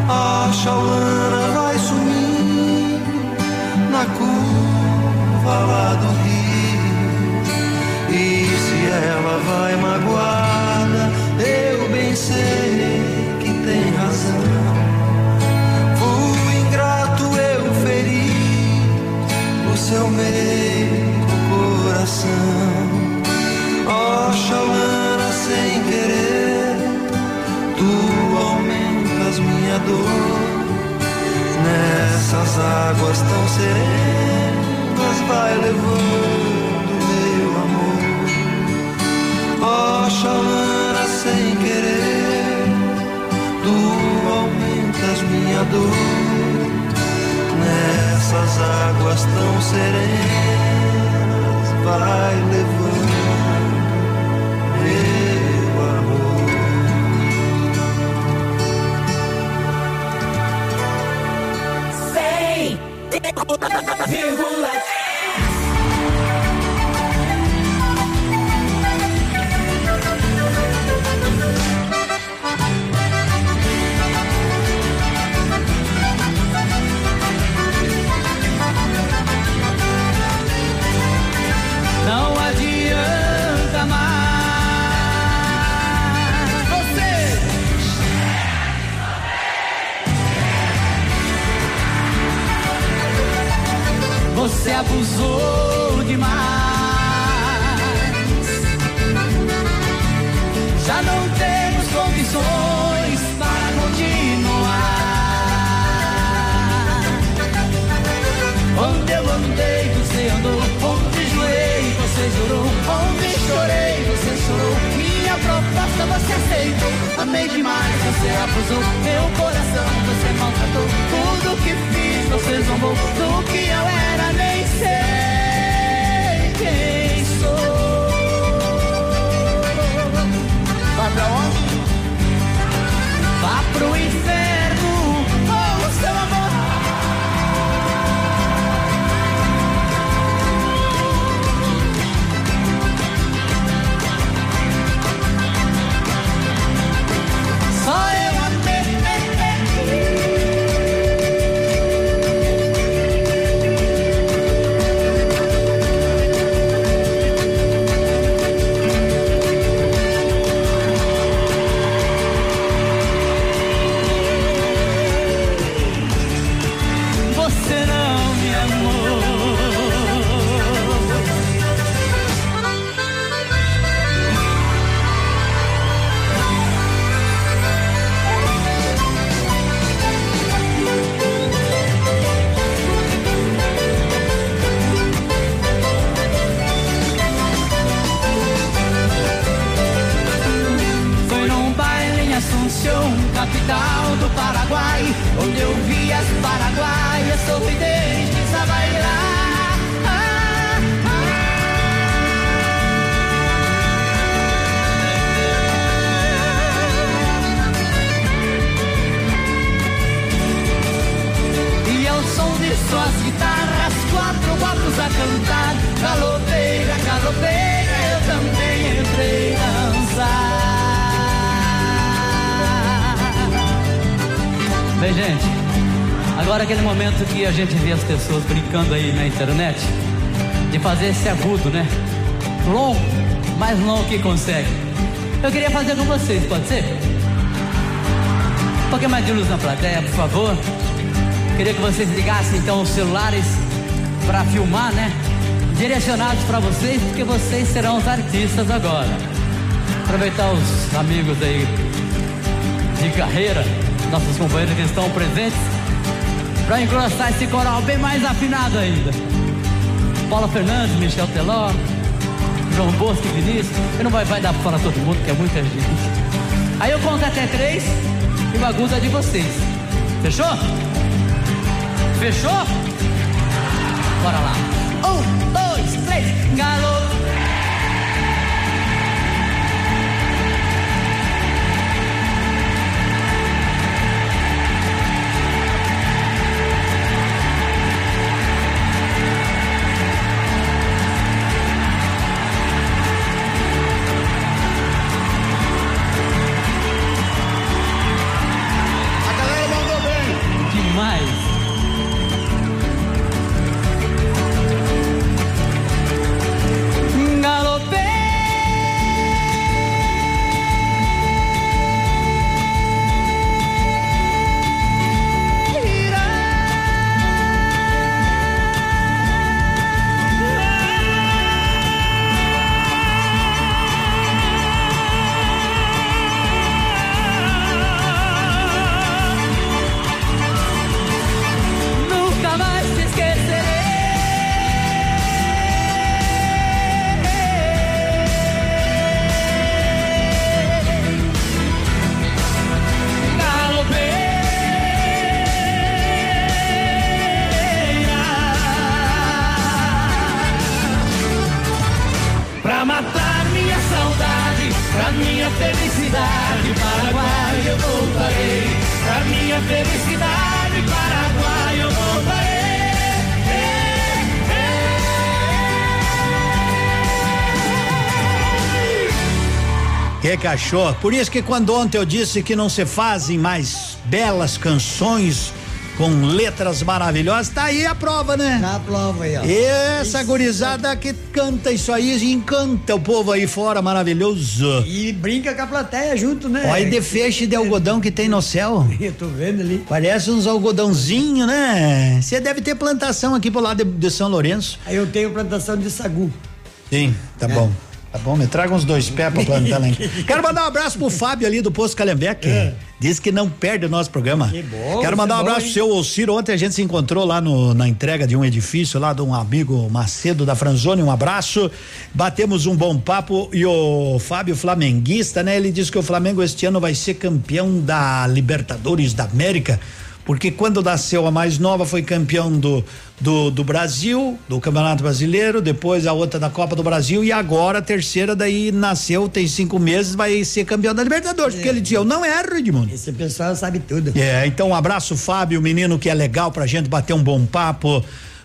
S64: A chaulana vai sumir na curva lá do rio. E se ela vai magoada, eu bem sei que tem razão. Fui ingrato, eu feri o seu meio coração. Ó Xalana, Nessas águas tão serenas, vai levando meu amor. Ó Xalana, sem querer, tu aumentas minha dor. Nessas águas tão serenas, vai levando
S65: vírgula
S14: Você abusou demais. Já não temos condições para continuar. Onde eu andei, você andou. Onde joei, você jurou. Onde chorei, você chorou. Minha proposta você aceitou. Amei demais, você abusou. Meu coração maltratou. Tudo que fiz, você zombou. Do que eu era, nem sei quem sou. Vai pra onde? Vá pro inferno
S66: esse agudo, né? Longo, mais longo que consegue. Eu queria fazer com vocês, pode ser? Um pouquinho mais de luz na plateia, por favor. Queria que vocês ligassem então os celulares para filmar, né? Direcionados para vocês, porque vocês serão os artistas agora. Aproveitar os amigos aí de carreira, nossos companheiros que estão presentes, para engrossar esse coral bem mais afinado ainda. Paula Fernandes, Michel Teló, João Bosco e Vinícius. E não vai, vai dar para falar todo mundo, que é muita gente. Aí eu conto até três e o é de vocês. Fechou? Fechou? Bora lá. Um, dois, três, galo.
S10: Cachorro. Por isso que quando ontem eu disse que não se fazem mais belas canções com letras maravilhosas, tá aí a prova, né?
S12: Tá a prova aí, ó.
S10: Essa isso. gurizada que canta isso aí e encanta o povo aí fora, maravilhoso.
S12: E brinca com a plateia junto, né?
S10: Olha de feixe de algodão que tem no céu. [LAUGHS]
S12: Eu tô vendo ali.
S10: Parece uns algodãozinho, né? Você deve ter plantação aqui pro lado de, de São Lourenço.
S12: Aí eu tenho plantação de sagu.
S10: Sim, tá é. bom. Tá bom, me traga uns dois pés pra plantar lá. [LAUGHS] Quero mandar um abraço pro Fábio ali do Posto Calhambeque. É. Diz que não perde o nosso programa. Que bom. Quero mandar um abraço bom, pro seu Ociro. Ontem a gente se encontrou lá no, na entrega de um edifício lá de um amigo Macedo da Franzoni. Um abraço. Batemos um bom papo e o Fábio Flamenguista, né? Ele disse que o Flamengo este ano vai ser campeão da Libertadores da América porque quando nasceu a mais nova foi campeão do, do, do, Brasil, do Campeonato Brasileiro, depois a outra da Copa do Brasil e agora a terceira daí nasceu, tem cinco meses, vai ser campeão da Libertadores, é. porque ele dizia, eu não erro, Edmundo.
S12: Esse pessoal sabe tudo.
S10: É, então um abraço Fábio, menino que é legal pra gente bater um bom papo,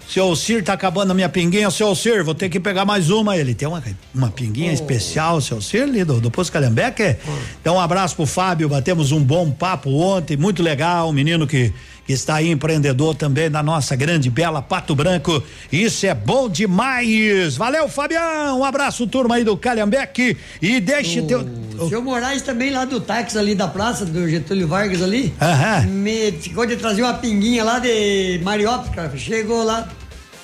S10: seu Alcir tá acabando a minha pinguinha, seu Alcir, vou ter que pegar mais uma. Ele tem uma, uma pinguinha oh. especial, seu Alcir, ali do, do Poço Calhambeque. Oh. Então, um abraço pro Fábio, batemos um bom papo ontem, muito legal, um menino que que está aí empreendedor também da nossa grande bela Pato Branco. Isso é bom demais. Valeu, Fabião. Um abraço, turma aí do Calhambeque. E deixe o, teu.
S12: O seu Moraes também lá do táxi ali da praça do Getúlio Vargas ali.
S10: Aham.
S12: Me ficou de trazer uma pinguinha lá de Mariópolis, Chegou lá,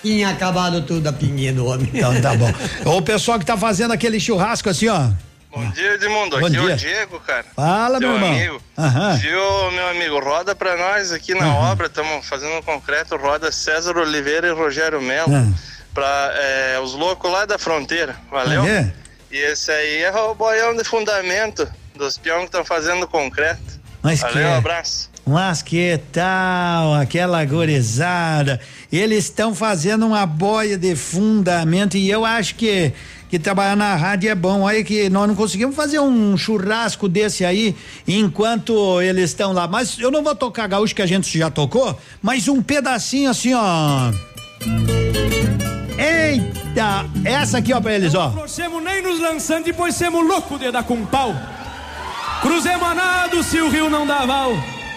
S12: tinha acabado tudo a pinguinha do homem.
S10: Então tá bom. [LAUGHS] o pessoal que tá fazendo aquele churrasco assim, ó.
S67: Bom dia, Edmundo. Bom aqui dia. é o Diego, cara.
S10: Fala, meu irmão.
S67: amigo.
S10: Aham.
S67: Viu, meu amigo? Roda pra nós aqui na Aham. obra. Estamos fazendo um concreto. Roda César Oliveira e Rogério Melo. Aham. Pra é, os loucos lá da fronteira. Valeu?
S10: Ah, é?
S67: E esse aí é o boião de fundamento dos peões que estão fazendo concreto.
S10: Mas
S67: Valeu,
S10: que é?
S67: um abraço.
S10: Mas que tal aquela gorizada? Eles estão fazendo uma boia de fundamento e eu acho que que trabalhar na rádio é bom. Olha que nós não conseguimos fazer um churrasco desse aí enquanto eles estão lá. Mas eu não vou tocar gaúcho que a gente já tocou, mas um pedacinho assim, ó. Eita, essa aqui ó pra eles, ó.
S68: Não nem nos lançando, depois semos louco de dar com pau. Cruzemos a nado se o rio não dá val.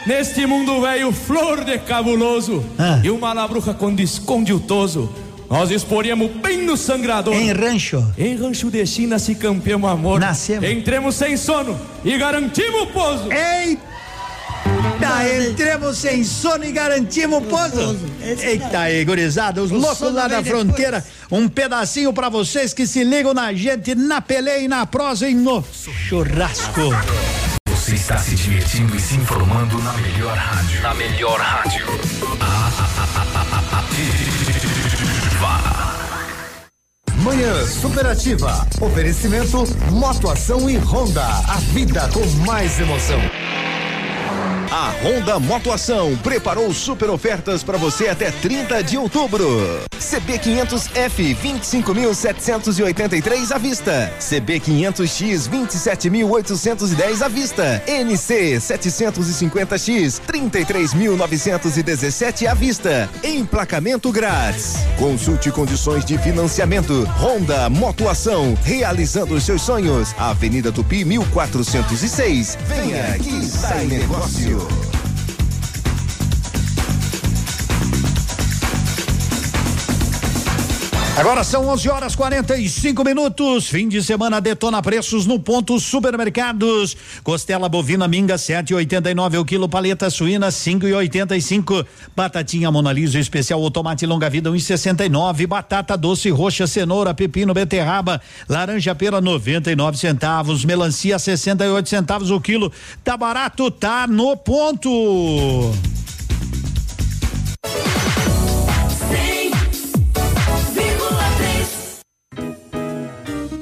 S68: Neste mundo velho, flor de cabuloso. Ah. E uma labruca quando esconde o toso nós exporíamos bem no sangrador.
S10: Em rancho.
S68: Em rancho de China se campeamos amor.
S10: Nascemos.
S68: Entremos sem sono e garantimos o pouso.
S10: Eita! entremos sem sono e garantimos o pouso. Eita aí, gurizada, os loucos lá da fronteira. Um pedacinho para vocês que se ligam na gente, na peleia e na prosa e no churrasco.
S69: Você está se divertindo e se informando na melhor rádio.
S22: Na melhor rádio. Ah, ah, ah,
S57: Manhã Superativa. Oferecimento Motoação e Honda. A vida com mais emoção.
S70: A Honda Motoação preparou super ofertas para você até 30 de outubro. CB500F 25.783 à vista. CB500X 27.810 à vista. NC 750X 33.917 à vista. Emplacamento grátis. Consulte condições de financiamento. Honda Motoação realizando seus sonhos. Avenida Tupi 1406. Venha que sai negócio. Caio.
S10: Agora são 11 horas 45 minutos. Fim de semana detona preços no ponto supermercados. Costela bovina minga 7,89 o quilo. Paleta suína 5,85. Batatinha Monalisa especial o tomate longa vida 1,69. Batata doce roxa cenoura pepino beterraba laranja pera 99 centavos. Melancia 68 centavos o quilo. Tá barato, tá no ponto.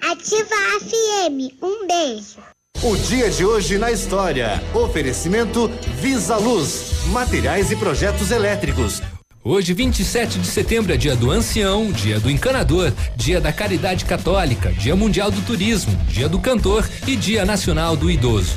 S32: Ativa a FM. Um beijo.
S71: O dia de hoje na história. Oferecimento Visa Luz, materiais e projetos elétricos.
S72: Hoje, 27 de setembro, é dia do ancião, dia do encanador, dia da caridade católica, dia mundial do turismo, dia do cantor e dia nacional do idoso.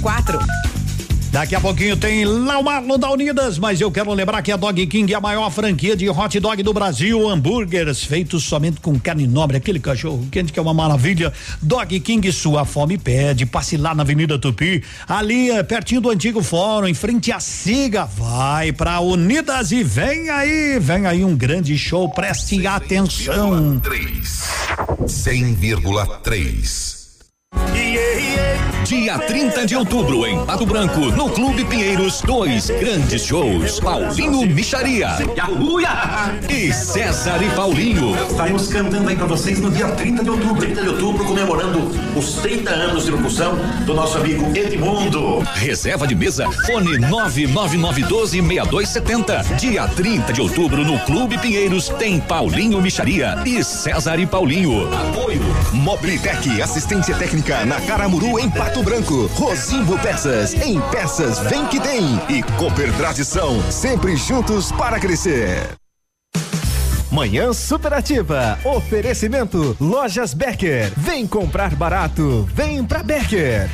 S19: 6004.
S10: Daqui a pouquinho tem Lau Marlon da Unidas, mas eu quero lembrar que a Dog King é a maior franquia de hot dog do Brasil, hambúrgueres feitos somente com carne nobre, aquele cachorro quente que é uma maravilha. Dog King, sua fome pede, passe lá na Avenida Tupi, ali é, pertinho do antigo fórum, em frente à Siga, vai pra Unidas e vem aí, vem aí um grande show, preste atenção.
S73: 100,3.
S2: Dia 30 de outubro, em Pato Branco, no Clube Pinheiros, dois grandes shows. Paulinho Micharia. E César e Paulinho.
S74: Estaremos cantando aí pra vocês no dia 30 de outubro. 30 de outubro, comemorando os 30 anos de locução do nosso amigo Edmundo.
S2: Reserva de mesa, fone 999126270. Dia 30 de outubro, no Clube Pinheiros, tem Paulinho Micharia e César e Paulinho. Apoio.
S75: Mobilitec, assistência técnica na Caramuru, em Pato Branco. Rosimbo Peças, em Peças Vem Que Tem. E Cooper Tradição, sempre juntos para crescer.
S1: Manhã Superativa. Oferecimento Lojas Becker. Vem comprar barato. Vem pra Becker.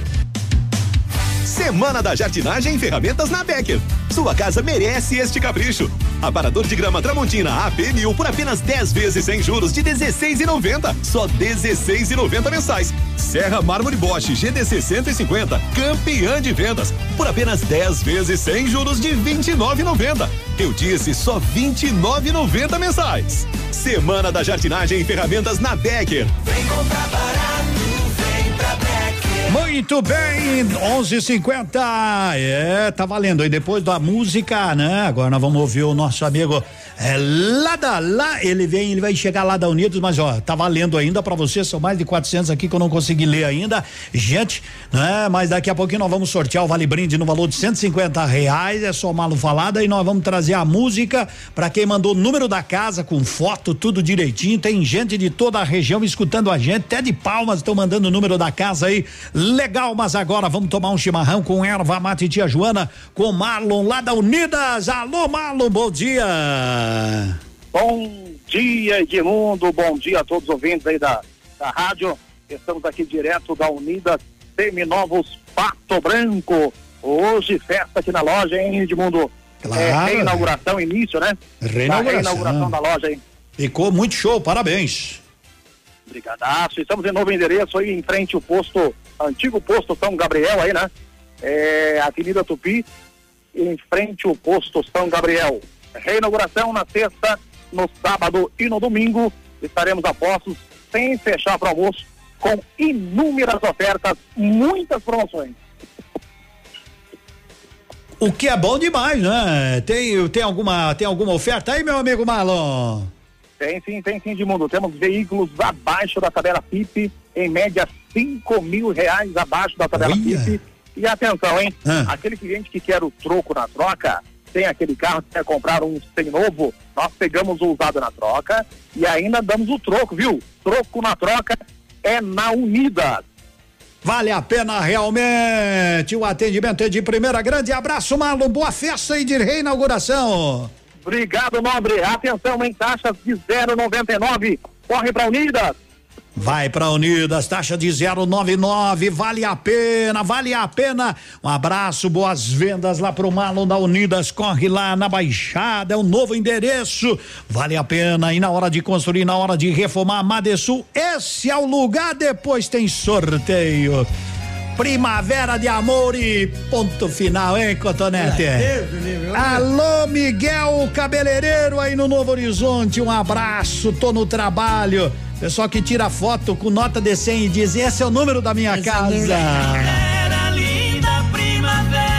S7: Semana da Jardinagem e Ferramentas na Becker. Sua casa merece este capricho. Aparador de grama Tramontina AP mil por apenas 10 vezes sem juros de 16,90. Só 16,90 mensais. Serra Mármore Bosch GDC 150, campeã de vendas, por apenas 10 vezes sem juros de 29,90. Eu disse só 29,90 mensais. Semana da Jardinagem e Ferramentas na Becker.
S76: Vem comprar barato.
S10: Muito bem, 11:50. É, tá valendo aí depois da música, né? Agora nós vamos ouvir o nosso amigo é, lá da lá, ele vem, ele vai chegar lá da Unidos, mas ó, tá valendo ainda para você, são mais de 400 aqui que eu não consegui ler ainda. Gente, né? Mas daqui a pouquinho nós vamos sortear o Vale Brinde no valor de 150 reais, é só malo falada e nós vamos trazer a música para quem mandou o número da casa com foto, tudo direitinho. Tem gente de toda a região escutando a gente, até de Palmas estão mandando o número da casa aí. Legal, mas agora vamos tomar um chimarrão com erva mate e tia Joana, com Marlon lá da Unidas. Alô, Marlon, bom dia.
S77: Bom dia, Edmundo. Bom dia a todos os ouvintes aí da, da rádio. Estamos aqui direto da Unida Seminovos Pato Branco. Hoje, festa aqui na loja, hein, Edmundo?
S10: Claro.
S77: É, reinauguração, início, né?
S10: Reinauguração.
S77: Da reinauguração da loja, hein?
S10: Ficou muito show, parabéns.
S77: Brigadaço. Estamos em novo endereço aí, em frente ao posto, antigo posto São Gabriel aí, né? É, Avenida Tupi, em frente ao posto São Gabriel. Reinauguração na sexta, no sábado e no domingo. Estaremos a postos sem fechar para almoço, com inúmeras ofertas, muitas promoções.
S10: O que é bom demais, né? Tem, tem, alguma, tem alguma oferta aí, meu amigo Marlon?
S77: Tem sim, tem sim, Edmundo. Temos veículos abaixo da tabela FIP, em média cinco mil reais abaixo da tabela
S10: Olha.
S77: FIP. E atenção, hein?
S10: Ah.
S77: Aquele cliente que quer o troco na troca, tem aquele carro que quer comprar um novo, nós pegamos o usado na troca e ainda damos o troco, viu? Troco na troca é na Unidas.
S10: Vale a pena realmente. O atendimento é de primeira. Grande abraço, Marlon. Boa festa aí de reinauguração.
S77: Obrigado, nobre. Atenção, em taxas de 0,99. Corre para Unidas.
S10: Vai para Unidas, taxa de 099, vale a pena, vale a pena. Um abraço, boas vendas lá pro Marlon da Unidas, corre lá na Baixada, é um novo endereço, vale a pena. E na hora de construir, na hora de reformar, Madesul, esse é o lugar, depois tem sorteio. Primavera de amor e ponto final, hein, Cotonete?
S12: Deus ver.
S10: Alô, Miguel Cabeleireiro aí no Novo Horizonte, um abraço, tô no trabalho. Pessoal que tira foto com nota de 100 e diz: esse é o número da minha casa.
S78: Era linda primavera,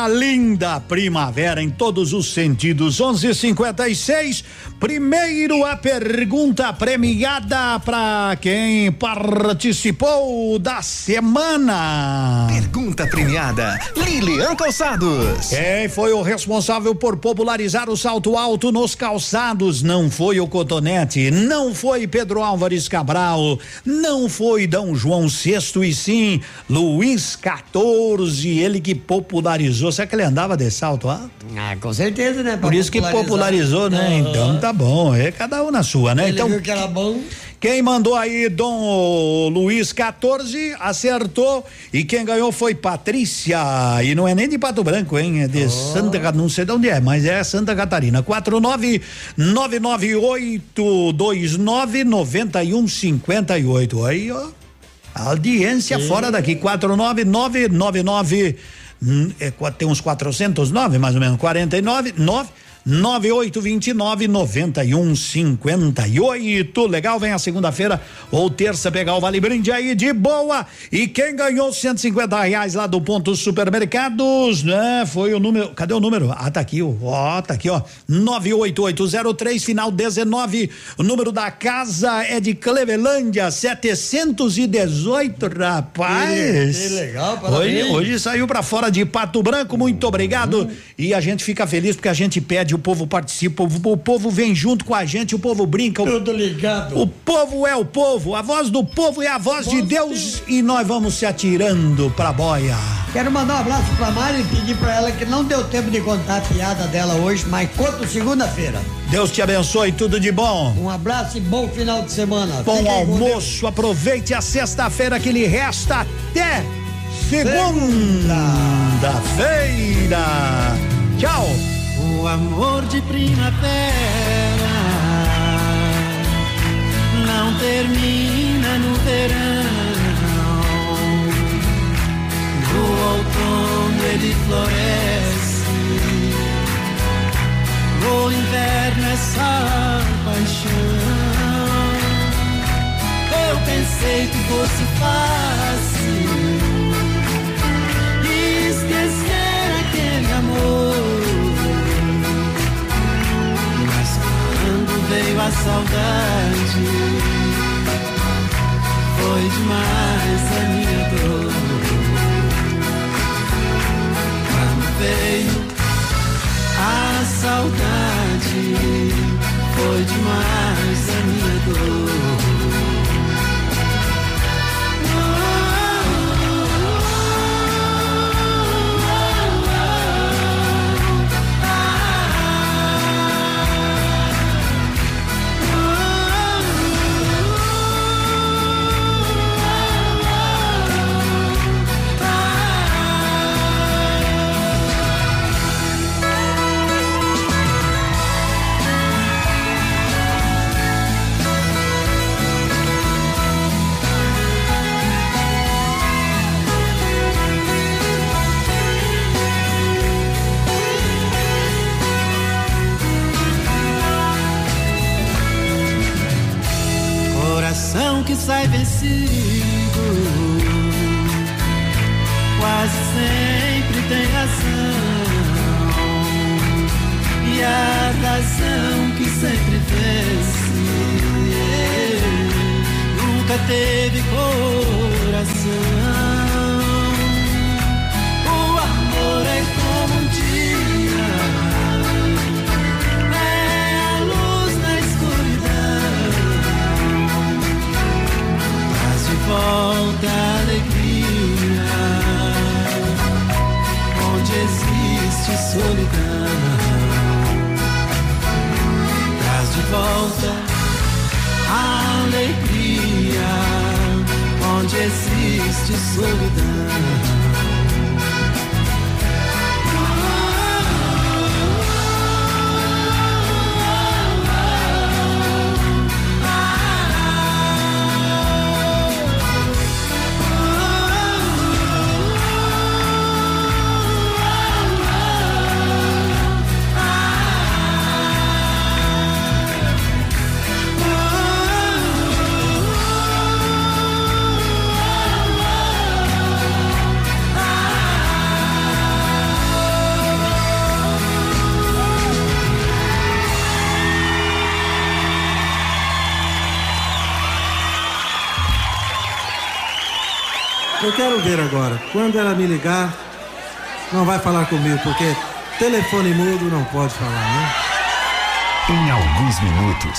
S78: primavera, linda primavera em
S10: todos os sentidos. 11:56. Primeiro a pergunta premiada para quem participou da semana.
S79: Pergunta premiada, Lilian Calçados.
S10: Quem foi o responsável por popularizar o salto alto nos calçados? Não foi o Cotonete, não foi Pedro Álvares Cabral, não foi D. João VI e sim Luiz XIV, ele que popularizou. Será que ele andava de salto alto?
S12: Ah, com certeza, né?
S10: Por isso que popularizou, né? Então tá bom, é cada um na sua, né?
S12: Ele
S10: então
S12: viu que era bom.
S10: quem mandou aí Dom Luiz 14 acertou e quem ganhou foi Patrícia e não é nem de Pato Branco, hein? É de Santa Catarina, não sei de onde é, mas é Santa Catarina. 49998299158. Aí, ó. Audiência fora daqui. 49999 hum, é, qua- tem uns 409 mais ou menos, 49 9 9829 9158. Legal, vem a segunda-feira ou terça pegar o Vale Brinde aí de boa. E quem ganhou 150 reais lá do ponto supermercados, né? Foi o número. Cadê o número? Ah, tá aqui, ó. Ó, tá aqui, ó. 98803, final 19. O número da casa é de Clevelândia, 718, rapaz.
S12: Que- que legal,
S10: Hoje,
S12: parabéns.
S10: hoje saiu pra fora de Pato Branco, muito obrigado. E a gente fica feliz porque a gente pede, o povo participa, o, povo vem junto com a gente, o povo brinca.
S12: Tudo ligado.
S10: O povo é o povo, a voz do povo é a voz de Deus e nós vamos se atirando pra boia.
S12: Quero mandar um abraço pra Mari e pedir pra ela que não deu tempo de contar a piada dela hoje, mas conto segunda-feira.
S10: Deus te abençoe, tudo de bom.
S12: Um abraço e bom final de semana.
S10: Bom
S12: Fiquem com
S10: almoço, aproveite a sexta-feira que lhe resta até segunda-feira. Tchau.
S78: O amor de primavera não termina no verão. No outono ele floresce. No inverno é só paixão. Eu pensei que fosse fácil veio a saudade, foi demais a minha dor. Quando veio a saudade, foi demais a minha dor. Sai
S80: ver agora. Quando ela me ligar, não vai falar comigo, porque telefone mudo não pode falar, né?
S6: Em alguns minutos,